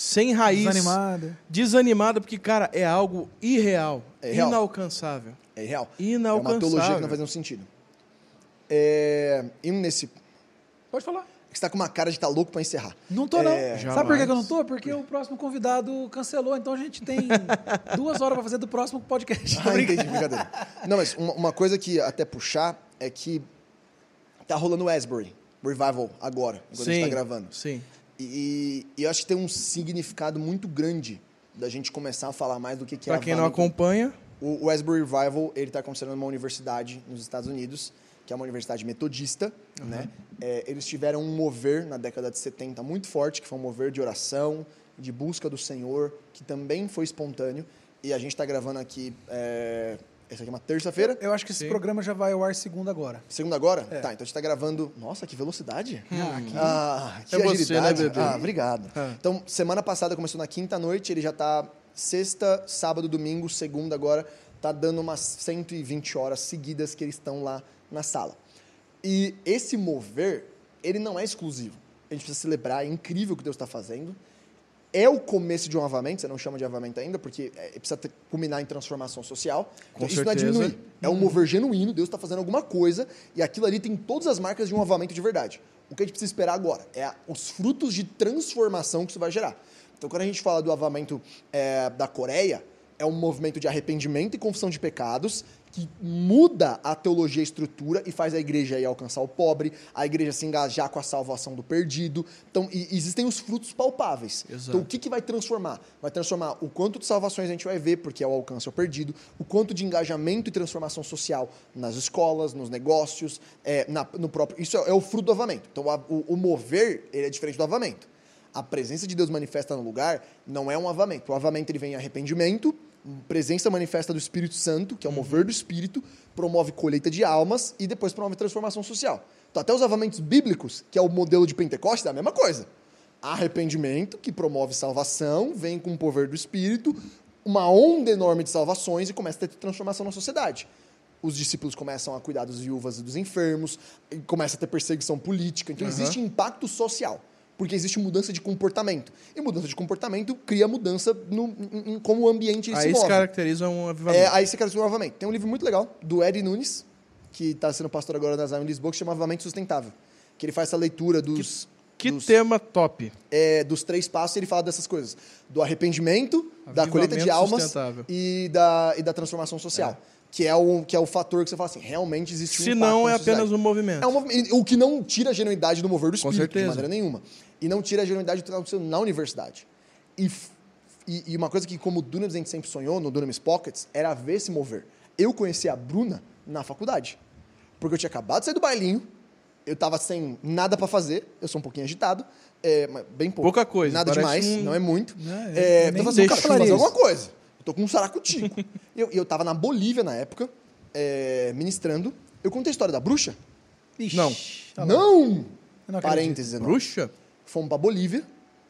sem raiz. Desanimada. Desanimada, porque, cara, é algo irreal. É real. Inalcançável. É real. Inalcançável. É uma teologia que não faz nenhum sentido. É, indo nesse. Pode falar. Você tá com uma cara de estar louco para encerrar. Não tô, não. É, Sabe por que eu não tô? Porque o próximo convidado cancelou, então a gente tem [laughs] duas horas pra fazer do próximo podcast. Ah, entendi, brincadeira. Não, mas uma, uma coisa que até puxar é que tá rolando o Asbury Revival agora, enquanto a gente tá gravando. Sim. E, e eu acho que tem um significado muito grande da gente começar a falar mais do que, que é Pra quem não acompanha, O, Asbury Revival, ele está acontecendo numa universidade nos Estados Unidos, que é uma universidade metodista, né? É, eles tiveram um mover na década de 70 muito forte, que foi um mover de oração, de busca do Senhor, que também foi espontâneo. E a gente está gravando aqui, é, essa aqui é uma terça-feira. Eu acho que esse Sim. programa já vai ao ar segunda agora. Segunda agora? É. Tá, então a gente tá gravando. Nossa, que velocidade! Ah, que- Ah, que É você, agilidade. né, bebê? Ah, obrigado. Ah. Então, semana passada começou na quinta noite, ele já tá sexta, sábado, domingo, segunda agora, tá dando umas 120 horas seguidas que eles estão lá na sala. E esse mover, ele não é exclusivo. A gente precisa celebrar, é incrível o que Deus está fazendo. É o começo de um avamento, você não chama de avamento ainda, porque é, precisa ter- culminar em transformação social. Com isso não é diminuir. É um mover genuíno, Deus está fazendo alguma coisa, e aquilo ali tem todas as marcas de um avamento de verdade. O que a gente precisa esperar agora é a- os frutos de transformação que isso vai gerar. Então, quando a gente fala do avamento é, da Coreia, é um movimento de arrependimento e confissão de pecados que muda a teologia e a estrutura e faz a igreja ir alcançar o pobre, a igreja se engajar com a salvação do perdido. Então, e- existem os frutos palpáveis. Exato. Então, o que, que vai transformar? Vai transformar o quanto de salvações a gente vai ver, porque é o alcance ao perdido, o quanto de engajamento e transformação social nas escolas, nos negócios, é, na- no próprio. Isso é, é o fruto do avamento. Então, a- o, o mover ele é diferente do avamento. A presença de Deus manifesta no lugar não é um avamento. O avamento ele vem em arrependimento, presença manifesta do Espírito Santo, que é o mover do Espírito, promove colheita de almas e depois promove transformação social. Então, até os avamentos bíblicos, que é o modelo de Pentecostes, é a mesma coisa. Arrependimento, que promove salvação, vem com o poder do Espírito, uma onda enorme de salvações e começa a ter transformação na sociedade. Os discípulos começam a cuidar dos viúvas e dos enfermos, e começa a ter perseguição política. Então, existe impacto social, porque existe mudança de comportamento. E mudança de comportamento cria mudança no, em, em como o ambiente se aí se move. caracteriza um avivamento. É, aí você quer novamente. Tem um livro muito legal do Eri Nunes, que está sendo pastor agora na Zion Lisboa, que chama Avivamento Sustentável. Que ele faz essa leitura dos, que dos, tema top. é, dos três passos e ele fala dessas coisas. Do arrependimento, da Avivamento colheita de almas e da, e da transformação social. Que, é o, que é o fator que você fala assim, realmente existe um Se não, é apenas um movimento. É um movimento- o que não tira a genuidade do mover do espírito, de maneira nenhuma. E não tira a genuidade do que está acontecendo na universidade. E, e, e uma coisa que, como o Dunamis a gente sempre sonhou, no Dunamis Pockets, era ver se mover. Eu conheci a Bruna na faculdade. Porque eu tinha acabado de sair do bailinho, eu tava sem nada para fazer, eu sou um pouquinho agitado, é, bem pouco. Pouca coisa, Nada demais, um- não é muito. É, então, assim, deixa cara, preciso fazer alguma coisa. Eu tô com um saracutico. [laughs] E eu, eu tava na Bolívia na época, é, ministrando. Eu contei a história da bruxa? Ixi, Não. tá não! Não. Parênteses, enorme. Bruxa? Fomos pra Bolívia,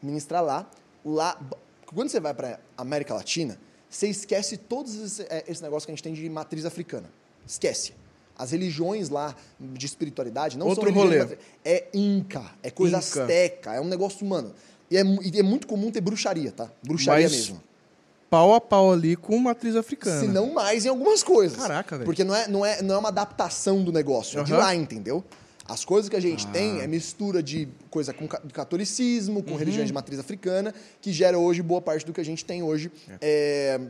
ministrar lá. Lá, quando você vai pra América Latina, você esquece todos esse, é, esse negócio que a gente tem de matriz africana. Esquece. As religiões lá de espiritualidade não Outro são religiões rolê. É Inca, é coisa Inca. asteca, é um negócio humano. E é, e é muito comum ter bruxaria, tá? Bruxaria Mas mesmo. Pau a pau ali com matriz africana. Se não mais em algumas coisas. Caraca, velho. Porque não é, não, é, não é uma adaptação do negócio, é de lá, entendeu? As coisas que a gente Ah. tem é mistura de coisa com ca- catolicismo, Uhum. com religiões de matriz africana, que gera hoje boa parte do que a gente tem hoje é,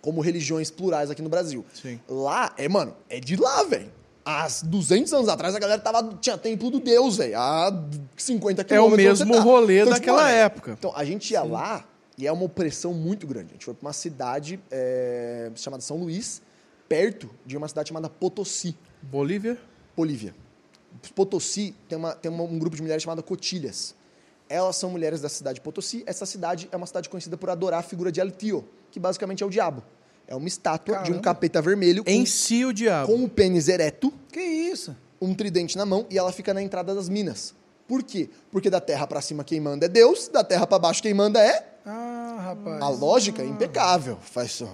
como religiões plurais aqui no Brasil. Sim. Lá, é, mano, é de lá, velho. Há 200 anos atrás a galera tava, tinha templo do Deus, velho. Há 50 É o quilômetros de onde mesmo tá. rolê tipo, daquela mano, época. Então, a gente ia lá e é uma opressão muito grande. A gente foi pra uma cidade é, chamada São Luís, perto de uma cidade chamada Potosí, Bolívia? Bolívia. Potosí tem, uma, tem uma- um grupo de mulheres chamado Cotilhas. Elas são mulheres da cidade de Potosí. Essa cidade é uma cidade conhecida por adorar a figura de El Tio, que basicamente é o diabo. É uma estátua de um Caramba. capeta vermelho Em com, si o diabo. com o pênis ereto, Que isso? um tridente na mão e ela fica na entrada das minas. Por quê? Porque da terra pra cima quem manda é Deus, da terra pra baixo quem manda é Ah, rapaz. a lógica é impecável. Faz é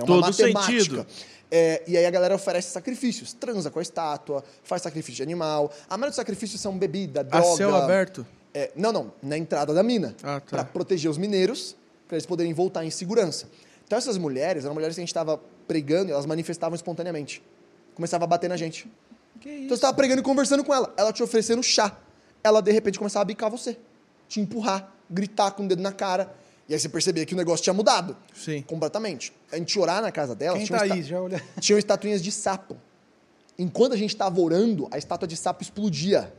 uma Todo matemática. sentido. É, e aí a galera oferece sacrifícios, transa com a estátua, faz sacrifício de animal. A maioria dos sacrifícios são bebida, A droga. céu aberto? É, não, não, na entrada da mina. Ah, tá. Pra proteger os mineiros, pra eles poderem voltar em segurança. Então essas mulheres, eram mulheres que a gente estava pregando e elas manifestavam espontaneamente. Começava a bater na gente. Que Então isso? você estava pregando e conversando com ela. Ela te oferecendo chá. Ela, de repente, começava a bicar você. Te empurrar, gritar com o dedo na cara. E aí você percebia que o negócio tinha mudado. Sim. Completamente. A gente orar na casa dela. Quem tinha tá esta- aí? Já olha. [laughs] Tinham estatuinhas de sapo. Enquanto a gente estava orando, a estátua de sapo explodia.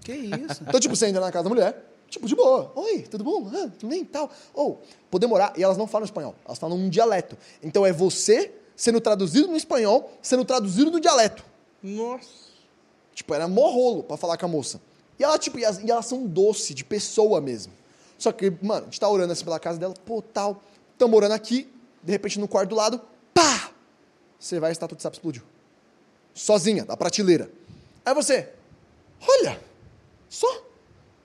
Que isso? Então, tipo, você entra na casa da mulher, tipo, de boa. Oi, tudo bom? Ah, tudo bem? Tal. Ou, podemos orar. E elas não falam espanhol, elas falam um dialeto. Então é você sendo traduzido no espanhol, sendo traduzido no dialeto. Nossa. Tipo, era mó rolo pra falar com a moça. E ela, tipo, e, e elas são doce, de pessoa mesmo. Só que, mano, a gente tá orando assim pela casa dela, pô, tal. Tamo orando aqui, de repente no quarto do lado, pá! Você vai, a estátua de sapo explodiu. Sozinha, da prateleira. Aí você, olha, só,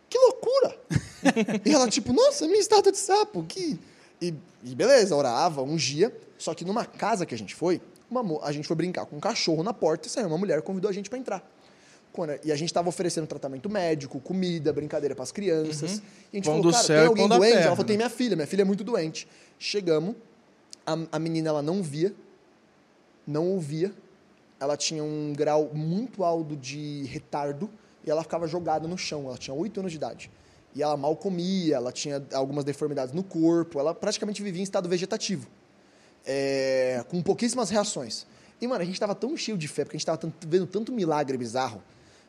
que loucura! [laughs] e ela, tipo, nossa, minha estátua de sapo, que. E, e beleza, orava, ungia. Só que numa casa que a gente foi, uma a gente foi brincar com um cachorro na porta e saiu uma mulher convidou a gente pra entrar. Quando- e a gente tava oferecendo tratamento médico, comida, brincadeira pras crianças. E a gente Pão falou, cara, céu tem alguém doente? terra, ela falou, tem né? minha filha, minha filha é muito doente. Chegamos, a, a menina ela não via, não ouvia, ela tinha um grau muito alto de retardo e ela ficava jogada no chão. Ela tinha 8 anos de idade. E ela mal comia, ela tinha algumas deformidades no corpo, ela praticamente vivia em estado vegetativo. É, com pouquíssimas reações. E, mano, a gente tava tão cheio de fé, porque a gente tava tant- vendo tanto milagre bizarro.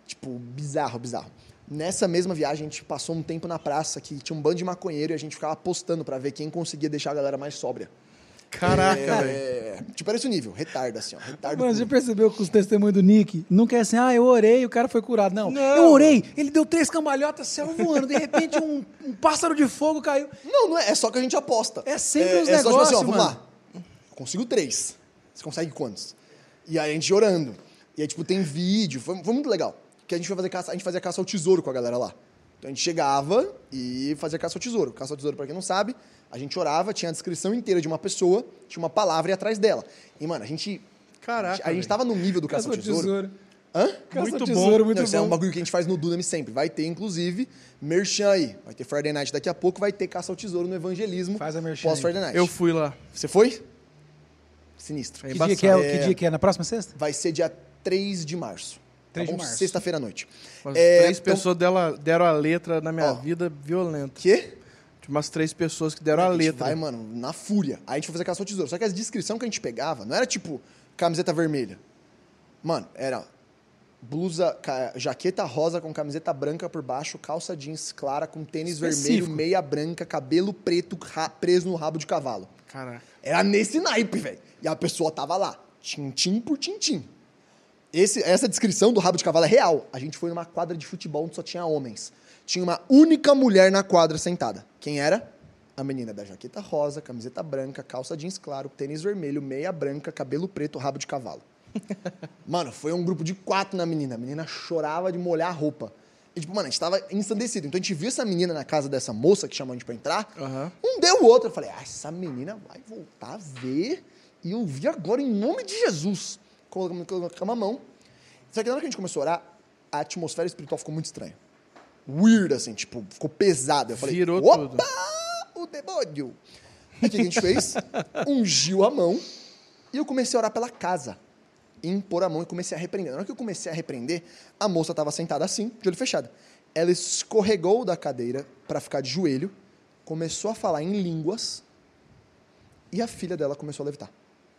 Tipo, bizarro, bizarro. Nessa mesma viagem, a gente passou um tempo na praça que tinha um bando de maconheiro e a gente ficava apostando pra ver quem conseguia deixar a galera mais sóbria. Caraca, É, velho. Tipo, era esse o nível. Retardo, assim, ó. Retardo Mano, você percebeu que os testemunhos do Nick nunca é assim, ah, eu orei, o cara foi curado. Não, Não. eu orei, ele deu três cambalhotas, saiu voando, de repente um, um pássaro de fogo caiu. Não, não é. É só que a gente aposta. É sempre é, uns é só, tipo assim, ó, negócios, vamos mano. lá. Eu consigo três. Você consegue quantos? E aí a gente orando. E aí, tipo, tem vídeo. Foi, foi muito legal. Que a gente foi fazer caça, a gente fazia caça ao tesouro com a galera lá. Então a gente chegava e fazia caça ao tesouro. Caça ao tesouro, pra quem não sabe, a gente orava, tinha a descrição inteira de uma pessoa, tinha uma palavra e atrás dela. E, mano, a gente. Caraca, A gente velho. tava no nível do caça, Caça ao tesouro. Hã? Caça Muito ao bom. tesouro, muito Não, isso é um bagulho que a gente faz no Dunami sempre. Vai ter, inclusive, merchan aí. Vai ter Friday Night daqui a pouco, vai ter caça ao tesouro no evangelismo. Faz a merchan Pós aí. Friday Night. Eu fui lá. Você foi? Sinistro. É Que dia que é, É. que dia que é? Na próxima sexta? Vai ser dia 3 de março. 3 de tá bom? março. Sexta-feira à noite. Umas É, três então- pessoas dela- deram a letra na minha Ó. vida violenta. Quê? Umas três pessoas que deram a a letra. vai, mano, na fúria. Aí a gente foi fazer caça ao tesouro. Só que a descrição que a gente pegava não era tipo camiseta vermelha. Mano, era blusa, jaqueta rosa com camiseta branca por baixo, calça jeans clara com tênis Específico. vermelho, meia branca, cabelo preto preso no rabo de cavalo. Caraca. Era nesse naipe, velho. E a pessoa tava lá, tintim por tintim. Esse, essa descrição do rabo de cavalo é real. A gente foi numa quadra de futebol onde só tinha homens. Tinha uma única mulher na quadra sentada. Quem era? A menina da jaqueta rosa, camiseta branca, calça jeans claro, tênis vermelho, meia branca, cabelo preto, rabo de cavalo. [laughs] Mano, foi um grupo de quatro na menina. A menina chorava de molhar a roupa. E, tipo, mano, a gente tava ensandecido. Então a gente viu essa menina na casa dessa moça que chamou a gente pra entrar. Aham. Um deu o outro. Eu falei, ah, essa menina vai voltar a ver. E eu vi agora em nome de Jesus. Colocamos a mão. Só que na hora que a gente começou a orar, a atmosfera espiritual ficou muito estranha. Weird, assim, tipo, ficou pesada. Eu falei, Virou opa, tudo. o demônio. Aí o que a gente fez? [laughs] Ungiu a mão e eu comecei a orar pela casa. Impor a mão e comecei a repreender. Na hora que eu comecei a repreender, a moça estava sentada assim, de olho fechado. Ela escorregou da cadeira para ficar de joelho, começou a falar em línguas e a filha dela começou a levitar.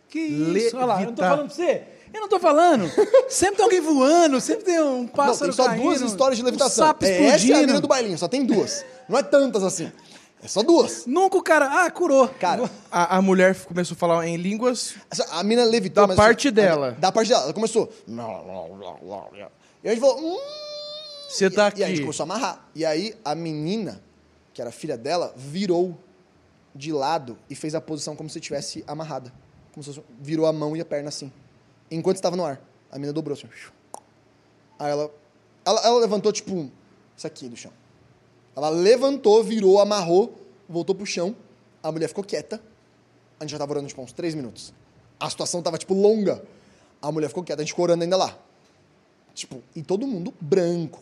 Que isso? Olha lá, eu não tô Levitar. falando pra você. Eu não tô falando. [laughs] Sempre tem alguém voando, sempre tem um Não, pássaro tem só caindo, duas histórias de um levitação. sapo é, essa é a mina do bailinho, só tem duas. Não é tantas assim. É só duas. Nunca o cara... Ah, curou. Cara, A, a mulher começou a falar em línguas. A mina levitou. Da mas, parte assim, dela. a- Da parte dela. Ela começou. E a gente falou. Hum, Você tá E, e aí a gente aqui. começou a amarrar. E aí a menina, que era filha dela, virou de lado e fez a posição como se estivesse amarrada. Como se fosse, virou a mão e a perna assim. Enquanto estava no ar. A menina dobrou assim. Aí ela, ela, ela levantou, tipo, isso aqui do chão. Ela levantou, virou, amarrou, voltou pro chão. A mulher ficou quieta. A gente já tava orando, tipo, uns três minutos. A situação tava, tipo, longa. A mulher ficou quieta, a gente ficou orando ainda lá. Tipo, e todo mundo branco.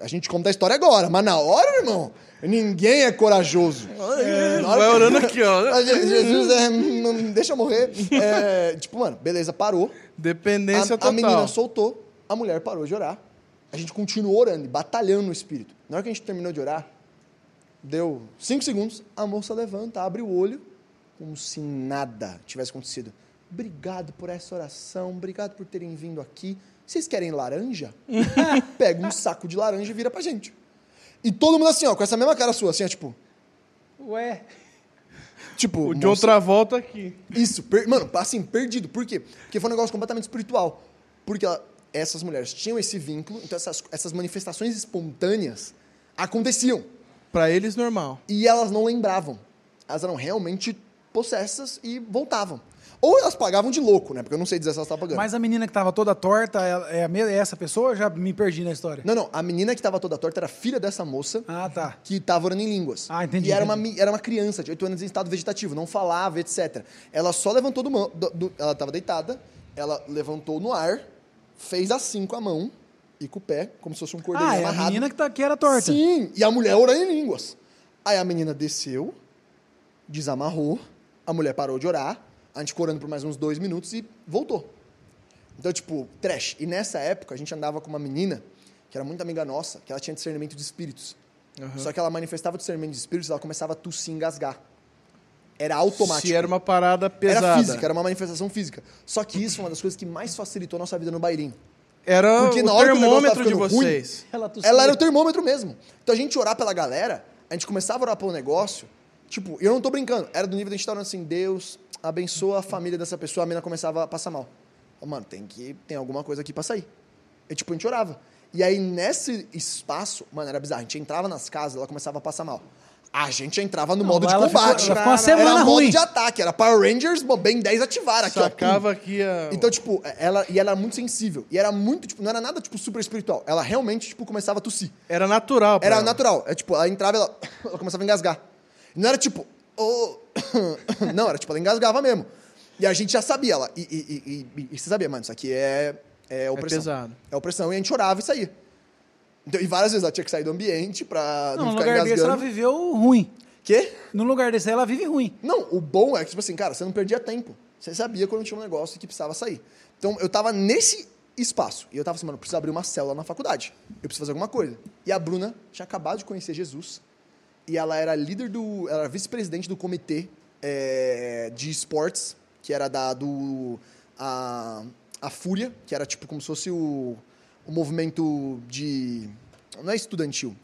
A gente conta a história agora, mas na hora, irmão, ninguém é corajoso. Hora Vai que- orando aqui, ó. [laughs] Je- Jesus, é, não deixa eu morrer. É, tipo, mano, beleza, parou. Dependência A, a total. menina soltou, a mulher parou de orar. A gente continuou orando batalhando no espírito. Na hora que a gente terminou de orar, deu cinco segundos, a moça levanta, abre o olho, como se nada tivesse acontecido. Obrigado por essa oração, obrigado por terem vindo aqui. Vocês querem laranja? [laughs] Pega um saco de laranja e vira pra gente. E todo mundo assim, ó, com essa mesma cara sua, assim, ó, tipo. Ué. Tipo, O de outra volta aqui. Isso, per- mano, assim, perdido. Por quê? Porque foi um negócio completamente espiritual. Porque ela- essas mulheres tinham esse vínculo, então essas, essas manifestações espontâneas aconteciam. Pra eles, normal. E elas não lembravam. Elas eram realmente possessas e voltavam. Ou elas pagavam de louco, né? Porque eu não sei dizer se elas estavam pagando. Mas a menina que tava toda torta é, é a essa pessoa? Eu já me perdi na história. Não, não. A menina que estava toda torta era filha dessa moça Ah, tá. que estava orando em línguas. Ah, entendi, E era uma, era uma criança de 8 anos em estado vegetativo, não falava, etc. Ela só levantou do mão. do- do- ela estava deitada, ela levantou no ar, fez assim com a mão e com o pé, como se fosse um cordão Ah, é a amarrado. menina que, tá, que era torta. Sim, e a mulher orando em línguas. Aí a menina desceu, desamarrou, a mulher parou de orar, a gente ficou orando por mais uns dois minutos e voltou. Então, tipo, trash. E nessa época a gente andava com uma menina que era muito amiga nossa, que ela tinha discernimento de espíritos. Só que ela manifestava o discernimento de espíritos, ela começava a tossir e engasgar. Era automático. Se era uma parada pesada. Era física, era uma manifestação física. Só que isso foi uma das coisas que mais facilitou a nossa vida no bailinho. Era Porque na o termômetro de ficando ruim, vocês. Ela. Ela era o termômetro mesmo. Então a gente orar pela galera, a gente começava a orar pelo negócio, tipo, eu não tô brincando, era do nível de a gente estar orando assim, Deus abençoa a família dessa pessoa, a menina começava a passar mal. Mano, tem que, tem alguma coisa aqui pra sair. E tipo, a gente orava. E aí nesse espaço, mano, era bizarro, a gente entrava nas casas, ela começava a passar mal. A gente entrava no Não, modo de ela ficou- combate. ela ficou uma semana era modo ruim. de ataque, era Power Rangers, bom, bem 10 ativar aqui, ó. Sacava aqui a... Então, tipo, ela, e ela era muito sensível. E era muito, tipo, não era nada, tipo, super espiritual. Ela realmente, tipo, começava a tossir. Era natural. pra Era ela. natural. É tipo, ela entrava e ela, [coughs] ela começava a engasgar. Não era tipo, "Oh". [coughs] não, era tipo, ela engasgava mesmo. E a gente já sabia, ela. E, e, e, e- você sabia, mano, isso aqui é, é opressão. pesado. É opressão. E a gente chorava e saía. Então, e várias vezes ela tinha que sair do ambiente pra Não, não, no ficar lugar desse ela engasgando. viveu ruim. Quê? No lugar desse aí ela vive ruim. Não, o bom é que, tipo assim, cara, você não perdia tempo. Você sabia quando tinha um negócio que precisava sair. Então, eu tava nesse espaço. E eu tava assim, mano, eu preciso abrir uma célula na faculdade. Eu preciso fazer alguma coisa. E a Bruna tinha acabado de conhecer Jesus. E ela era líder do... Ela era vice-presidente do comitê é, de esportes, que era da, do... A, a Fúria, que era tipo como se fosse o, o movimento de... Não é estudantil.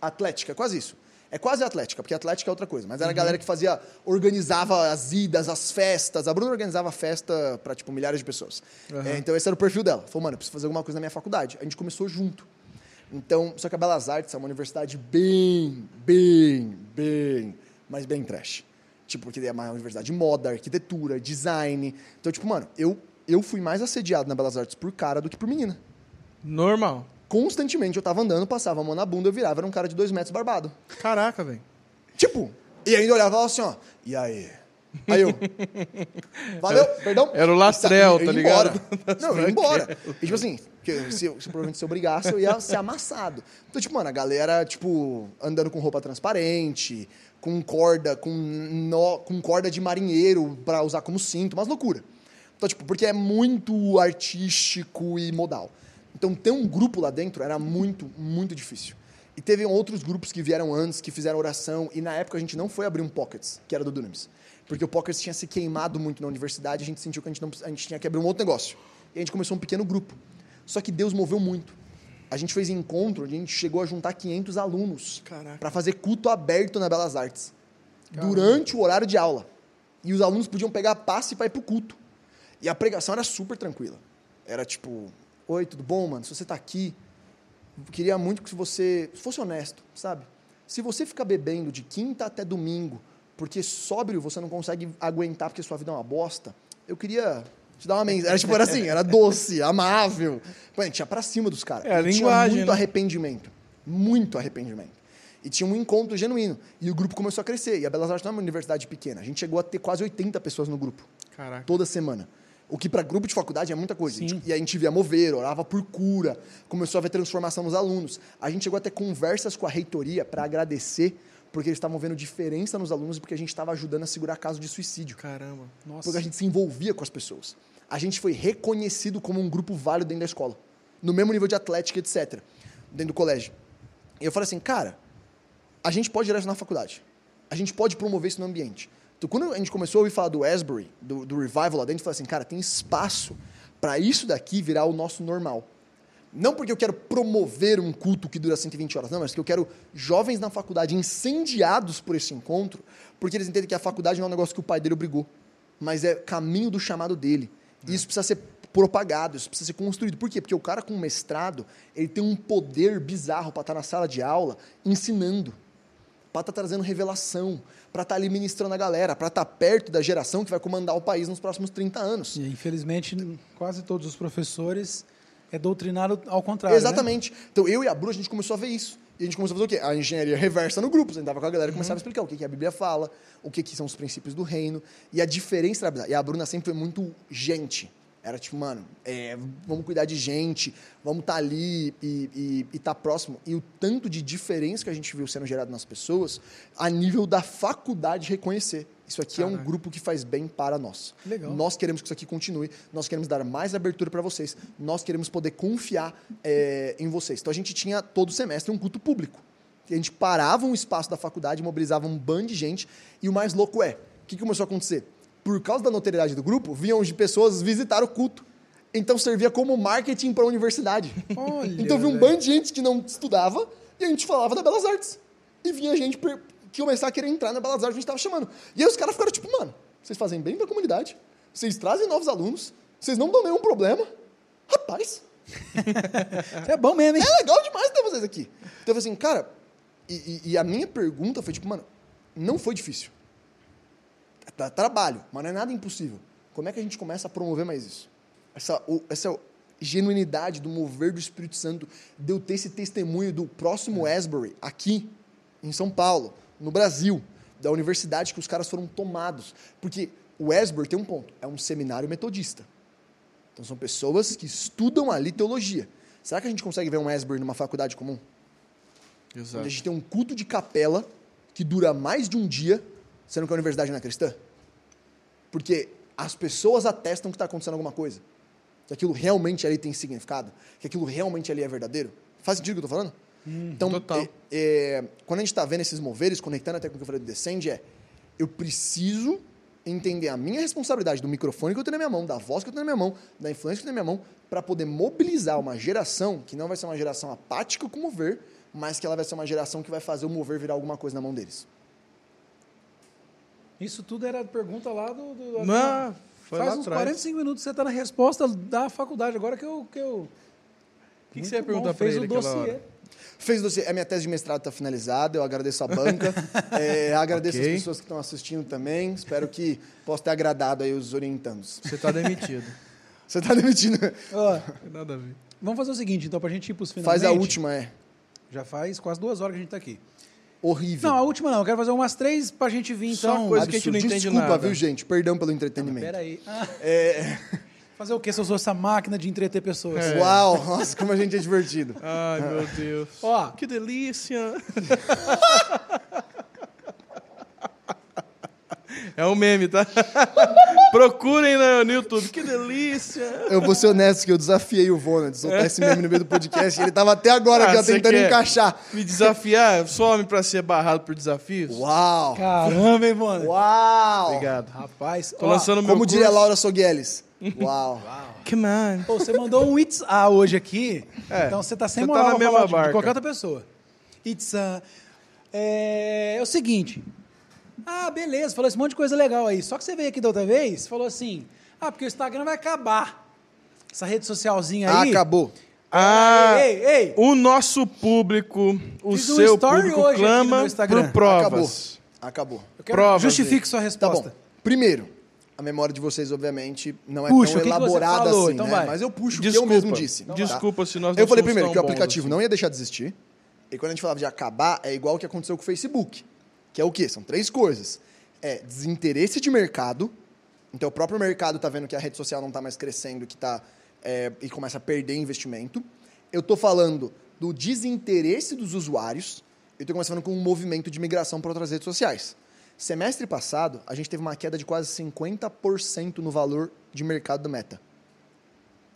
Atlética, quase isso. É quase atlética, porque atlética é outra coisa. Mas era a galera que fazia, organizava as idas, as festas. A Bruna organizava festa para tipo milhares de pessoas. É, então esse era o perfil dela. Falou, mano, eu preciso fazer alguma coisa na minha faculdade. A gente começou junto. Então, só que a Belas Artes é uma universidade bem, bem, bem, mas bem trash. Tipo, porque é uma universidade de moda, arquitetura, design. Então, tipo, mano, eu, eu fui mais assediado na Belas Artes por cara do que por menina. Normal. Constantemente eu tava andando, passava a mão na bunda, eu virava, era um cara de dois metros barbado. Caraca, velho. Tipo, e ainda olhava e falava assim, ó, e aí? Aí eu, valeu, perdão. Era o Lastrel, tá ia ligado? embora. [laughs] Não, eu ia embora. E tipo assim, que se, se provavelmente se eu brigasse, eu ia ser amassado. Então, tipo, mano, a galera, tipo, andando com roupa transparente, com corda, com, nó, com corda de marinheiro pra usar como cinto, umas loucura. Então, tipo, porque é muito artístico e modal. Então, ter um grupo lá dentro era muito, muito difícil. E teve outros grupos que vieram antes, que fizeram oração, e na época a gente não foi abrir um Pockets, que era do Dunamis. Porque o Pockets tinha se queimado muito na universidade, a gente sentiu que a gente, não, a gente tinha que abrir um outro negócio. E a gente começou um pequeno grupo. Só que Deus moveu muito. A gente fez encontro, a gente chegou a juntar 500 alunos Caraca. para fazer culto aberto na Belas Artes. Durante o horário de aula. E os alunos podiam pegar passe para ir pro culto. E a pregação era super tranquila. Era tipo, oi, tudo bom, mano? Se você tá aqui, queria muito que você fosse honesto, sabe? Se você ficar bebendo de quinta até domingo, porque sóbrio você não consegue aguentar porque sua vida é uma bosta, eu queria te dar uma mensagem. Era tipo, era assim, era doce, amável. Pô, a gente ia pra cima dos caras. É, tinha muito né? arrependimento. Muito arrependimento. E tinha um encontro genuíno. E o grupo começou a crescer. E a Belas Artes não é uma universidade pequena. A gente chegou a ter quase 80 pessoas no grupo Caraca. toda semana. O que para grupo de faculdade é muita coisa. Sim. E a gente via mover, orava por cura, começou a ver transformação nos alunos. A gente chegou a ter conversas com a reitoria para agradecer, porque eles estavam vendo diferença nos alunos e porque a gente estava ajudando a segurar caso de suicídio. Caramba. Nossa. Porque a gente se envolvia com as pessoas. A gente foi reconhecido como um grupo válido dentro da escola. No mesmo nível de atlética, etc. Dentro do colégio. E eu falei assim, cara, a gente pode gerar isso na faculdade. A gente pode promover isso no ambiente. Então, quando a gente começou a ouvir falar do Asbury, do, do Revival lá dentro, eu falei assim, cara, tem espaço para isso daqui virar o nosso normal. Não porque eu quero promover um culto que dura 120 horas, não, mas que eu quero jovens na faculdade incendiados por esse encontro, porque eles entendem que a faculdade não é um negócio que o pai dele obrigou, mas é caminho do chamado dele. E isso precisa ser propagado, isso precisa ser construído. Por quê? Porque o cara com mestrado, ele tem um poder bizarro para estar na sala de aula ensinando, para estar trazendo revelação, para estar ali ministrando a galera, para estar perto da geração que vai comandar o país nos próximos 30 anos. E, infelizmente, quase todos os professores é doutrinado ao contrário. né? Exatamente. Então, eu e a Bru, a gente começou a ver isso. E a gente começou a fazer o quê? A engenharia reversa no grupo. A gente tava com a galera e começava a explicar o que, que a Bíblia fala, o que, que são os princípios do reino. E a diferença da E a Bruna sempre foi muito gente. Era tipo, mano, é, vamos cuidar de gente, vamos estar ali e estar próximo. E o tanto de diferença que a gente viu sendo gerado nas pessoas, a nível da faculdade reconhecer. Isso aqui é um Caraca. grupo que faz bem para nós. Legal. Nós queremos que isso aqui continue, nós queremos dar mais abertura para vocês, nós queremos poder confiar é, em vocês. Então a gente tinha todo semestre um culto público. A gente parava um espaço da faculdade, mobilizava um bando de gente, e o mais louco é, o que começou a acontecer? Por causa da notoriedade do grupo, vinham de pessoas visitar o culto. Então servia como marketing para a universidade. Olha, então vinha um bando de gente que não estudava e a gente falava da Belas Artes. E vinha gente começar a querer entrar na Belas Artes, a gente estava chamando. E aí os caras ficaram tipo, mano, vocês fazem bem para a comunidade, vocês trazem novos alunos, vocês não dão nenhum problema. Rapaz, [laughs] é bom mesmo, hein? é legal demais ter vocês aqui. Então eu falei assim, cara, e, e- e a minha pergunta foi tipo, mano, não foi difícil. Trabalho, mas não é nada impossível. Como é que a gente começa a promover mais isso? Essa, essa genuinidade do mover do Espírito Santo, de eu ter esse testemunho do próximo Asbury aqui, em São Paulo, no Brasil, da universidade que os caras foram tomados. Porque o Asbury tem um ponto, é um seminário metodista. Então são pessoas que estudam ali teologia. Será que a gente consegue ver um Asbury numa faculdade comum? Onde Exato. a gente tem um culto de capela que dura mais de um dia, sendo que a universidade não é cristã? Porque as pessoas atestam que está acontecendo alguma coisa. Que aquilo realmente ali tem significado. Que aquilo realmente ali é verdadeiro. Faz sentido o que eu estou falando? Então, total. é- é, quando a gente está vendo esses moveres, conectando até com o que eu falei do Descend, é eu preciso entender a minha responsabilidade do microfone que eu tenho na minha mão, da voz que eu tenho na minha mão, da influência que eu tenho na minha mão, para poder mobilizar uma geração que não vai ser uma geração apática com o mover, mas que ela vai ser uma geração que vai fazer o mover virar alguma coisa na mão deles. Isso tudo era pergunta lá do. do Não, foi Faz lá uns atrás. 45 minutos que você está na resposta da faculdade. Agora que eu. Que eu... O que, que você ia perguntar fez ele o aquela dossiê. hora? Fez você, a minha tese de mestrado está finalizada, eu agradeço a banca, [laughs] é, agradeço Ok. as pessoas que estão assistindo também, espero que possa ter agradado aí os orientandos. Você tá demitido. [laughs] Você está demitindo? [laughs] Ó, Tem nada a ver. vamos fazer o seguinte, então, para a gente ir para os Faz finalmente. a última, é. Já faz quase duas horas que a gente está aqui. Horrível. Não, a última não. Eu quero fazer umas três para a gente vir, Só então. coisa que a gente não Absurdo. entende Desculpa, nada. viu, gente? Perdão pelo entretenimento. Pera aí. Ah, É, fazer o quê se eu sou essa máquina de entreter pessoas? É. Uau, nossa, como a gente é divertido. [laughs] Ai, meu Deus. Ó. Que delícia. [laughs] É um meme, tá? [laughs] Procurem no, no YouTube. Que delícia. Eu vou ser honesto que eu desafiei o Vona de soltar esse meme no meio do podcast ele tava até agora aqui, ó, Ah, você tentando encaixar. Me desafiar? Sou homem pra ser barrado por desafios? Uau! Caramba, hein, mano? Uau! Obrigado. Rapaz, Tô ó, lançando meu Como diria curso. Laura Sogueles. Uau! Come on. Pô, você mandou um It's A hoje aqui, É, então você tá sem você tá moral na pra mesma falar de- de, barca. qualquer outra pessoa. It's A. É, é o seguinte. Ah, beleza, falou esse monte de coisa legal aí. Só que você veio aqui da outra vez, falou assim: ah, porque o Instagram vai acabar. Essa rede socialzinha Ah, aí. acabou. Ah, Ei, ei, ei. o nosso público, o Fiz um seu story público hoje clama por provas. Acabou. Acabou. Eu quero- Provas, Justifique sua Tá resposta. bom. Primeiro, a memória de vocês, obviamente, não é Puxa, tão elaborada assim, Então né? vai. Mas eu puxo o que Desculpa. eu mesmo disse. tá? Desculpa se nós não Eu falei primeiro que o aplicativo assim. não ia deixar de existir. E quando a gente falava de acabar, é igual o que aconteceu com o Facebook. Que é o quê? São três coisas. É desinteresse de mercado. Então, o próprio mercado está vendo que a rede social não está mais crescendo que tá, é, e começa a perder investimento. Eu estou falando do desinteresse dos usuários. Eu estou começando com um movimento de migração para outras redes sociais. Semestre passado, a gente teve uma queda de quase 50% no valor de mercado do Meta.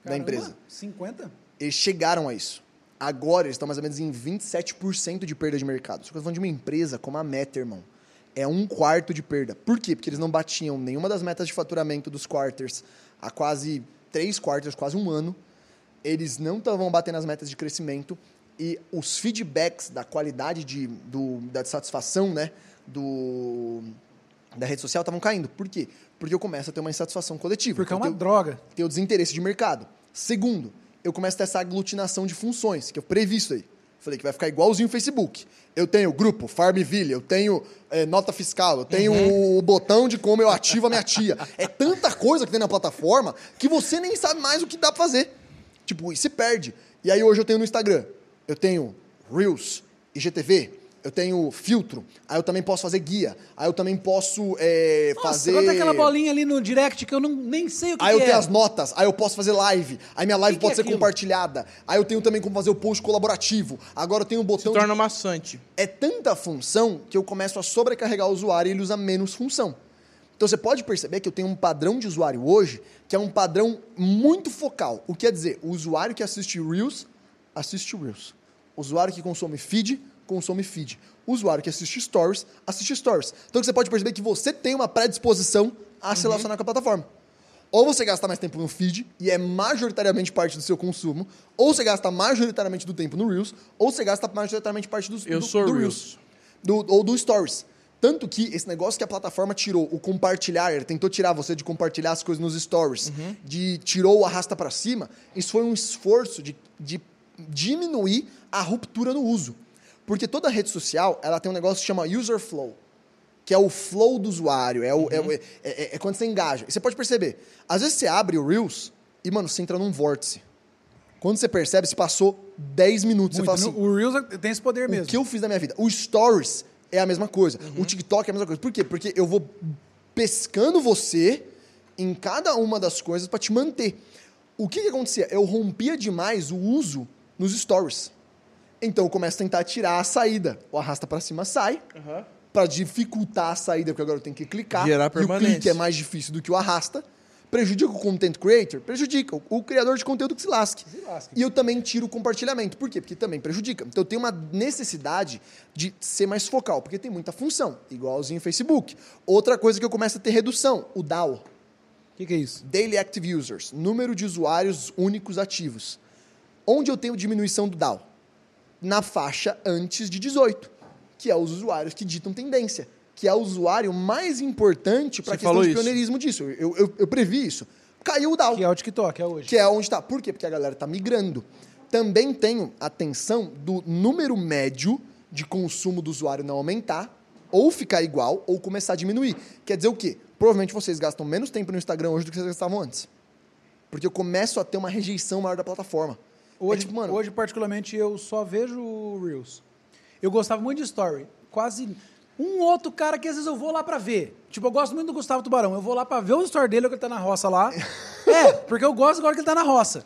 da Caramba, empresa. 50? Eles chegaram a isso. Agora eles estão mais ou menos em 27% de perda de mercado. Só que eu tô falando de uma empresa como a Meta, irmão. É um quarto de perda. Por quê? Porque eles não batiam nenhuma das metas de faturamento dos quarters há quase três quarters, quase um ano. Eles não estavam batendo as metas de crescimento e os feedbacks da qualidade de, do, da satisfação né, do, da rede social estavam caindo. Por quê? Porque eu começo a ter uma insatisfação coletiva. Porque é Eu uma tenho- droga. tem o desinteresse de mercado. Segundo, eu começo a ter essa aglutinação de funções, que eu previ isso aí. Falei que vai ficar igualzinho o Facebook. Eu tenho grupo, Farmville, eu tenho eh, nota fiscal, eu tenho o botão de como eu ativo a minha tia. É tanta coisa que tem na plataforma que você nem sabe mais o que dá pra fazer. Tipo, e se perde. E aí hoje eu tenho no Instagram, eu tenho Reels, IGTV, eu tenho filtro, aí eu também posso fazer guia, aí eu também posso eh, Nossa, fazer... bota aquela bolinha ali no direct que eu não, nem sei o que, Aí que eu tenho é. as notas, aí eu posso fazer live, aí minha live Que que pode é ser aquilo? compartilhada, aí eu tenho também como fazer o post colaborativo, agora eu tenho um Se botão. de- torna maçante. É tanta função que eu começo a sobrecarregar o usuário e ele usa menos função. Então você pode perceber que eu tenho um padrão de usuário hoje que é um padrão muito focal. O que quer dizer? O usuário que assiste Reels, assiste Reels. O usuário que consome feed, consome feed. O usuário que assiste Stories, assiste Stories. Então você pode perceber que você tem uma predisposição a se relacionar com a plataforma. Ou você gasta mais tempo no feed, e é majoritariamente parte do seu consumo, ou você gasta majoritariamente do tempo no Reels, ou você gasta majoritariamente parte do, Eu do, sou do Reels. do- ou do Stories. Tanto que esse negócio que a plataforma tirou, o compartilhar, ele tentou tirar você de compartilhar as coisas nos stories, de tirou o arrasta para cima, isso foi um esforço de, de diminuir a ruptura no uso. Porque toda rede social, ela tem um negócio que chama user flow, que é o flow do usuário, é, o- é o- é- é- é quando você engaja. E você pode perceber, às vezes você abre o Reels e, mano, você entra num vórtice. Quando você percebe, se passou 10 minutos, Muito. você fala assim, o Reels tem esse poder o mesmo. que eu fiz na minha vida. O Stories é a mesma coisa. O TikTok é a mesma coisa. Por quê? Porque eu vou pescando você em cada uma das coisas para te manter. O que, que acontecia? Eu rompia demais o uso nos Stories. Então eu começo a tentar tirar a saída. O arrasta para cima sai. Para dificultar a saída, porque agora eu tenho que clicar. Gerar e o clique é mais difícil do que o arrasta. Prejudica o content creator? Prejudica. O criador de conteúdo que se lasque. Se lasque. E eu também tiro o compartilhamento. Por quê? Porque também prejudica. Então eu tenho uma necessidade de ser mais focal, porque tem muita função, igualzinho o Facebook. Outra coisa que eu começo a ter redução, o DAO. O que, que é isso? Daily Active Users, número de usuários únicos ativos. Onde eu tenho diminuição do DAO? Na faixa antes de 18, que é os usuários que ditam tendência, que é o usuário mais importante para a questão de pioneirismo disso. Eu, eu, eu previ isso. Caiu o DAO Que é o TikTok, é hoje. que é onde está. Por quê? Porque a galera está migrando. Também tenho atenção do número médio de consumo do usuário não aumentar, ou ficar igual, ou começar a diminuir. Quer dizer o quê? Provavelmente vocês gastam menos tempo no Instagram hoje do que vocês gastavam antes. Porque eu começo a ter uma rejeição maior da plataforma. Hoje, é tipo, mano, hoje, particularmente, eu só vejo o Reels. Eu gostava muito de Story. Quase um outro cara que às vezes eu vou lá pra ver. Tipo, eu gosto muito do Gustavo Tubarão. Eu vou lá pra ver o story dele, que ele tá na roça lá. [laughs] é, porque eu gosto agora que ele tá na roça.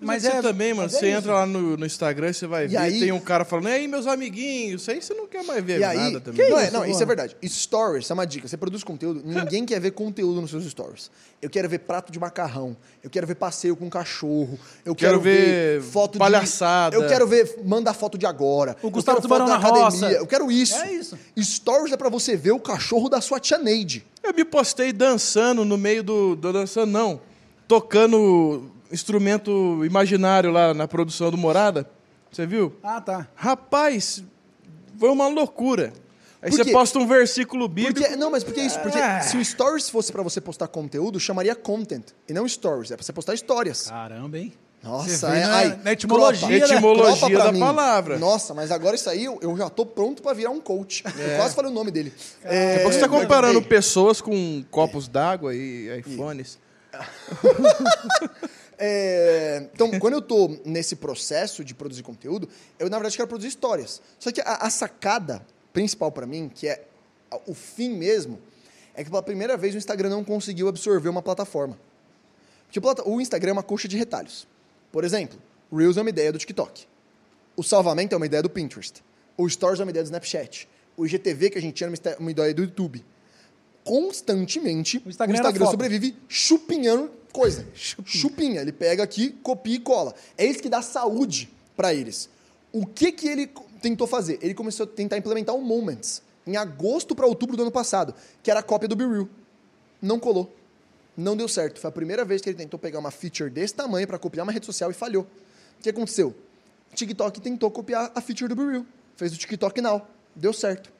Mas, Mas você é, também, mano, é você isso. entra lá no, no Instagram e você vai E ver, aí- tem um cara falando, e aí, meus amiguinhos, isso aí você não quer mais ver E aí, nada também. não, é, isso, não, isso é verdade. Stories é uma dica. Você produz conteúdo, ninguém quer ver conteúdo nos seus stories. Eu quero ver prato de macarrão, eu quero ver passeio com cachorro, eu Quero quero, ver, ver foto palhaçada. de... Eu quero ver, manda foto de agora. O Gustavo Tubarão na academia, roça. Eu quero isso. É isso. Stories é pra você ver o cachorro da sua tia Neide. Eu me postei dançando no meio do. do dançando, não. Tocando instrumento imaginário lá na produção do Morada. Você viu? Ah, tá. Rapaz, foi uma loucura. Aí você posta um versículo bíblico. Porque, não, mas por que isso? Porque Ah. se o Stories fosse pra você postar conteúdo, chamaria content e não Stories. É pra você postar histórias. Caramba, hein? Nossa, é, na- ai, na etimologia, cropa, né? Etimologia cropa da mim. palavra. Nossa, mas agora isso aí eu, eu já tô pronto pra virar um coach. Eu quase falei o nome dele. A pouco você está mas comparando pessoas com copos d'água e iPhones. [laughs] é, então, quando eu tô nesse processo de produzir conteúdo, eu na verdade quero produzir histórias. Só que a, a sacada principal pra mim, que é o fim mesmo, é que pela primeira vez o Instagram não conseguiu absorver uma plataforma. Porque o o Instagram é uma coxa de retalhos. Por exemplo, o Reels é uma ideia do TikTok. O salvamento é uma ideia do Pinterest. O Stories é uma ideia do Snapchat. O IGTV que a gente tinha é uma ideia do YouTube. Constantemente, O o Instagram Instagram, era foto. sobrevive chupinhando coisa. Chupinha. Ele pega aqui, copia e cola. É isso que dá saúde para eles. O que, que ele tentou fazer? Ele começou a tentar implementar o Moments em agosto para outubro do ano passado, que era a cópia do Be Real. Não colou. Não deu certo. Foi a primeira vez que ele tentou pegar uma feature desse tamanho para copiar uma rede social e falhou. O que aconteceu? O TikTok tentou copiar a feature do Be Real. Fez o TikTok Now. Deu certo.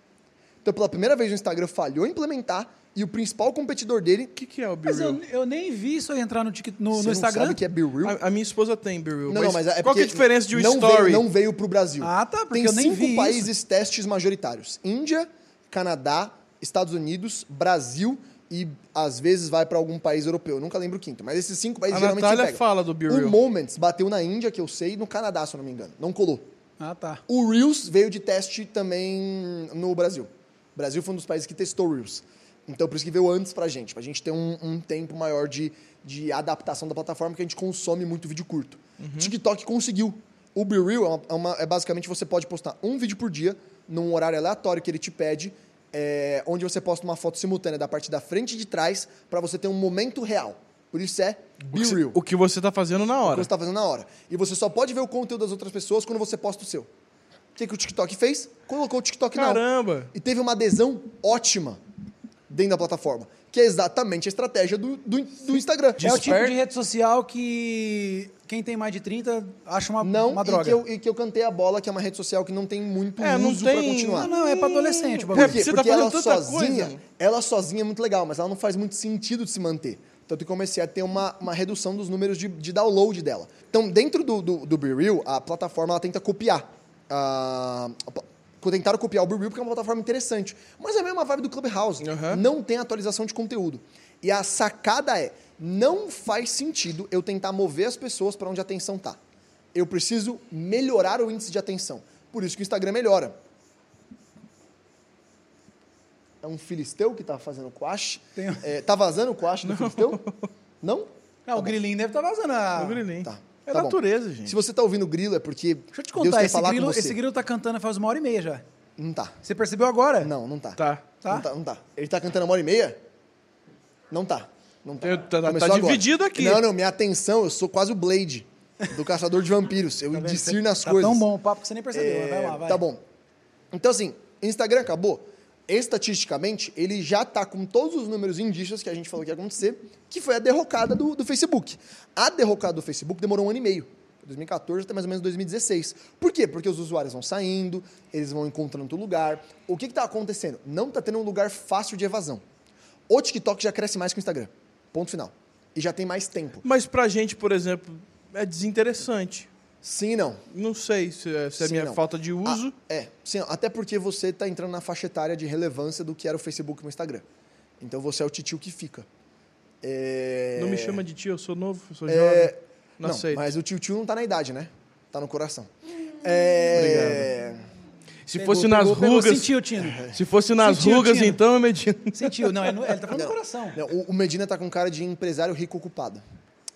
Então, pela primeira vez, o Instagram falhou em implementar e o principal competidor dele... O que, que é o Be Mas Real? eu, eu nem vi isso aí entrar no, Tik- no, Você no não Instagram. sabe que é Be Real? A, a minha esposa tem Be Real. Não, não, mas é qual que é a diferença de um não story? Veio, não veio pro Brasil. Ah, tá, porque Tem eu nem cinco vi isso. países testes majoritários: Índia, Canadá, Estados Unidos, Brasil e às vezes vai para algum país europeu. Eu nunca lembro o quinto, mas esses cinco países A geralmente Natália você pega. fala do Be O Real. Moments bateu na Índia, que eu sei, e no Canadá, se eu não me engano. Não colou. Ah, tá. O Reels veio de teste também no Brasil. O Brasil foi um dos países que testou o Reels. Então, por isso que veio antes pra gente, pra gente ter um, um tempo maior de, de adaptação da plataforma, que a gente consome muito vídeo curto. TikTok conseguiu. O Be Real é, uma- é uma- é basicamente você pode postar um vídeo por dia, num horário aleatório que ele te pede, é, onde você posta uma foto simultânea da parte da frente e de trás, pra você ter um momento real. Por isso é Be O que, Real o que você está fazendo na que hora. você está fazendo na hora. E você só pode ver o conteúdo das outras pessoas quando você posta o seu. O que, que o TikTok fez? Colocou o TikTok na Caramba! E teve uma adesão ótima dentro da plataforma. Que é exatamente a estratégia do, do, do Instagram. É o tipo de rede social que quem tem mais de 30 acha uma, Não, uma e droga. que, eu, e que eu cantei a bola, que é uma rede social que não tem muito É, não uso pra tem- continuar. Não, não, é pra adolescente o Por quê? Você tá Porque ela fazendo tanta sozinha, coisa. ela sozinha é muito legal, mas ela não faz muito sentido de se manter. Tanto que comecei a ter uma, uma redução dos números de, de download dela. Então, dentro do, do, do Be Real, a plataforma ela tenta copiar. ah, a pla- tentaram copiar o Be Real porque é uma plataforma interessante. Mas é a mesma vibe do Clubhouse. Aham. Não tem atualização de conteúdo. E a sacada é, não faz sentido eu tentar mover as pessoas para onde a atenção tá. Eu preciso melhorar o índice de atenção. Por isso que o Instagram melhora. É um filisteu que tá fazendo quash? Tem É, tá vazando o quash do [laughs] filisteu? Não? Ah, o grilinho deve estar vazando. A... O grilinho. Tá. É Tá bom. natureza, gente. Se você tá ouvindo grilo é porque Deixa eu te contar, esse falar grilo, com você. esse grilo tá cantando faz uma hora e meia já. Não tá. Você percebeu agora? Não, não tá. Tá. Tá? Não tá, não tá. Ele tá cantando uma hora e meia? Não tá. Não tá. Eu- tá- tá dividido aqui. Não, não, minha atenção, eu sou quase o Blade do caçador de vampiros. Eu [laughs] Tá nas tá coisas. tão bom o papo que você nem percebeu. É, vai lá, vai. Tá bom. Então, assim, Instagram acabou. Estatisticamente, ele já tá com todos os números indícios que a gente falou que ia acontecer, que foi a derrocada do, do Facebook. A derrocada do Facebook demorou um ano e meio. 2014 até mais ou menos 2016. Por quê? Porque os usuários vão saindo, eles vão encontrando outro lugar. O que está acontecendo? Não está tendo um lugar fácil de evasão. O TikTok já cresce mais que o Instagram. Ponto final. E já tem mais tempo. Mas pra gente, por exemplo, é desinteressante. Sim e não. Não sei se é, se é Sim, minha não. falta de uso. Ah, é, sim, até porque você está entrando na faixa etária de relevância do que era o Facebook e o Instagram. Então você é o titio que fica. É... Não me chama de tio, eu sou novo, eu sou É, jovem. Não, Não, aceito. mas o tio-tio não tá na idade, né? Tá no coração. É... Se Pegou, fosse nas pegou, pegou. rugas. Sentiu, Tino. [laughs] Se fosse nas Sentiu, rugas, Tino. então, eu medino. Sentiu. Não, ele, não- ele tá falando Não. do coração. Não, o- o Medina tá com cara de empresário rico ocupado.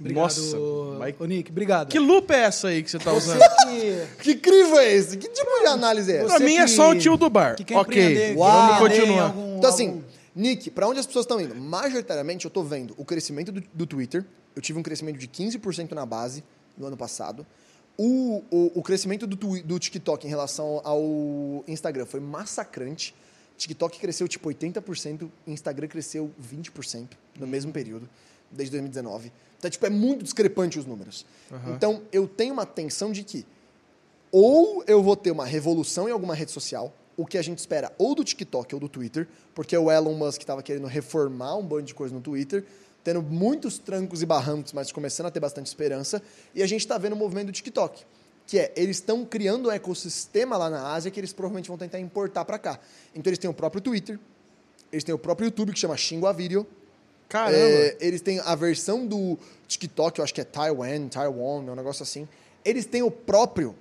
Obrigado, Nossa, mas- ô Nick. Obrigado. Que lupa é essa aí que você tá usando? Você que... Que crivo é esse? Que tipo de análise é essa? Pra mim é que- só o tio do bar. que quer ok, vamos quer empreender em continuar. algum- Então, assim, algum- Nick, pra onde as pessoas estão indo? Majoritariamente, eu tô vendo o crescimento do, do Twitter. Eu tive um crescimento de 15% na base no ano passado. O, o, o crescimento do, twi- do TikTok em relação ao Instagram foi massacrante. TikTok cresceu tipo 80%, Instagram cresceu 20% no mesmo período, desde 2019. Então, tipo, é muito discrepante os números. Então, eu tenho uma tensão de que ou eu vou ter uma revolução em alguma rede social, o que a gente espera ou do TikTok ou do Twitter, porque o Elon Musk estava querendo reformar um bando de coisa no Twitter, tendo muitos trancos e barrancos, mas começando a ter bastante esperança. E a gente está vendo o movimento do TikTok, que é eles estão criando um ecossistema lá na Ásia que eles provavelmente vão tentar importar para cá. Então eles têm o próprio Twitter, eles têm o próprio YouTube que chama Xingua Video. Caramba. É, eles têm a versão do TikTok, eu acho que é Taiwan, Taiwan, é um negócio assim. Eles têm o próprio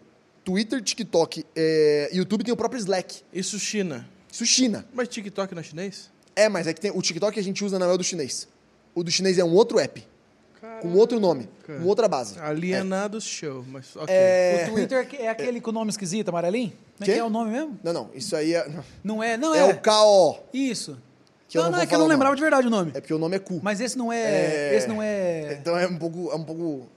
Twitter, TikTok, é, YouTube tem o próprio Slack. Isso China. Isso China. Mas TikTok não é chinês? É, mas é que tem, o TikTok que a gente usa não é o do chinês. O do chinês é um outro app, com outro nome, com outra base. Alienados show, mas ok. É, O Twitter é aquele com nome esquisito, amarelinho? Como é que é o nome mesmo? Não, não, isso aí é, Não é, não é é. o KO. Isso. Que eu não, não não, é que eu não lembrava de verdade o nome. É porque o nome é cu. Mas esse não é, É. esse não é, Então é um pouco, é um pouco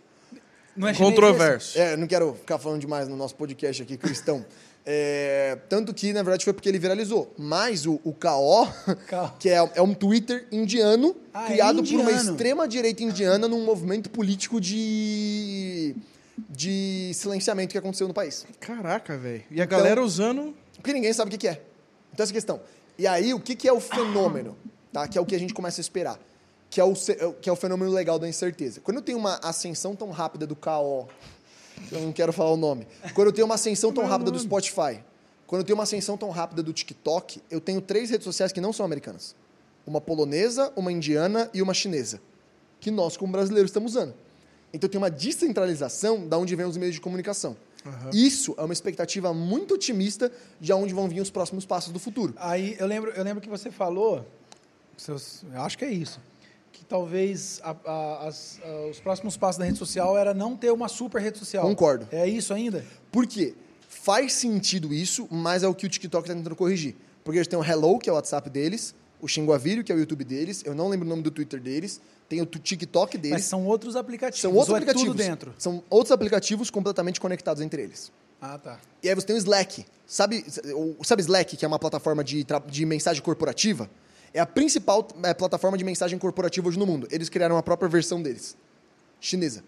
não é Controverso. É, não quero ficar falando demais no nosso podcast aqui, cristão. [laughs] É, tanto que, na verdade, foi porque ele viralizou. Mas o, o KO, [laughs] que é, é um Twitter indiano, Ah, é criado por uma extrema-direita indiana num movimento político de, de silenciamento que aconteceu no país. Caraca, velho. E a Então- galera usando. Porque ninguém sabe o que, que é. Então, essa questão. E aí, o que, que é o fenômeno? Tá? Que é o que a gente começa a esperar. Que é, o, ce- que é o fenômeno legal da incerteza. Quando eu tenho uma ascensão tão rápida do KO, eu não quero falar o nome. Quando eu tenho uma ascensão tão rápida do Spotify, quando eu tenho uma ascensão tão rápida do TikTok, eu tenho três redes sociais que não são americanas. Uma polonesa, uma indiana e uma chinesa. Que nós, como brasileiros, estamos usando. Então tem uma descentralização da onde vem os meios de comunicação. Isso é uma expectativa muito otimista de onde vão vir os próximos passos do futuro. Aí eu lembro, eu lembro que você falou, seus- eu acho que é isso, que talvez a- a- as- a- os próximos passos da rede social era não ter uma super rede social. Concordo. É isso ainda? Por quê? Faz sentido isso, mas é o que o TikTok está tentando corrigir. Porque eles têm o Hello, que é o WhatsApp deles, o Xinguavírio, que é o YouTube deles, eu não lembro o nome do Twitter deles, tem o TikTok deles. Mas são outros aplicativos. São outros ou aplicativos. É dentro. São outros aplicativos completamente conectados entre eles. Ah, tá. E aí você tem o Slack. Sabe, o- sabe Slack, que é uma plataforma de, de mensagem corporativa? É a principal é, plataforma de mensagem corporativa hoje no mundo. Eles criaram a própria versão deles. Chinesa.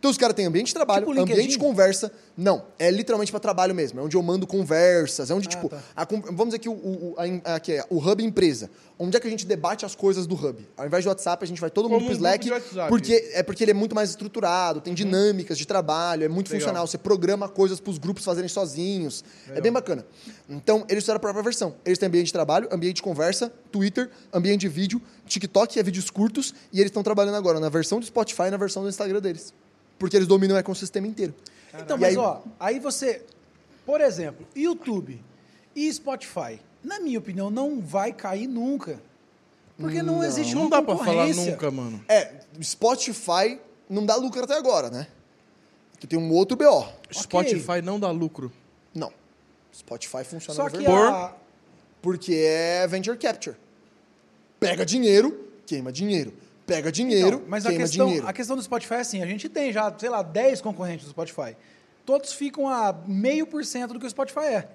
Então os caras têm ambiente de trabalho, Tipo ambiente de conversa. Não, é literalmente para trabalho mesmo. É onde eu mando conversas. É onde, Ah, tipo, tá. a vamos dizer que o, o, a aqui é, o hub empresa. Onde é que a gente debate as coisas do hub? Ao invés de WhatsApp, a gente vai todo mundo Como pro um grupo Slack. Porque, é porque ele é muito mais estruturado, tem dinâmicas de trabalho, é muito Legal. funcional. Você programa coisas para os grupos fazerem sozinhos. É bem bacana. Então, eles fizeram a própria versão. Eles têm ambiente de trabalho, ambiente de conversa, Twitter, ambiente de vídeo, TikTok, é vídeos curtos, e eles estão trabalhando agora na versão do Spotify e na versão do Instagram deles. Porque eles dominam o ecossistema inteiro. Então, E mas aí- ó, aí você, por exemplo, YouTube e Spotify, na minha opinião, não vai cair nunca. Porque não, existe Não uma dá pra falar nunca, mano. É, Spotify não dá lucro até agora, né? Porque tem um outro BO. Spotify não dá lucro. Não. Spotify funciona Só que verdade. a, Porque é venture capture. Pega dinheiro, queima dinheiro. Pega dinheiro, Então, mas a questão, dinheiro. a questão do Spotify é assim, a gente tem já, sei lá, 10 concorrentes do Spotify. Todos ficam a meio por cento do que o Spotify é.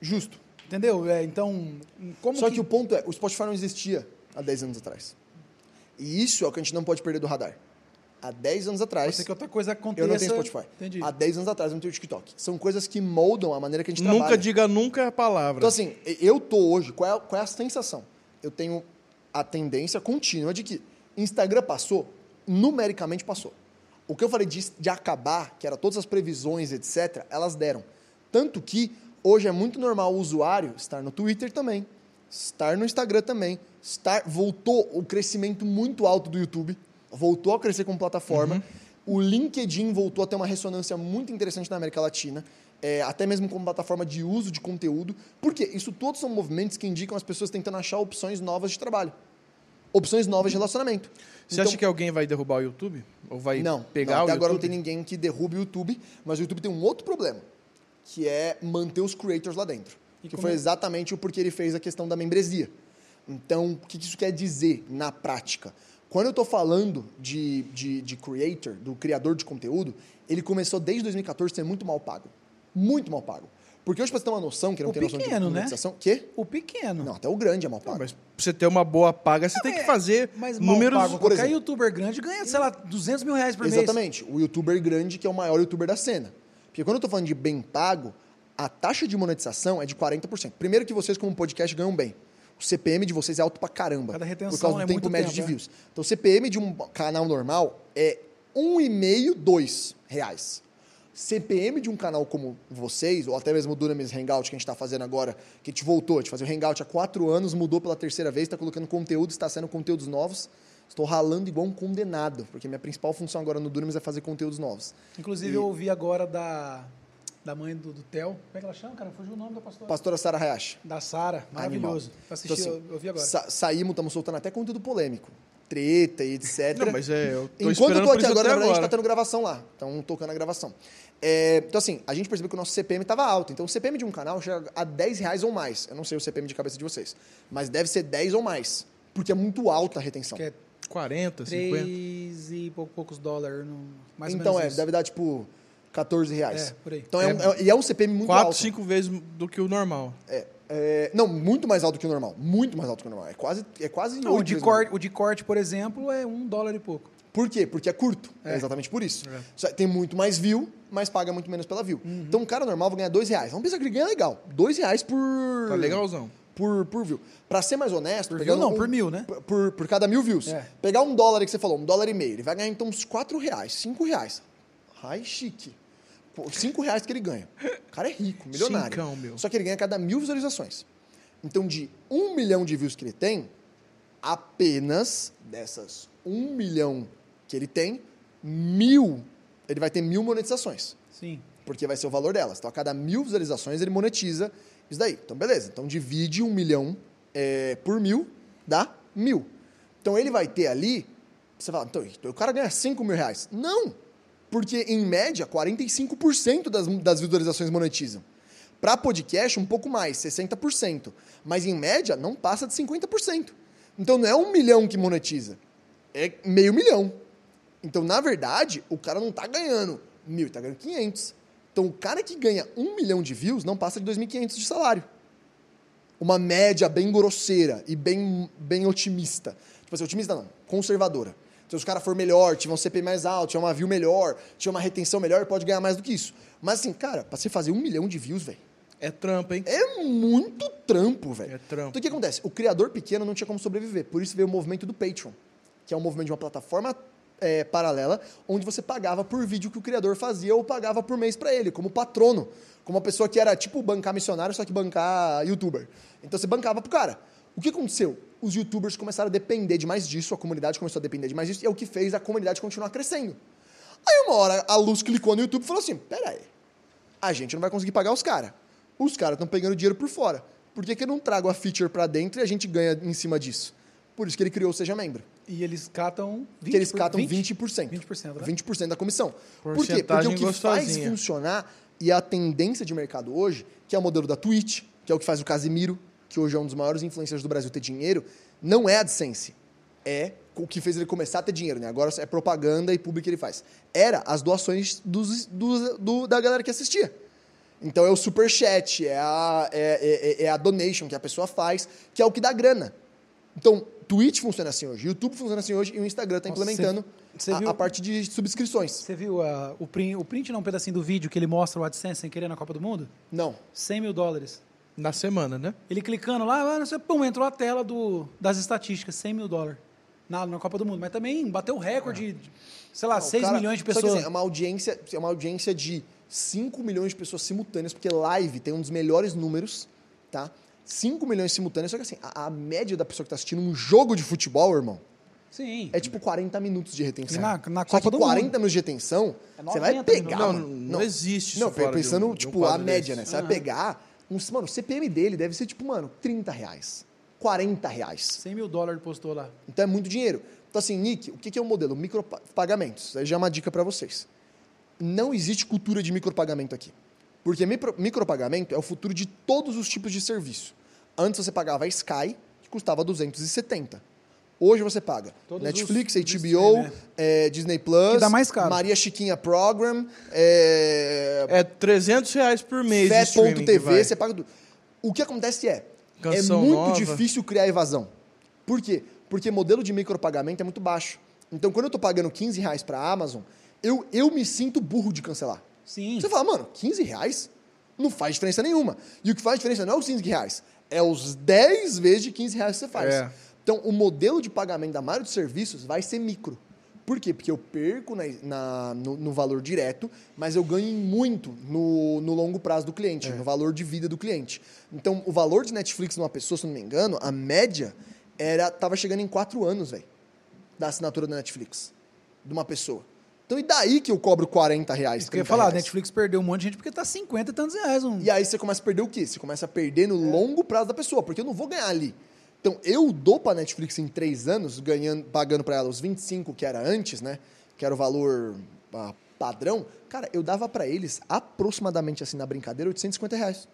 Justo. Entendeu? É, então, como Só que... o ponto é, o Spotify não existia há 10 anos atrás. E isso é o que a gente não pode perder do radar. Há 10 anos Pode atrás, ser que outra coisa aconteça. eu não tenho Spotify. Entendi. Há 10 anos atrás eu não tenho TikTok. São coisas que moldam a maneira que a gente Nunca trabalha. diga nunca é a palavra. Então, assim, eu tô hoje, qual é, qual é a sensação? Eu tenho a tendência contínua de que Instagram passou, numericamente passou. O que eu falei de, de acabar, que era todas as previsões, etc., elas deram. Tanto que hoje é muito normal o usuário estar no Twitter também, estar no Instagram também, estar, voltou o crescimento muito alto do YouTube, voltou a crescer como plataforma. O LinkedIn voltou a ter uma ressonância muito interessante na América Latina, é, até mesmo como plataforma de uso de conteúdo. Por quê? Isso todos são movimentos que indicam as pessoas tentando achar opções novas de trabalho. Opções novas de relacionamento. Você acha que alguém vai derrubar o YouTube? Ou vai Então- não, pegar não, o até agora não tem ninguém que derrube o YouTube, mas o YouTube tem um outro problema, que é manter os creators lá dentro. E que foi é? exatamente o porquê ele fez a questão da membresia. Então, o que que isso quer dizer na prática? Quando eu estou falando de, de, de creator, do criador de conteúdo, ele começou desde 2014 a ser muito mal pago. Muito mal pago. Porque hoje, para você ter uma noção, que não O tem noção pequeno, de né? monetização... Quê? O pequeno. Não, até o grande é mal Não, pago. mas pra você ter uma boa paga, você tem que fazer É, Mas números... pago, por qualquer exemplo. youtuber grande ganha, sei lá, 200 mil reais por mês. Exatamente. O youtuber grande, que é o maior youtuber da cena. Porque quando eu tô falando de bem pago, a taxa de monetização é de 40%. Primeiro que vocês, como podcast, ganham bem. O CPM de vocês é alto pra caramba. Cada retenção por causa do é tempo médio tempo, de é. views. Então, o CPM de um canal normal é 1,5, 2 reais. CPM de um canal como vocês, ou até mesmo o Dunamis Hangout que a gente está fazendo agora, que a gente voltou, a gente fazia o Hangout há quatro anos, mudou pela terceira vez, está colocando conteúdo, está sendo conteúdos novos. Estou ralando igual um condenado, porque minha principal função agora no Dunamis é fazer conteúdos novos. Inclusive, E- eu ouvi agora da, da mãe do, do Theo. Como é que ela chama, cara? Fugiu o nome da pastora. Pastora Sara Hayashi. Da Sara. Maravilhoso. Eu assisti, Então, assim, eu, eu vi agora. sa- saímos, estamos soltando até conteúdo polêmico. Treta e [laughs] etc. Não, mas é, eu tô Enquanto eu tô aqui agora, verdade, a gente agora. tá tendo gravação lá. Então, tocando a gravação. É, então, assim, a gente percebeu que o nosso CPM estava alto. Então, o CPM de um canal chega a 10 reais ou mais. Eu não sei o CPM de cabeça de vocês. Mas deve ser 10 ou mais. Porque é muito alta a retenção. Que é 40, 50. 3 e pou- poucos dólares. no- Mais ou então, menos é, isso. deve dar, tipo, 14 reais. É, por aí. Então, é, um, é- e é um CPM muito 4, alto. 5 vezes do que o normal. É, é, não, muito mais alto que o normal. Muito mais alto que o normal. É quase, é quase Não, o de, corte, o de corte, por exemplo, é um dólar e pouco. Por quê? Porque é curto. É, É. exatamente por isso. É. Tem muito mais view, mas paga muito menos pela view. Então, um cara normal vai ganhar dois reais. Vamos pensar que ele ganha legal. Dois reais por... Tá legalzão. Por, por view. Pra ser mais honesto... Por view não, um- por mil, né? Por, por, cada mil views. É. Pegar um dólar que você falou, um dólar e meio. Ele vai ganhar, então, uns quatro reais, cinco reais. Ai, chique. Cinco reais que ele ganha. O cara é rico, milionário. Cincão, meu. Só que ele ganha cada mil visualizações. Então, de um milhão de views que ele tem, apenas dessas um milhão que ele tem, mil, ele vai ter mil monetizações. Sim. Porque vai ser o valor delas. Então, a cada mil visualizações, ele monetiza isso daí. Então, beleza. Então, divide um milhão é, por mil, dá mil. Então, ele vai ter ali... Você fala, então, o cara ganha 5 mil reais. Não! Porque, em média, 45% das, das visualizações monetizam. Para podcast, um pouco mais, 60%. Mas, em média, não passa de 50%. Então, não é um milhão que monetiza. É meio milhão. Então, na verdade, o cara não tá ganhando mil, ele tá ganhando 500. Então, o cara que ganha um milhão de views não passa de 2.500 de salário. Uma média bem grosseira e bem, bem otimista. Tipo assim, otimista não, conservadora. Então, se o cara for melhor, tiver um CP mais alto, tiver uma view melhor, tiver uma retenção melhor, pode ganhar mais do que isso. Mas assim, cara, pra você fazer um milhão de views, velho, É trampa, hein? é muito trampo, velho. É trampo. Então o que acontece? O criador pequeno não tinha como sobreviver. Por isso veio o movimento do Patreon, que é um movimento de uma plataforma é, paralela, onde você pagava por vídeo que o criador fazia ou pagava por mês pra ele, como patrono. Como uma pessoa que era tipo bancar missionário, só que bancar youtuber. Então você bancava pro cara. O que aconteceu? Os youtubers começaram a depender demais disso, a comunidade começou a depender demais disso, e é o que fez a comunidade continuar crescendo. Aí uma hora a Luz clicou no YouTube e falou assim: pera aí, a gente não vai conseguir pagar os caras. Os caras estão pegando dinheiro por fora. Por que, que eu não trago a feature pra dentro e a gente ganha em cima disso? Por isso que ele criou o Seja Membro. E eles catam 20%. Que eles catam 20%. 20%. 20%, né? 20% da comissão. Por quê? Porque o que faz gostosinha. funcionar e a tendência de mercado hoje, que é o modelo da Twitch, que é o que faz o Casimiro, que hoje é um dos maiores influencers do Brasil ter dinheiro, não é a AdSense. É o que fez ele começar a ter dinheiro, né? Agora é propaganda e público que ele faz. Era as doações dos, dos- do- da galera que assistia. Então é o superchat, é a, é, é- é a donation que a pessoa faz, que é o que dá grana. Então, Twitch funciona assim hoje, YouTube funciona assim hoje e o Instagram está implementando cê- cê a, viu- a parte de subscrições. Você viu ah, o, print, o print, não, um pedacinho do vídeo que ele mostra o AdSense sem querer na Copa do Mundo? Não. 100 mil dólares. Na semana, né? Ele clicando lá, sei, pum, entrou a tela do, das estatísticas, 100 mil dólares. Na, na Copa do Mundo. Mas também bateu o recorde, de, sei lá, Não, 6 cara- milhões de só que, pessoas. assim, é uma audiência, é uma audiência de 5 milhões de pessoas simultâneas, porque live tem um dos melhores números, tá? 5 milhões simultâneos, só que assim, a, a média da pessoa que tá assistindo um jogo de futebol, irmão, Sim. é tipo 40 minutos de retenção. Na- na Só Copa que do 40 Mundo. minutos de retenção, É você vai 90 pegar. Não, mano. não existe isso Não, pensando, um- de um tipo, a média, desse. né? Você vai Aham. pegar. Um, mano, o CPM dele deve ser, tipo, mano, 30 reais. 40 reais. 100 mil dólares postou lá. Então é muito dinheiro. Então, assim, Nick, o que é o modelo? Micropagamentos. Aí já é uma dica para vocês. Não existe cultura de micropagamento aqui. Porque micro, micropagamento é o futuro de todos os tipos de serviço. Antes você pagava a Sky, que custava 270. Hoje você paga Todos Netflix, os- HBO, stream, eh, Disney Plus, Que dá mais caro. Maria Chiquinha Program, eh, É 300 reais por mês Fé.tv, você paga tudo. O que acontece é, Canção é muito nova. difícil criar evasão. Por quê? Porque modelo de micropagamento é muito baixo. Então, quando eu tô pagando 15 reais pra Amazon, eu, eu me sinto burro de cancelar. Sim. Você fala, mano, 15 reais? Não faz diferença nenhuma. E o que faz diferença não é os 15 reais, É os 10 vezes de 15 reais que você faz. É. Então, o modelo de pagamento da maioria dos serviços vai ser micro. Por quê? Porque eu perco na- na- no, no valor direto, mas eu ganho muito no, no longo prazo do cliente, no valor de vida do cliente. Então, o valor de Netflix numa pessoa, se não me engano, a média era tava chegando em 4 anos, velho, da assinatura da Netflix, de uma pessoa. Então, e daí que eu cobro 40 reais? Isso que eu ia 30 falar, a reais? Netflix perdeu um monte de gente porque tá 50 e tantos reais. Um... E aí você começa a perder o quê? Você começa a perder no longo prazo da pessoa, porque eu não vou ganhar ali. Então, eu dou pra Netflix em três anos, ganhando, pagando pra ela os 25 que era antes, né? Que era o valor ah, padrão. Cara, eu dava pra eles aproximadamente, assim, na brincadeira, 850 reais.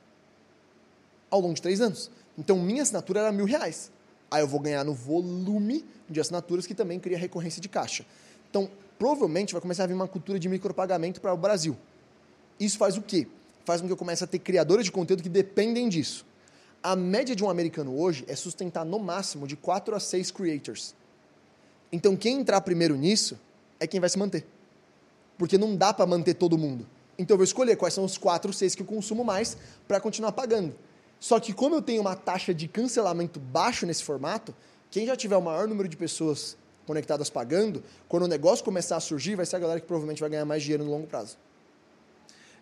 Ao longo de três anos. Então, minha assinatura era mil reais. Aí eu vou ganhar no volume de assinaturas que também cria recorrência de caixa. Então, provavelmente vai começar a vir uma cultura de micropagamento para o Brasil. Isso faz o quê? Faz com que eu comece a ter criadores de conteúdo que dependem disso. A média de um americano hoje é sustentar no máximo de 4 a 6 creators. Então quem entrar primeiro nisso é quem vai se manter. Porque não dá para manter todo mundo. Então eu vou escolher quais são os 4 ou 6 que eu consumo mais para continuar pagando. Só que como eu tenho uma taxa de cancelamento baixo nesse formato, quem já tiver o maior número de pessoas conectadas pagando, quando o negócio começar a surgir, vai ser a galera que provavelmente vai ganhar mais dinheiro no longo prazo.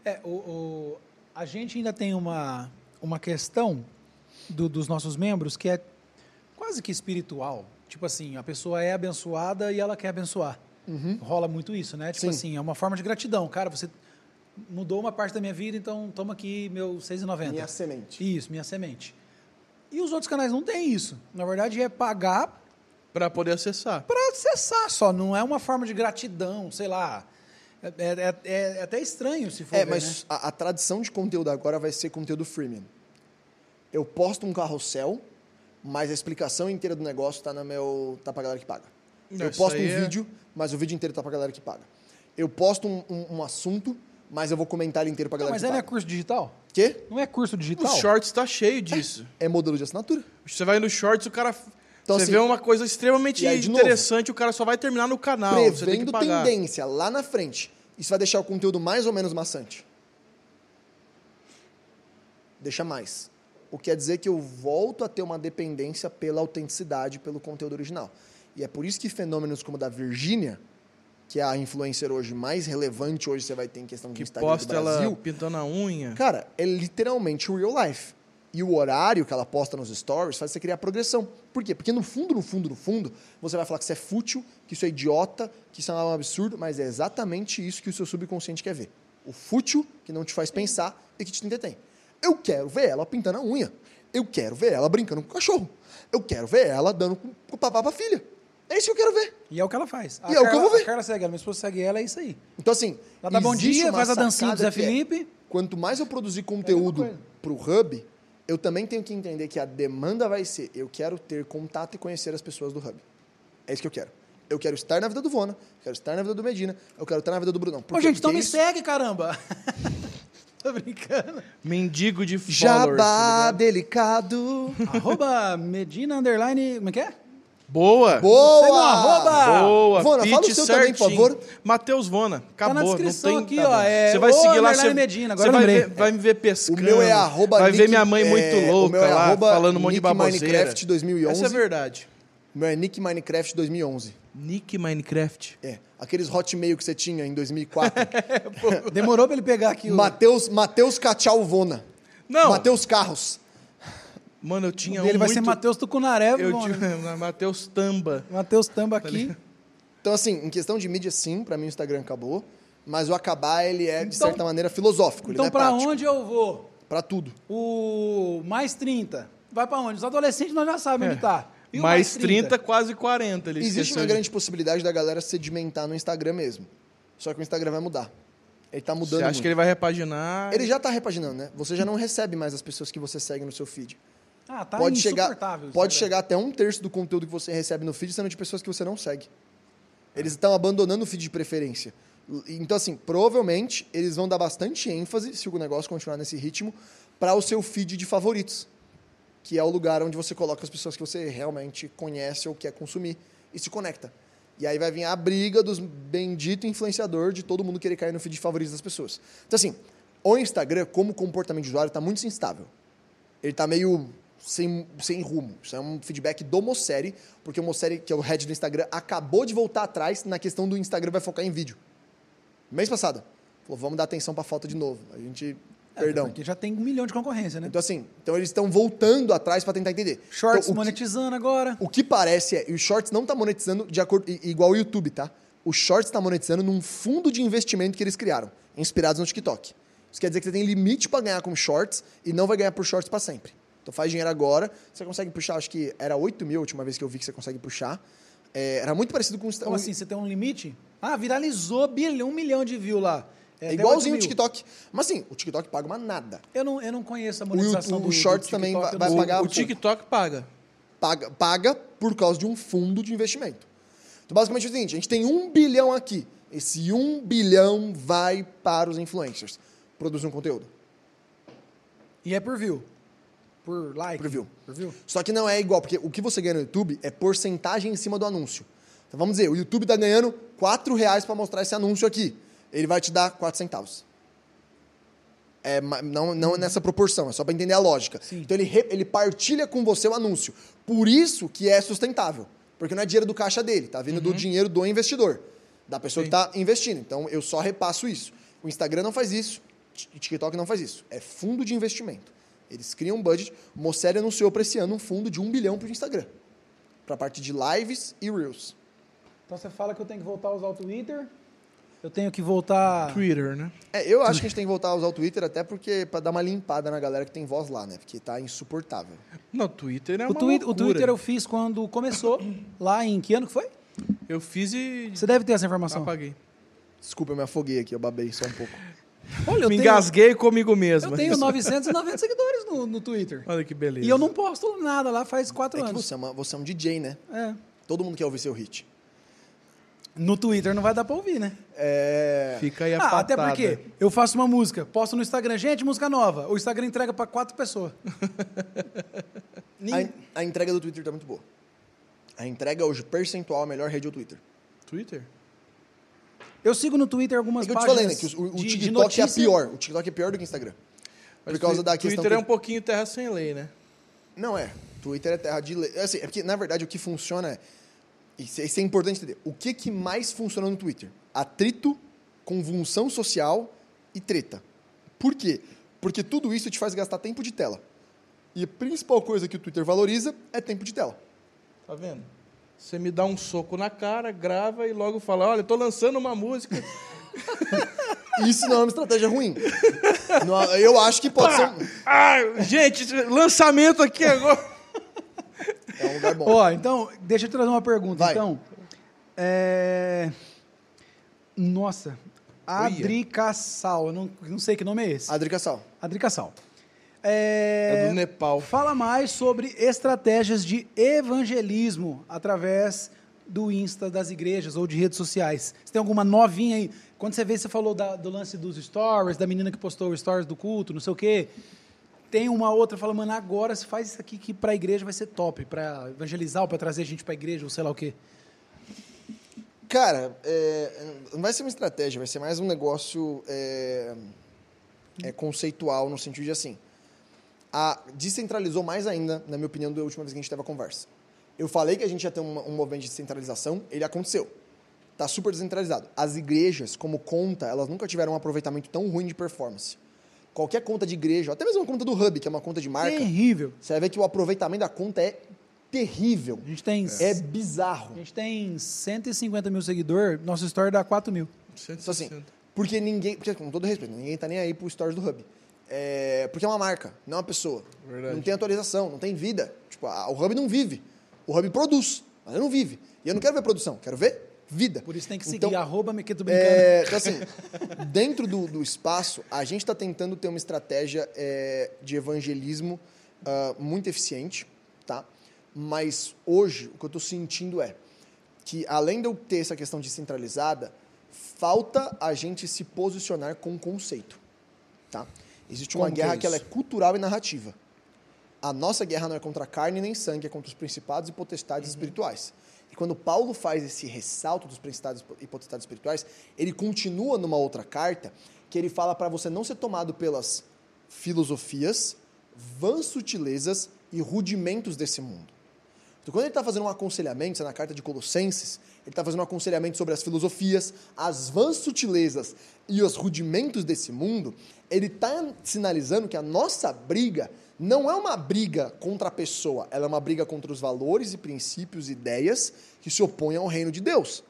É, o, o- a gente ainda tem uma, uma questão do- dos nossos membros que é quase que espiritual. Tipo assim, a pessoa é abençoada e ela quer abençoar. Rola muito isso, né? Tipo Uhum. Sim. assim, é uma forma de gratidão. Cara, você mudou uma parte da minha vida, então toma aqui meu 6,90. Minha semente. Isso, minha semente. E os outros canais não têm isso. Na verdade, é pagar Pra poder acessar. para acessar só. Não é uma forma de gratidão, sei lá. É, é- é- é até estranho se for É, ver, mas né? a, a tradição de conteúdo agora vai ser conteúdo freemium. Eu posto um carrossel, mas a explicação inteira do negócio tá na meu tá pra galera que paga. Não, eu posto um é- vídeo, mas o vídeo inteiro tá pra galera que paga. Eu posto um, um- um assunto, mas eu vou comentar ele inteiro pra Não, galera mas que não é paga. curso digital? Quê? Não é curso digital? O Shorts tá cheio disso. É modelo de assinatura. Você vai no Shorts, o cara. Então, você assim, vê uma coisa extremamente aí, de novo, interessante, o cara só vai terminar no canal. você tem que Prevendo tendência lá na frente. Isso vai deixar o conteúdo mais ou menos maçante. Deixa mais. O que quer dizer que eu volto a ter uma dependência pela autenticidade, pelo conteúdo original. E é por isso que fenômenos como o da Virgínia, que é a influencer hoje mais relevante hoje você vai ter em questão de Que Instagram do posta ela Brasil, pintando a unha. Cara, é literalmente real life. E o horário que ela posta nos stories faz você criar progressão. Por quê? Porque no fundo, no fundo, no fundo, você vai falar que isso é fútil, que isso é idiota, que isso é um absurdo, mas é exatamente isso que o seu subconsciente quer ver. O fútil que não te faz pensar e que te entretém. Eu quero ver ela pintando a unha. Eu quero ver ela brincando com o cachorro. Eu quero ver ela dando com o papá pra filha. É isso que eu quero ver. E é o que ela faz. A E é o que eu Carla- vou ver. A Carla segue ela, minha esposa segue ela, é isso aí. Então, assim. Ela dá bom dia, faz a dancinha do Zé é, Felipe. quanto mais eu produzir É conteúdo mesma pro Hub, eu também tenho que entender que a demanda vai ser: eu quero ter contato e conhecer as pessoas do Hub. É isso que eu quero. Eu quero estar na vida do Vona, eu quero estar na vida do Medina, eu quero estar na vida do Brunão. Por Ô, quê? gente, então Porque me isso- segue, caramba. [laughs] Tô brincando. Mendigo de followers. Jabá tá ligado? delicado. arroba Medina Underline. Como é que é? Boa! Boa! Arroba? Boa! Vona, fala o seu também, por certinho. favor. Matheus Vona. Acabou. Tá na descrição não tem... aqui, ó, é você vai seguir lá, você, Medina, agora vai, ver, vai me ver pescando. O meu é arroba Vai Nick- ver minha mãe é, muito o louca meu é lá, falando um monte de baboseira. Minecraft 2011. Essa é verdade. O meu é Nick Minecraft 2011. Nick Minecraft. É, aqueles hotmail que você tinha em 2004. [laughs] Demorou pra ele pegar aqui Matheus Cachalvona. Não, Matheus Carros. Mano, eu tinha Ele um vai muito... ser Matheus Tucunaré, Eu bom, né? tinha... [laughs] Matheus Tamba. Matheus Tamba aqui. Então, assim, em questão de mídia, sim, pra mim o Instagram acabou. Mas o acabar, ele é, de Então- certa maneira, filosófico. ele Então, é pra prático. onde eu vou? Pra tudo. O mais 30. Vai pra onde? Os adolescentes nós já sabem onde tá. E o Mais 30, quase 40. Ele Existe uma de- grande possibilidade da galera sedimentar no Instagram mesmo. Só que o Instagram vai mudar. Ele tá mudando Você acha muito. que ele vai repaginar? Ele já tá repaginando, né? Você já não recebe mais as pessoas que você segue no seu feed. Ah, tá pode chegar, pode chegar até um terço do conteúdo que você recebe no feed sendo de pessoas que você não segue. Eles estão abandonando o feed de preferência. Então, assim, provavelmente eles vão dar bastante ênfase, se o negócio continuar nesse ritmo, para o seu feed de favoritos, que é o lugar onde você coloca as pessoas que você realmente conhece ou quer consumir e se conecta. E aí vai vir a briga dos bendito influenciador de todo mundo querer cair no feed de favoritos das pessoas. Então, assim, o Instagram, como comportamento de usuário, está muito instável. Ele está meio sem, sem rumo. Isso é um feedback do Mosseri, porque o Mosseri, que é o head do Instagram, acabou de voltar atrás na questão do Instagram vai focar em vídeo. Mês passado. Falou, vamos dar atenção pra falta de novo. A gente. É, Perdão. Porque já tem um milhão de concorrência, né? Então, assim, então eles estão voltando atrás para tentar entender. Shorts Então, o que- monetizando agora. o que parece é, e o Shorts não está monetizando de acordo igual o YouTube, tá? O Shorts está monetizando num fundo de investimento que eles criaram, inspirados no TikTok. Isso quer dizer que você tem limite para ganhar com Shorts e não vai ganhar por Shorts para sempre. Então faz dinheiro agora, você consegue puxar, acho que era 8 mil a última vez que eu vi que você consegue puxar. É, era muito parecido com o Como assim? Você tem um limite? Ah, viralizou bilhão, um milhão de views lá. É até igualzinho o 8 mil. TikTok. Mas assim, o TikTok paga uma nada. Eu não, eu não conheço a O monetização YouTube- do o Shorts do também vai- vai pagar O pouco. TikTok paga. paga, paga por causa de um fundo de investimento. Então, basicamente é o seguinte: a gente tem um bilhão aqui. Esse um bilhão vai para os influencers. Produzir um conteúdo. E é por view. Por like. Por view. Por view. Só que não é igual, porque o que você ganha no YouTube é porcentagem em cima do anúncio. Então vamos dizer, o YouTube está ganhando 4 reais para mostrar esse anúncio aqui. Ele vai te dar 4 centavos. É, não, não é nessa proporção, é só para entender a lógica. Sim. Então ele, re- ele partilha com você o anúncio. Por isso que é sustentável. Porque não é dinheiro do caixa dele, tá vindo do dinheiro do investidor, da pessoa Sim. que está investindo. Então eu só repasso isso. O Instagram não faz isso, o TikTok não faz isso. É fundo de investimento. Eles criam um budget. O Mosseri anunciou para esse ano um fundo de um bilhão para o Instagram. Para a parte de lives e reels. Então você fala que eu tenho que voltar a usar o Twitter. Eu tenho que voltar. Twitter, né? É, eu acho que a gente tem que voltar a usar o Twitter até porque para dar uma limpada na galera que tem voz lá, né? Porque tá insuportável. Não, Twitter é O, uma twi o loucura. Twitter eu fiz quando começou, [coughs] lá em que ano que foi? Eu fiz e Você deve ter essa informação. apaguei. Desculpa, eu me afoguei aqui, eu babei só um pouco. Olha, eu Me tenho, engasguei comigo mesmo. eu tenho 990 seguidores no, no Twitter. Olha que beleza. E eu não posto nada lá faz quatro É que anos. você é, uma- você é um DJ, né? É. Todo mundo quer ouvir seu hit. No Twitter não vai dar pra ouvir, né? É... Fica aí a Ah, até porque eu faço uma música, posto no Instagram, gente, música nova. O Instagram entrega pra quatro pessoas. [laughs] A, en- a entrega do Twitter tá muito boa. A entrega hoje, percentual, a melhor rede é o Twitter. Twitter? Eu sigo no Twitter algumas É que eu te páginas falei, né? Que o, o de- de TikTok é notícia. pior. O TikTok é pior do que o Instagram. Por Mas causa Twi- da questão Twitter é um pouquinho terra sem lei, né? Não é. Twitter é terra de lei. É Assim, é porque, na verdade, o que funciona é. Isso, isso é importante entender. O que, que mais funciona no Twitter? Atrito, convulsão social e treta. Por quê? Porque tudo isso te faz gastar tempo de tela. E a principal coisa que o Twitter valoriza é tempo de tela. Tá vendo? Você me dá um soco na cara, grava e logo fala: olha, tô lançando uma música. [laughs] Isso não é uma estratégia ruim. Não- eu acho que pode ser. um- ah, gente, lançamento aqui agora. É um lugar bom. Ó, então, deixa eu te trazer uma pergunta. Vai. Então, é... Nossa, Adri Cassal, eu não, não sei que nome é esse. Adri Cassal. É... É do Nepal. Fala mais sobre estratégias de evangelismo através do Insta das igrejas ou de redes sociais. Você tem alguma novinha aí? Quando você vê, você falou da- do lance dos stories, da menina que postou stories do culto, não sei o quê. Tem uma outra que fala, mano, agora você faz isso aqui que pra igreja vai ser top, pra evangelizar ou pra trazer gente pra igreja ou sei lá o quê. Cara, é, não vai ser uma estratégia, vai ser mais um negócio é, é, conceitual, no sentido de assim. A, descentralizou mais ainda, na minha opinião, da última vez que a gente teve a conversa. Eu falei que a gente ia ter um, um movimento de descentralização, ele aconteceu. Está super descentralizado. As igrejas, como conta, elas nunca tiveram um aproveitamento tão ruim de performance. Qualquer conta de igreja, até mesmo a conta do Hub, que é uma conta de marca, Terrível. você vai ver que o aproveitamento da conta é terrível. A gente tem, É bizarro. a gente tem 150 mil seguidores, nosso story dá 4 mil. Então, assim, porque ninguém. Porque, com todo respeito, ninguém tá nem aí pro stories do Hub. É, porque é uma marca, não é uma pessoa. Verdade. Não tem atualização, não tem vida. Tipo, a- o Hub não vive. O Hub produz, mas ele não vive. E eu não quero ver produção, quero ver vida. Por isso tem que seguir Então, arroba me que tô brincando. é, então, assim, dentro do, do espaço, a gente está tentando ter uma estratégia é, de evangelismo ah, muito eficiente, tá? Mas hoje, o que eu estou sentindo é que, além de eu ter essa questão descentralizada, falta a gente se posicionar com conceito, tá? Existe uma Como que guerra é que ela é cultural e narrativa. A nossa guerra não é contra a carne nem sangue, é contra os principados e potestades espirituais. E quando Paulo faz esse ressalto dos principados e potestades espirituais, ele continua numa outra carta que ele fala para você não ser tomado pelas filosofias, vãs sutilezas e rudimentos desse mundo. Então, quando ele está fazendo um aconselhamento, isso é na carta de Colossenses, ele está fazendo um aconselhamento sobre as filosofias, as vãs sutilezas e os rudimentos desse mundo, ele está sinalizando que a nossa briga não é uma briga contra a pessoa, ela é uma briga contra os valores e princípios e ideias que se opõem ao reino de Deus.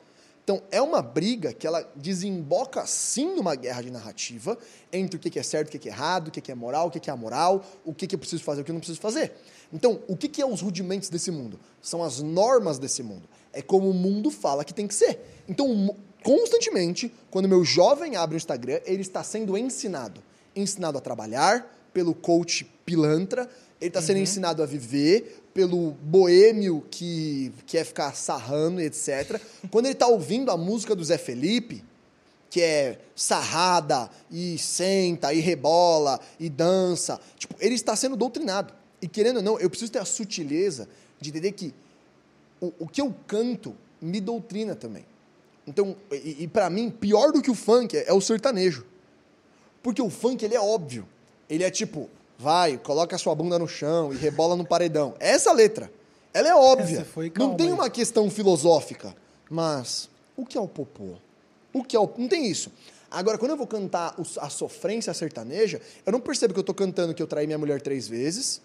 Então, é uma briga que ela desemboca sim numa guerra de narrativa entre o que é certo, o que é errado, o que é moral, o que é amoral, o que eu preciso fazer, o que não preciso fazer. Então, o que é os rudimentos desse mundo? São as normas desse mundo. É como o mundo fala que tem que ser. Então, constantemente, quando meu jovem abre o Instagram, ele está sendo ensinado. Ensinado a trabalhar pelo coach pilantra, ele está sendo uhum. ensinado a viver pelo boêmio que quer ficar sarrando e etc. Quando ele está ouvindo a música do Zé Felipe, que é sarrada e senta e rebola e dança, tipo, ele está sendo doutrinado. E querendo ou não, eu preciso ter a sutileza de entender que o, o que eu canto me doutrina também. Então, e, e para mim, pior do que o funk é, é o sertanejo. Porque o funk, ele é óbvio. Ele é tipo, vai, coloca a sua bunda no chão e rebola no paredão. É essa letra. Ela é óbvia. não tem uma questão filosófica. Mas o que é o popô? O que é o... Não tem isso. Agora, quando eu vou cantar a sofrência sertaneja, eu não percebo que eu estou cantando que eu traí minha mulher três vezes,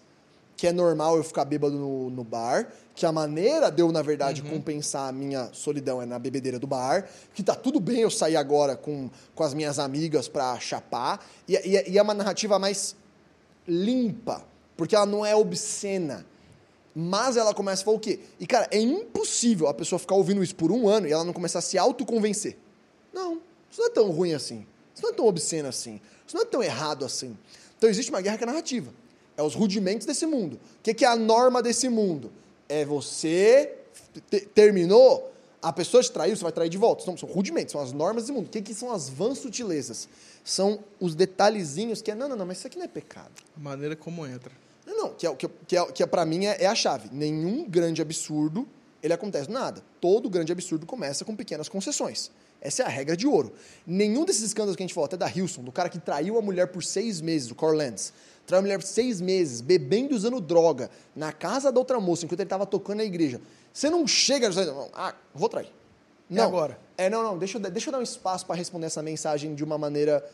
que é normal eu ficar bêbado no, no bar, que a maneira de eu, na verdade, uhum. compensar a minha solidão é na bebedeira do bar, que tá tudo bem eu sair agora com, com as minhas amigas pra chapar, e, e, e é uma narrativa mais limpa, porque ela não é obscena. Mas ela começa a falar o quê? E, cara, é impossível a pessoa ficar ouvindo isso por um ano e ela não começar a se autoconvencer. Não, isso não é tão ruim assim. Isso não é tão obsceno assim. Isso não é tão errado assim. Então existe uma guerra que é narrativa. É os rudimentos desse mundo. O que é a norma desse mundo? É você terminou, a pessoa te traiu, você vai trair de volta. São, são rudimentos, são as normas desse mundo. O que, que são as vãs sutilezas? São os detalhezinhos que é, não, não, não, mas isso aqui não é pecado. A maneira como entra. Não, não, que, é, que, que, é, que é, para mim é, é, a chave. Nenhum grande absurdo ele acontece do nada. Todo grande absurdo começa com pequenas concessões. Essa é a regra de ouro. Nenhum desses escândalos que a gente falou, até da Hilson, do cara que traiu a mulher por seis meses, o Corlands, traiu a mulher por seis meses, bebendo e usando droga, na casa da outra moça, enquanto ele estava tocando na igreja. Você não chega e ah, vou trair. Não. E agora? É, não, não, deixa, eu, deixa eu dar um espaço para responder essa mensagem de uma maneira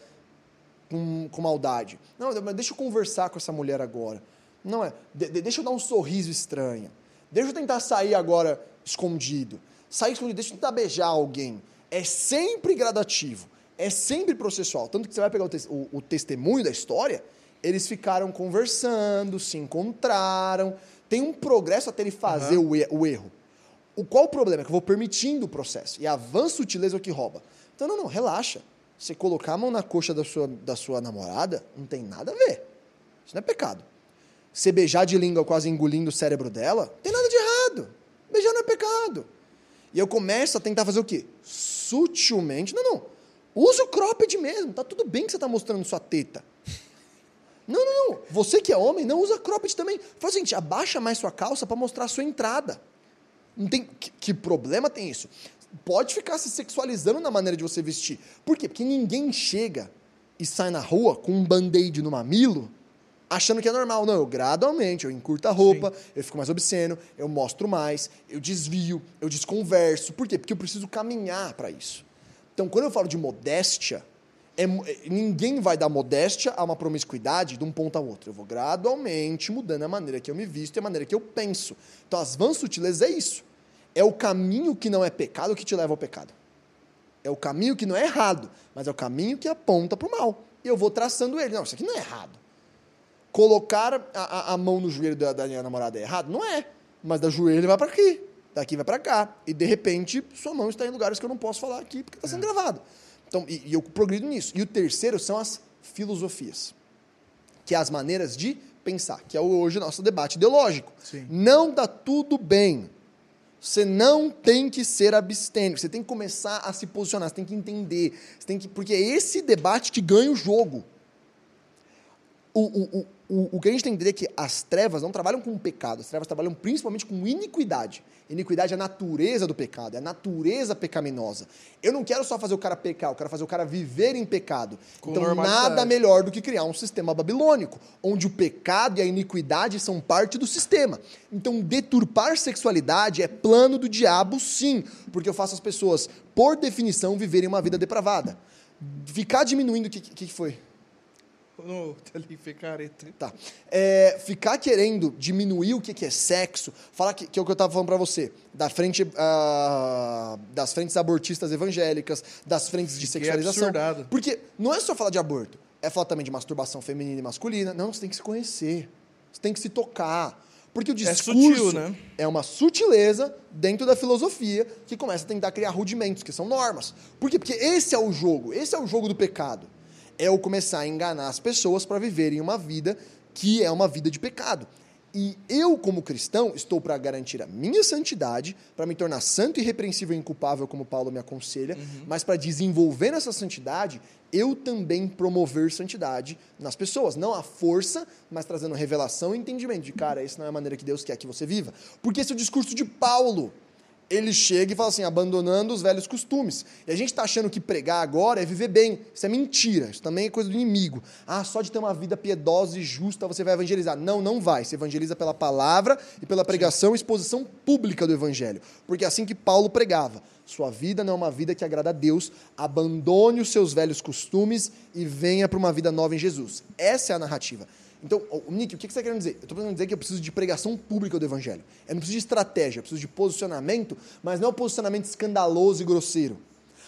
com, com maldade. Não, mas deixa eu conversar com essa mulher agora. Não é, de, deixa eu dar um sorriso estranho. Deixa eu tentar sair agora escondido. Sair escondido, deixa eu tentar beijar alguém. É sempre gradativo, é sempre processual. Tanto que você vai pegar o, te o, o testemunho da história, eles ficaram conversando, se encontraram. Tem um progresso até ele fazer uhum. o, o erro. O qual o problema? É que eu vou permitindo o processo. E avanço sutileza é o que rouba. Então, não, não, relaxa. Você colocar a mão na coxa da sua, da sua namorada, não tem nada a ver. Isso não é pecado. Você beijar de língua quase engolindo o cérebro dela, não tem nada de errado. Beijar não é pecado. E eu começo a tentar fazer o quê? Sutilmente. Não, não. Usa o cropped mesmo. Tá tudo bem que você tá mostrando sua teta. Não, não, não. Você que é homem, não usa cropped também. Faz o seguinte, abaixa mais sua calça para mostrar a sua entrada. Não tem que, que problema tem isso? pode ficar se sexualizando na maneira de você vestir. Por quê? Porque ninguém chega e sai na rua com um band-aid no mamilo achando que é normal. Não, eu gradualmente, eu encurto a roupa, Sim. eu fico mais obsceno, eu mostro mais, eu desvio, eu desconverso. Por quê? Porque eu preciso caminhar para isso. Então, quando eu falo de modéstia, é, é, ninguém vai dar modéstia a uma promiscuidade de um ponto ao outro. Eu vou gradualmente mudando a maneira que eu me visto e a maneira que eu penso. Então, as vãs sutilezas é isso. É o caminho que não é pecado que te leva ao pecado. É o caminho que não é errado, mas é o caminho que aponta para o mal. E eu vou traçando ele. Não, isso aqui não é errado. Colocar a, a, a mão no joelho da, da minha namorada é errado? Não é. Mas da joelho vai para aqui, daqui vai para cá. E de repente, sua mão está em lugares que eu não posso falar aqui porque está sendo é. gravado. Então, e, e eu progrido nisso. E o terceiro são as filosofias, que é as maneiras de pensar, que é hoje o nosso debate ideológico. Sim. Não dá tudo bem você não tem que ser abstêmio, você tem que começar a se posicionar, você tem que entender, você tem que, porque é esse debate que ganha o jogo. O, o, O, o que a gente tem que entender é que as trevas não trabalham com o pecado, as trevas trabalham principalmente com iniquidade. Iniquidade é a natureza do pecado, é a natureza pecaminosa. Eu não quero só fazer o cara pecar, eu quero fazer o cara viver em pecado. Com então, nada melhor do que criar um sistema babilônico, onde o pecado e a iniquidade são parte do sistema. Então, deturpar sexualidade é plano do diabo, sim, porque eu faço as pessoas, por definição, viverem uma vida depravada. Ficar diminuindo, o que que foi? [laughs] No, ali. Tá. É, ficar querendo diminuir o que, que é sexo, falar que, que é o que eu estava falando para você, da frente, ah, das frentes abortistas evangélicas, das frentes de sexualização. absurdado. Porque não é só falar de aborto, é falar também de masturbação feminina e masculina. Não, você tem que se conhecer, você tem que se tocar. Porque o discurso sutil, né? é uma sutileza dentro da filosofia que começa a tentar criar rudimentos, que são normas. Por quê? Porque esse é o jogo, esse é o jogo do pecado. É o começar a enganar as pessoas para viverem uma vida que é uma vida de pecado. E eu, como cristão, estou para garantir a minha santidade, para me tornar santo, irrepreensível e inculpável, como Paulo me aconselha, mas para desenvolver essa santidade, eu também promover santidade nas pessoas. Não a força, mas trazendo revelação e entendimento de, cara, essa não é a maneira que Deus quer que você viva. Porque esse é o discurso de Paulo ele chega e fala assim, abandonando os velhos costumes. E a gente está achando que pregar agora é viver bem. Isso é mentira. Isso também é coisa do inimigo. Ah, só de ter uma vida piedosa e justa você vai evangelizar. Não, não vai. Você evangeliza pela palavra e pela pregação e exposição pública do evangelho. Porque é assim que Paulo pregava. Sua vida não é uma vida que agrada a Deus. Abandone os seus velhos costumes e venha para uma vida nova em Jesus. Essa é a narrativa. Então, Nick, o que você está querendo dizer? Eu estou querendo dizer que eu preciso de pregação pública do Evangelho. Eu não preciso de estratégia, eu preciso de posicionamento, mas não é um posicionamento escandaloso e grosseiro.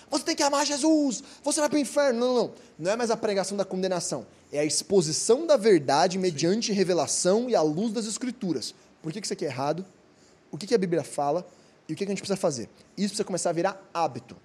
Você tem que amar Jesus, você vai para o inferno. Não, não, não. Não é mais a pregação da condenação. É a exposição da verdade mediante revelação e à luz das Escrituras. Por que que isso aqui é errado? O que que a Bíblia fala? E o que que a gente precisa fazer? Isso precisa começar a virar hábito.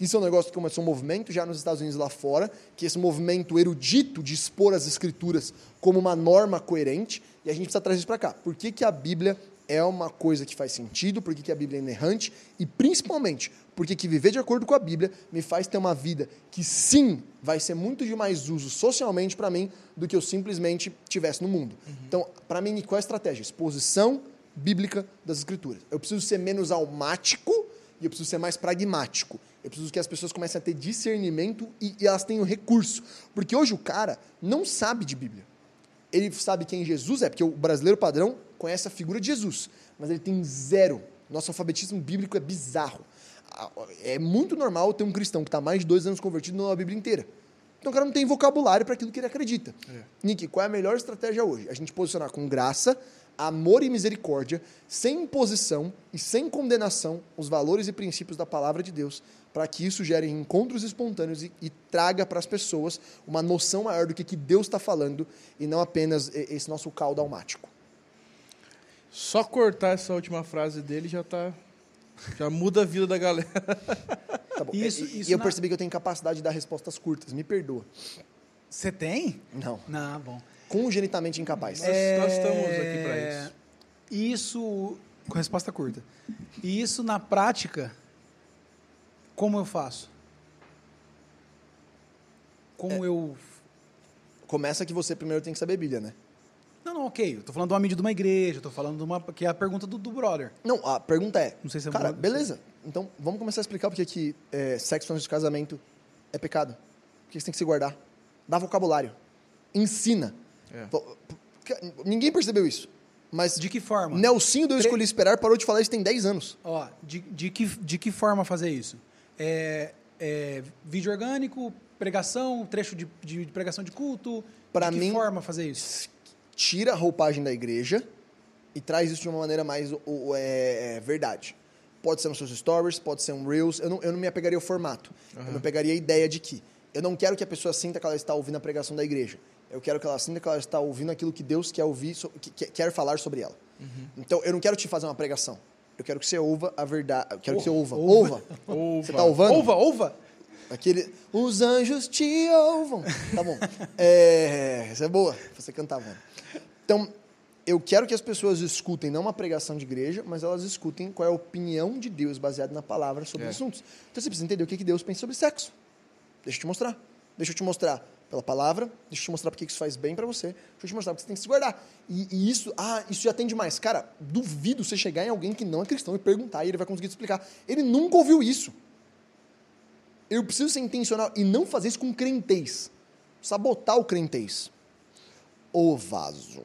Isso é um negócio que começou um movimento já nos Estados Unidos lá fora, que é esse movimento erudito de expor as escrituras como uma norma coerente, e a gente precisa trazer isso para cá. Por que, que a Bíblia é uma coisa que faz sentido, por que, que a Bíblia é inerrante, e principalmente, por que, que viver de acordo com a Bíblia me faz ter uma vida que sim vai ser muito de mais uso socialmente para mim do que eu simplesmente tivesse no mundo. Então, para mim, qual é a estratégia? Exposição bíblica das escrituras. Eu preciso ser menos almático e eu preciso ser mais pragmático. Eu preciso que as pessoas comecem a ter discernimento e, e elas tenham recurso. Porque hoje o cara não sabe de Bíblia. Ele sabe quem Jesus é, porque o brasileiro padrão conhece a figura de Jesus, mas ele tem zero. Nosso alfabetismo bíblico é bizarro. É muito normal ter um cristão que está mais de dois anos convertido não lê a Bíblia inteira. Então o cara não tem vocabulário para aquilo que ele acredita. Nick, qual é a melhor estratégia hoje? A gente posicionar com graça, amor e misericórdia, sem imposição e sem condenação os valores e princípios da palavra de Deus, para que isso gere encontros espontâneos e, e traga para as pessoas uma noção maior do que, que Deus está falando e não apenas esse nosso caldo almático. Só cortar essa última frase dele já tá. Já muda a vida da galera. Tá bom. [laughs] Isso- e, isso e eu na- percebi que eu tenho capacidade de dar respostas curtas. Me perdoa. Você tem? Não. Não, bom. Congenitamente incapaz. Nós- nós estamos aqui pra isso. Isso, com resposta curta. E isso na prática, como eu faço? Como É. eu. Começa que você primeiro tem que saber Bíblia, né? Não, não, ok. Eu tô falando de uma mídia de uma igreja, eu tô falando de uma. que é a pergunta do, do brother. Não, a pergunta é. Não sei se é Cara, beleza. Então, vamos começar a explicar porque que é, sexo antes de casamento é pecado. Por que você tem que se guardar? Dá vocabulário. Ensina. É. Porque Ninguém percebeu isso. Mas De que forma? Nelsinho do Eu Escolhi Esperar parou de falar isso tem 10 anos. Ó, de, de, que, de que forma fazer isso? É, é, vídeo orgânico, pregação, trecho de, de pregação de culto? Pra de que mim- forma fazer isso? Tira a roupagem da igreja e traz isso de uma maneira mais o- o- é, é, verdade. Pode ser nos seus stories, pode ser um Reels. Eu não, eu não me apegaria ao formato. Eu me apegaria à ideia de que eu não quero que a pessoa sinta que ela está ouvindo a pregação da igreja. Eu quero que ela sinta que ela está ouvindo aquilo que Deus quer ouvir, que, que- quer falar sobre ela. Então, eu não quero te fazer uma pregação. Eu quero que você ouva a verdade. Eu quero que você ouva. Ouva. Ouva. [laughs] Você tá ouvando? Ouva, ouva! Aquele. Os anjos te ouvam. Tá bom. [laughs] É, essa é boa. Você cantar, mano. Então, eu quero que as pessoas escutem não uma pregação de igreja, mas elas escutem qual é a opinião de Deus baseada na palavra sobre É. os assuntos. Então você precisa entender o que que Deus pensa sobre sexo. Deixa eu te mostrar. Deixa eu te mostrar pela palavra, deixa eu te mostrar porque que isso faz bem pra você, deixa eu te mostrar porque você tem que se guardar. E, e isso, ah, isso já tem demais. Cara, duvido você chegar em alguém que não é cristão e perguntar e ele vai conseguir te explicar. Ele nunca ouviu isso. Eu preciso ser intencional e não fazer isso com crentez. Sabotar o crentez. O vaso.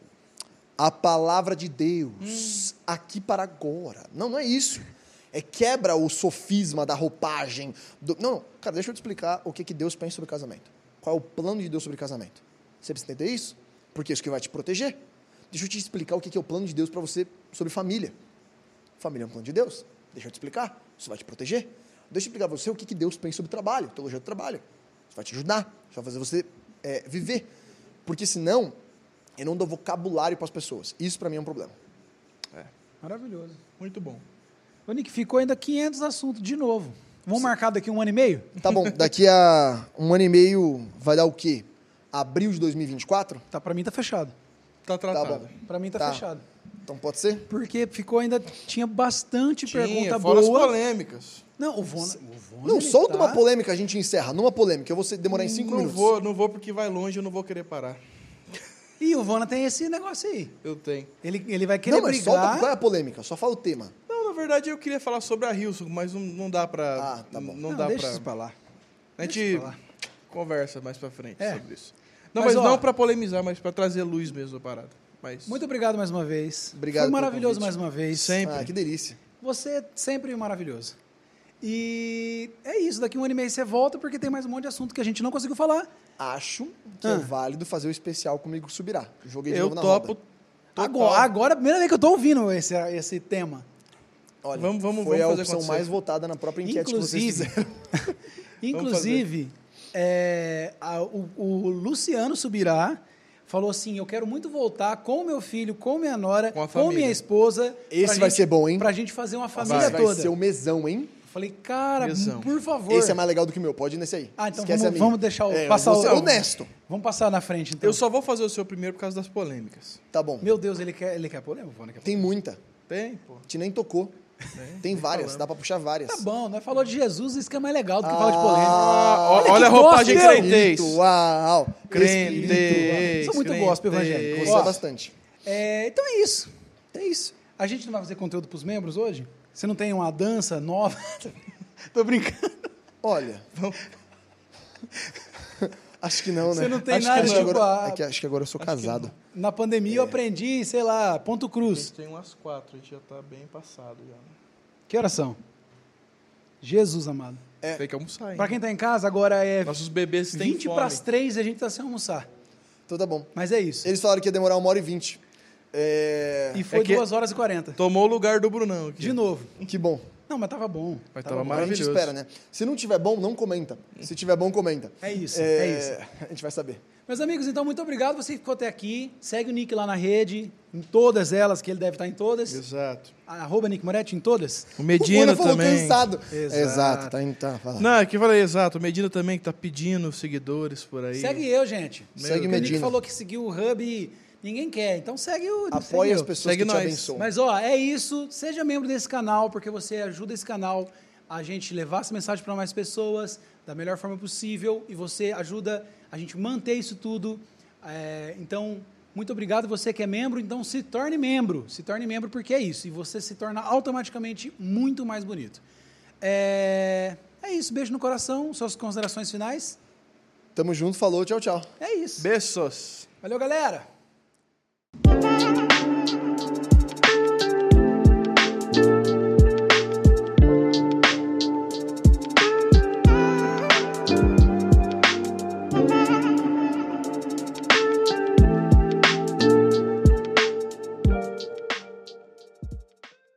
A palavra de Deus, aqui para agora. Não, não é isso. É quebra o sofisma da roupagem. do- Não, não, cara, deixa eu te explicar o que, que Deus pensa sobre casamento. Qual é o plano de Deus sobre casamento? Você precisa entender isso? Porque isso que vai te proteger. Deixa eu te explicar o que, que é o plano de Deus para você sobre família. Família é um plano de Deus. Deixa eu te explicar. Isso vai te proteger. Deixa eu explicar para você o que, que Deus pensa sobre trabalho, teologia do trabalho. Isso vai te ajudar. Isso vai fazer você é, viver. Porque senão, eu não dou vocabulário para as pessoas. Isso para mim é um problema. Maravilhoso. Muito bom. Ô, Nick, ficou ainda 500 assuntos de novo. Vamos marcar daqui um ano e meio? Tá bom, daqui a um ano e meio vai dar o quê? Abril de 2024? Tá, pra mim tá fechado. Tá Tá tratado. bom. Pra mim tá, Tá. fechado. Então pode ser? Porque ficou ainda. Tinha bastante Tinha, pergunta fora as boa. polêmicas. Não, o Vona. O Vona Não, solta tá- uma polêmica, a gente encerra. Numa polêmica, eu vou demorar em cinco não minutos. vou, não vou porque vai longe, eu não vou querer parar. Ih, o Vona tem esse negócio aí. Eu tenho. Ele, ele vai querer Não, mas brigar. solta qual é a polêmica, só fala o tema. Na verdade eu queria falar sobre a Hilson, mas não, não dá pra. Ah, tá bom. Não, Não, dá deixa pra. isso pra lá. A gente conversa mais pra frente É. sobre isso. Não, Mas, mas, ó- não pra polemizar, mas pra trazer luz mesmo a parada. Mas Muito obrigado mais uma vez. Obrigado Foi maravilhoso mais uma vez. Sempre. Ah, que delícia. Você é sempre maravilhoso. E é isso, daqui um ano e meio você volta porque tem mais um monte de assunto que a gente não conseguiu falar. Acho que Ah. é válido fazer o especial comigo subirá. Joguei de eu novo na topo. roda. total. Agora, agora é a primeira vez que eu tô ouvindo esse, esse tema. Olha, Vamos- vamos- foi vamos a opção acontecer. mais votada na própria enquete que vocês Inclusive, fizeram. [laughs] inclusive é, a- o, o Luciano Subirá falou assim: Eu quero muito voltar com meu filho, com minha nora, Com a com, minha esposa. Esse vai gente- ser bom, hein? Pra gente fazer uma família vai toda. ser o mesão, hein? Falei, cara, Mesão. por favor. Esse é mais legal do que o meu, pode ir nesse aí. Ah, então Esquece vamos, vamos deixar o. É, passar o. honesto. Vamos passar na frente, então. Eu só vou fazer o seu primeiro por causa das polêmicas. Tá bom. Meu Deus, ele quer, ele quer polêmica? Vona, quer Tem muita. Tem, pô. A gente nem tocou. Tem várias, dá pra puxar várias. Tá bom, nós falou de Jesus, isso que é mais legal do que falar de Ah, polêmica. ó- Olha olha a roupagem crentez. Uau! Crentez. Sou muito gospel evangélico. Gostei Ó, bastante. É, então é isso. É isso. A gente não vai fazer conteúdo pros membros hoje? Você não tem uma dança nova? [laughs] Tô brincando. Olha. [laughs] [laughs] acho que não, né? Você não tem acho nada que, acho, tipo agora, a- é que acho que agora eu sou casado. Na pandemia eu aprendi, sei lá, ponto A cruz. gente tem umas quatro, a gente já tá bem passado já. né? Que horas são? Jesus amado. É. Tem que almoçar, hein? Pra quem tá em casa, agora é Nossos bebês têm 20 fome. pras 3 e a gente tá sem almoçar. Então tá bom. Mas é isso. Eles falaram que ia demorar uma hora e vinte. É... E foi É que- 2 horas e 40. Tomou o lugar do Brunão aqui. De novo. Que bom. Não, mas tava bom. Mas Tava tava bom. A gente Maravilhoso. espera, né? Se não tiver bom, não comenta. Se tiver bom, comenta. É isso, é isso. A gente vai saber. Meus amigos, então muito obrigado. Você que ficou até aqui. Segue o Nick lá na rede, em todas elas, que ele deve estar em todas. Exato. Arroba Nick Moretti em todas. O o Medina Bona falou também. cansado. Exato. Exato. Tá, indo- tá, fala. Não, é que eu falei exato. O Medina também que tá pedindo seguidores por aí. Segue eu, gente. Segue Porque O Nick Medina. falou que seguiu o Hub e ninguém quer. Então segue o. Apoia segue as pessoas Segue que te nós. abençoam. Mas ó, é isso. Seja membro desse canal, porque você ajuda esse canal a gente levar essa mensagem para mais pessoas da melhor forma possível e você ajuda a gente manter isso tudo. É, então, muito obrigado. Você que é membro, então se torne membro. Se torne membro porque é isso. E você se torna automaticamente muito mais bonito. É, é isso. Beijo no coração. Suas considerações finais. Tamo junto, falou, tchau, tchau. É isso. Beijos. Valeu, galera. Thank you.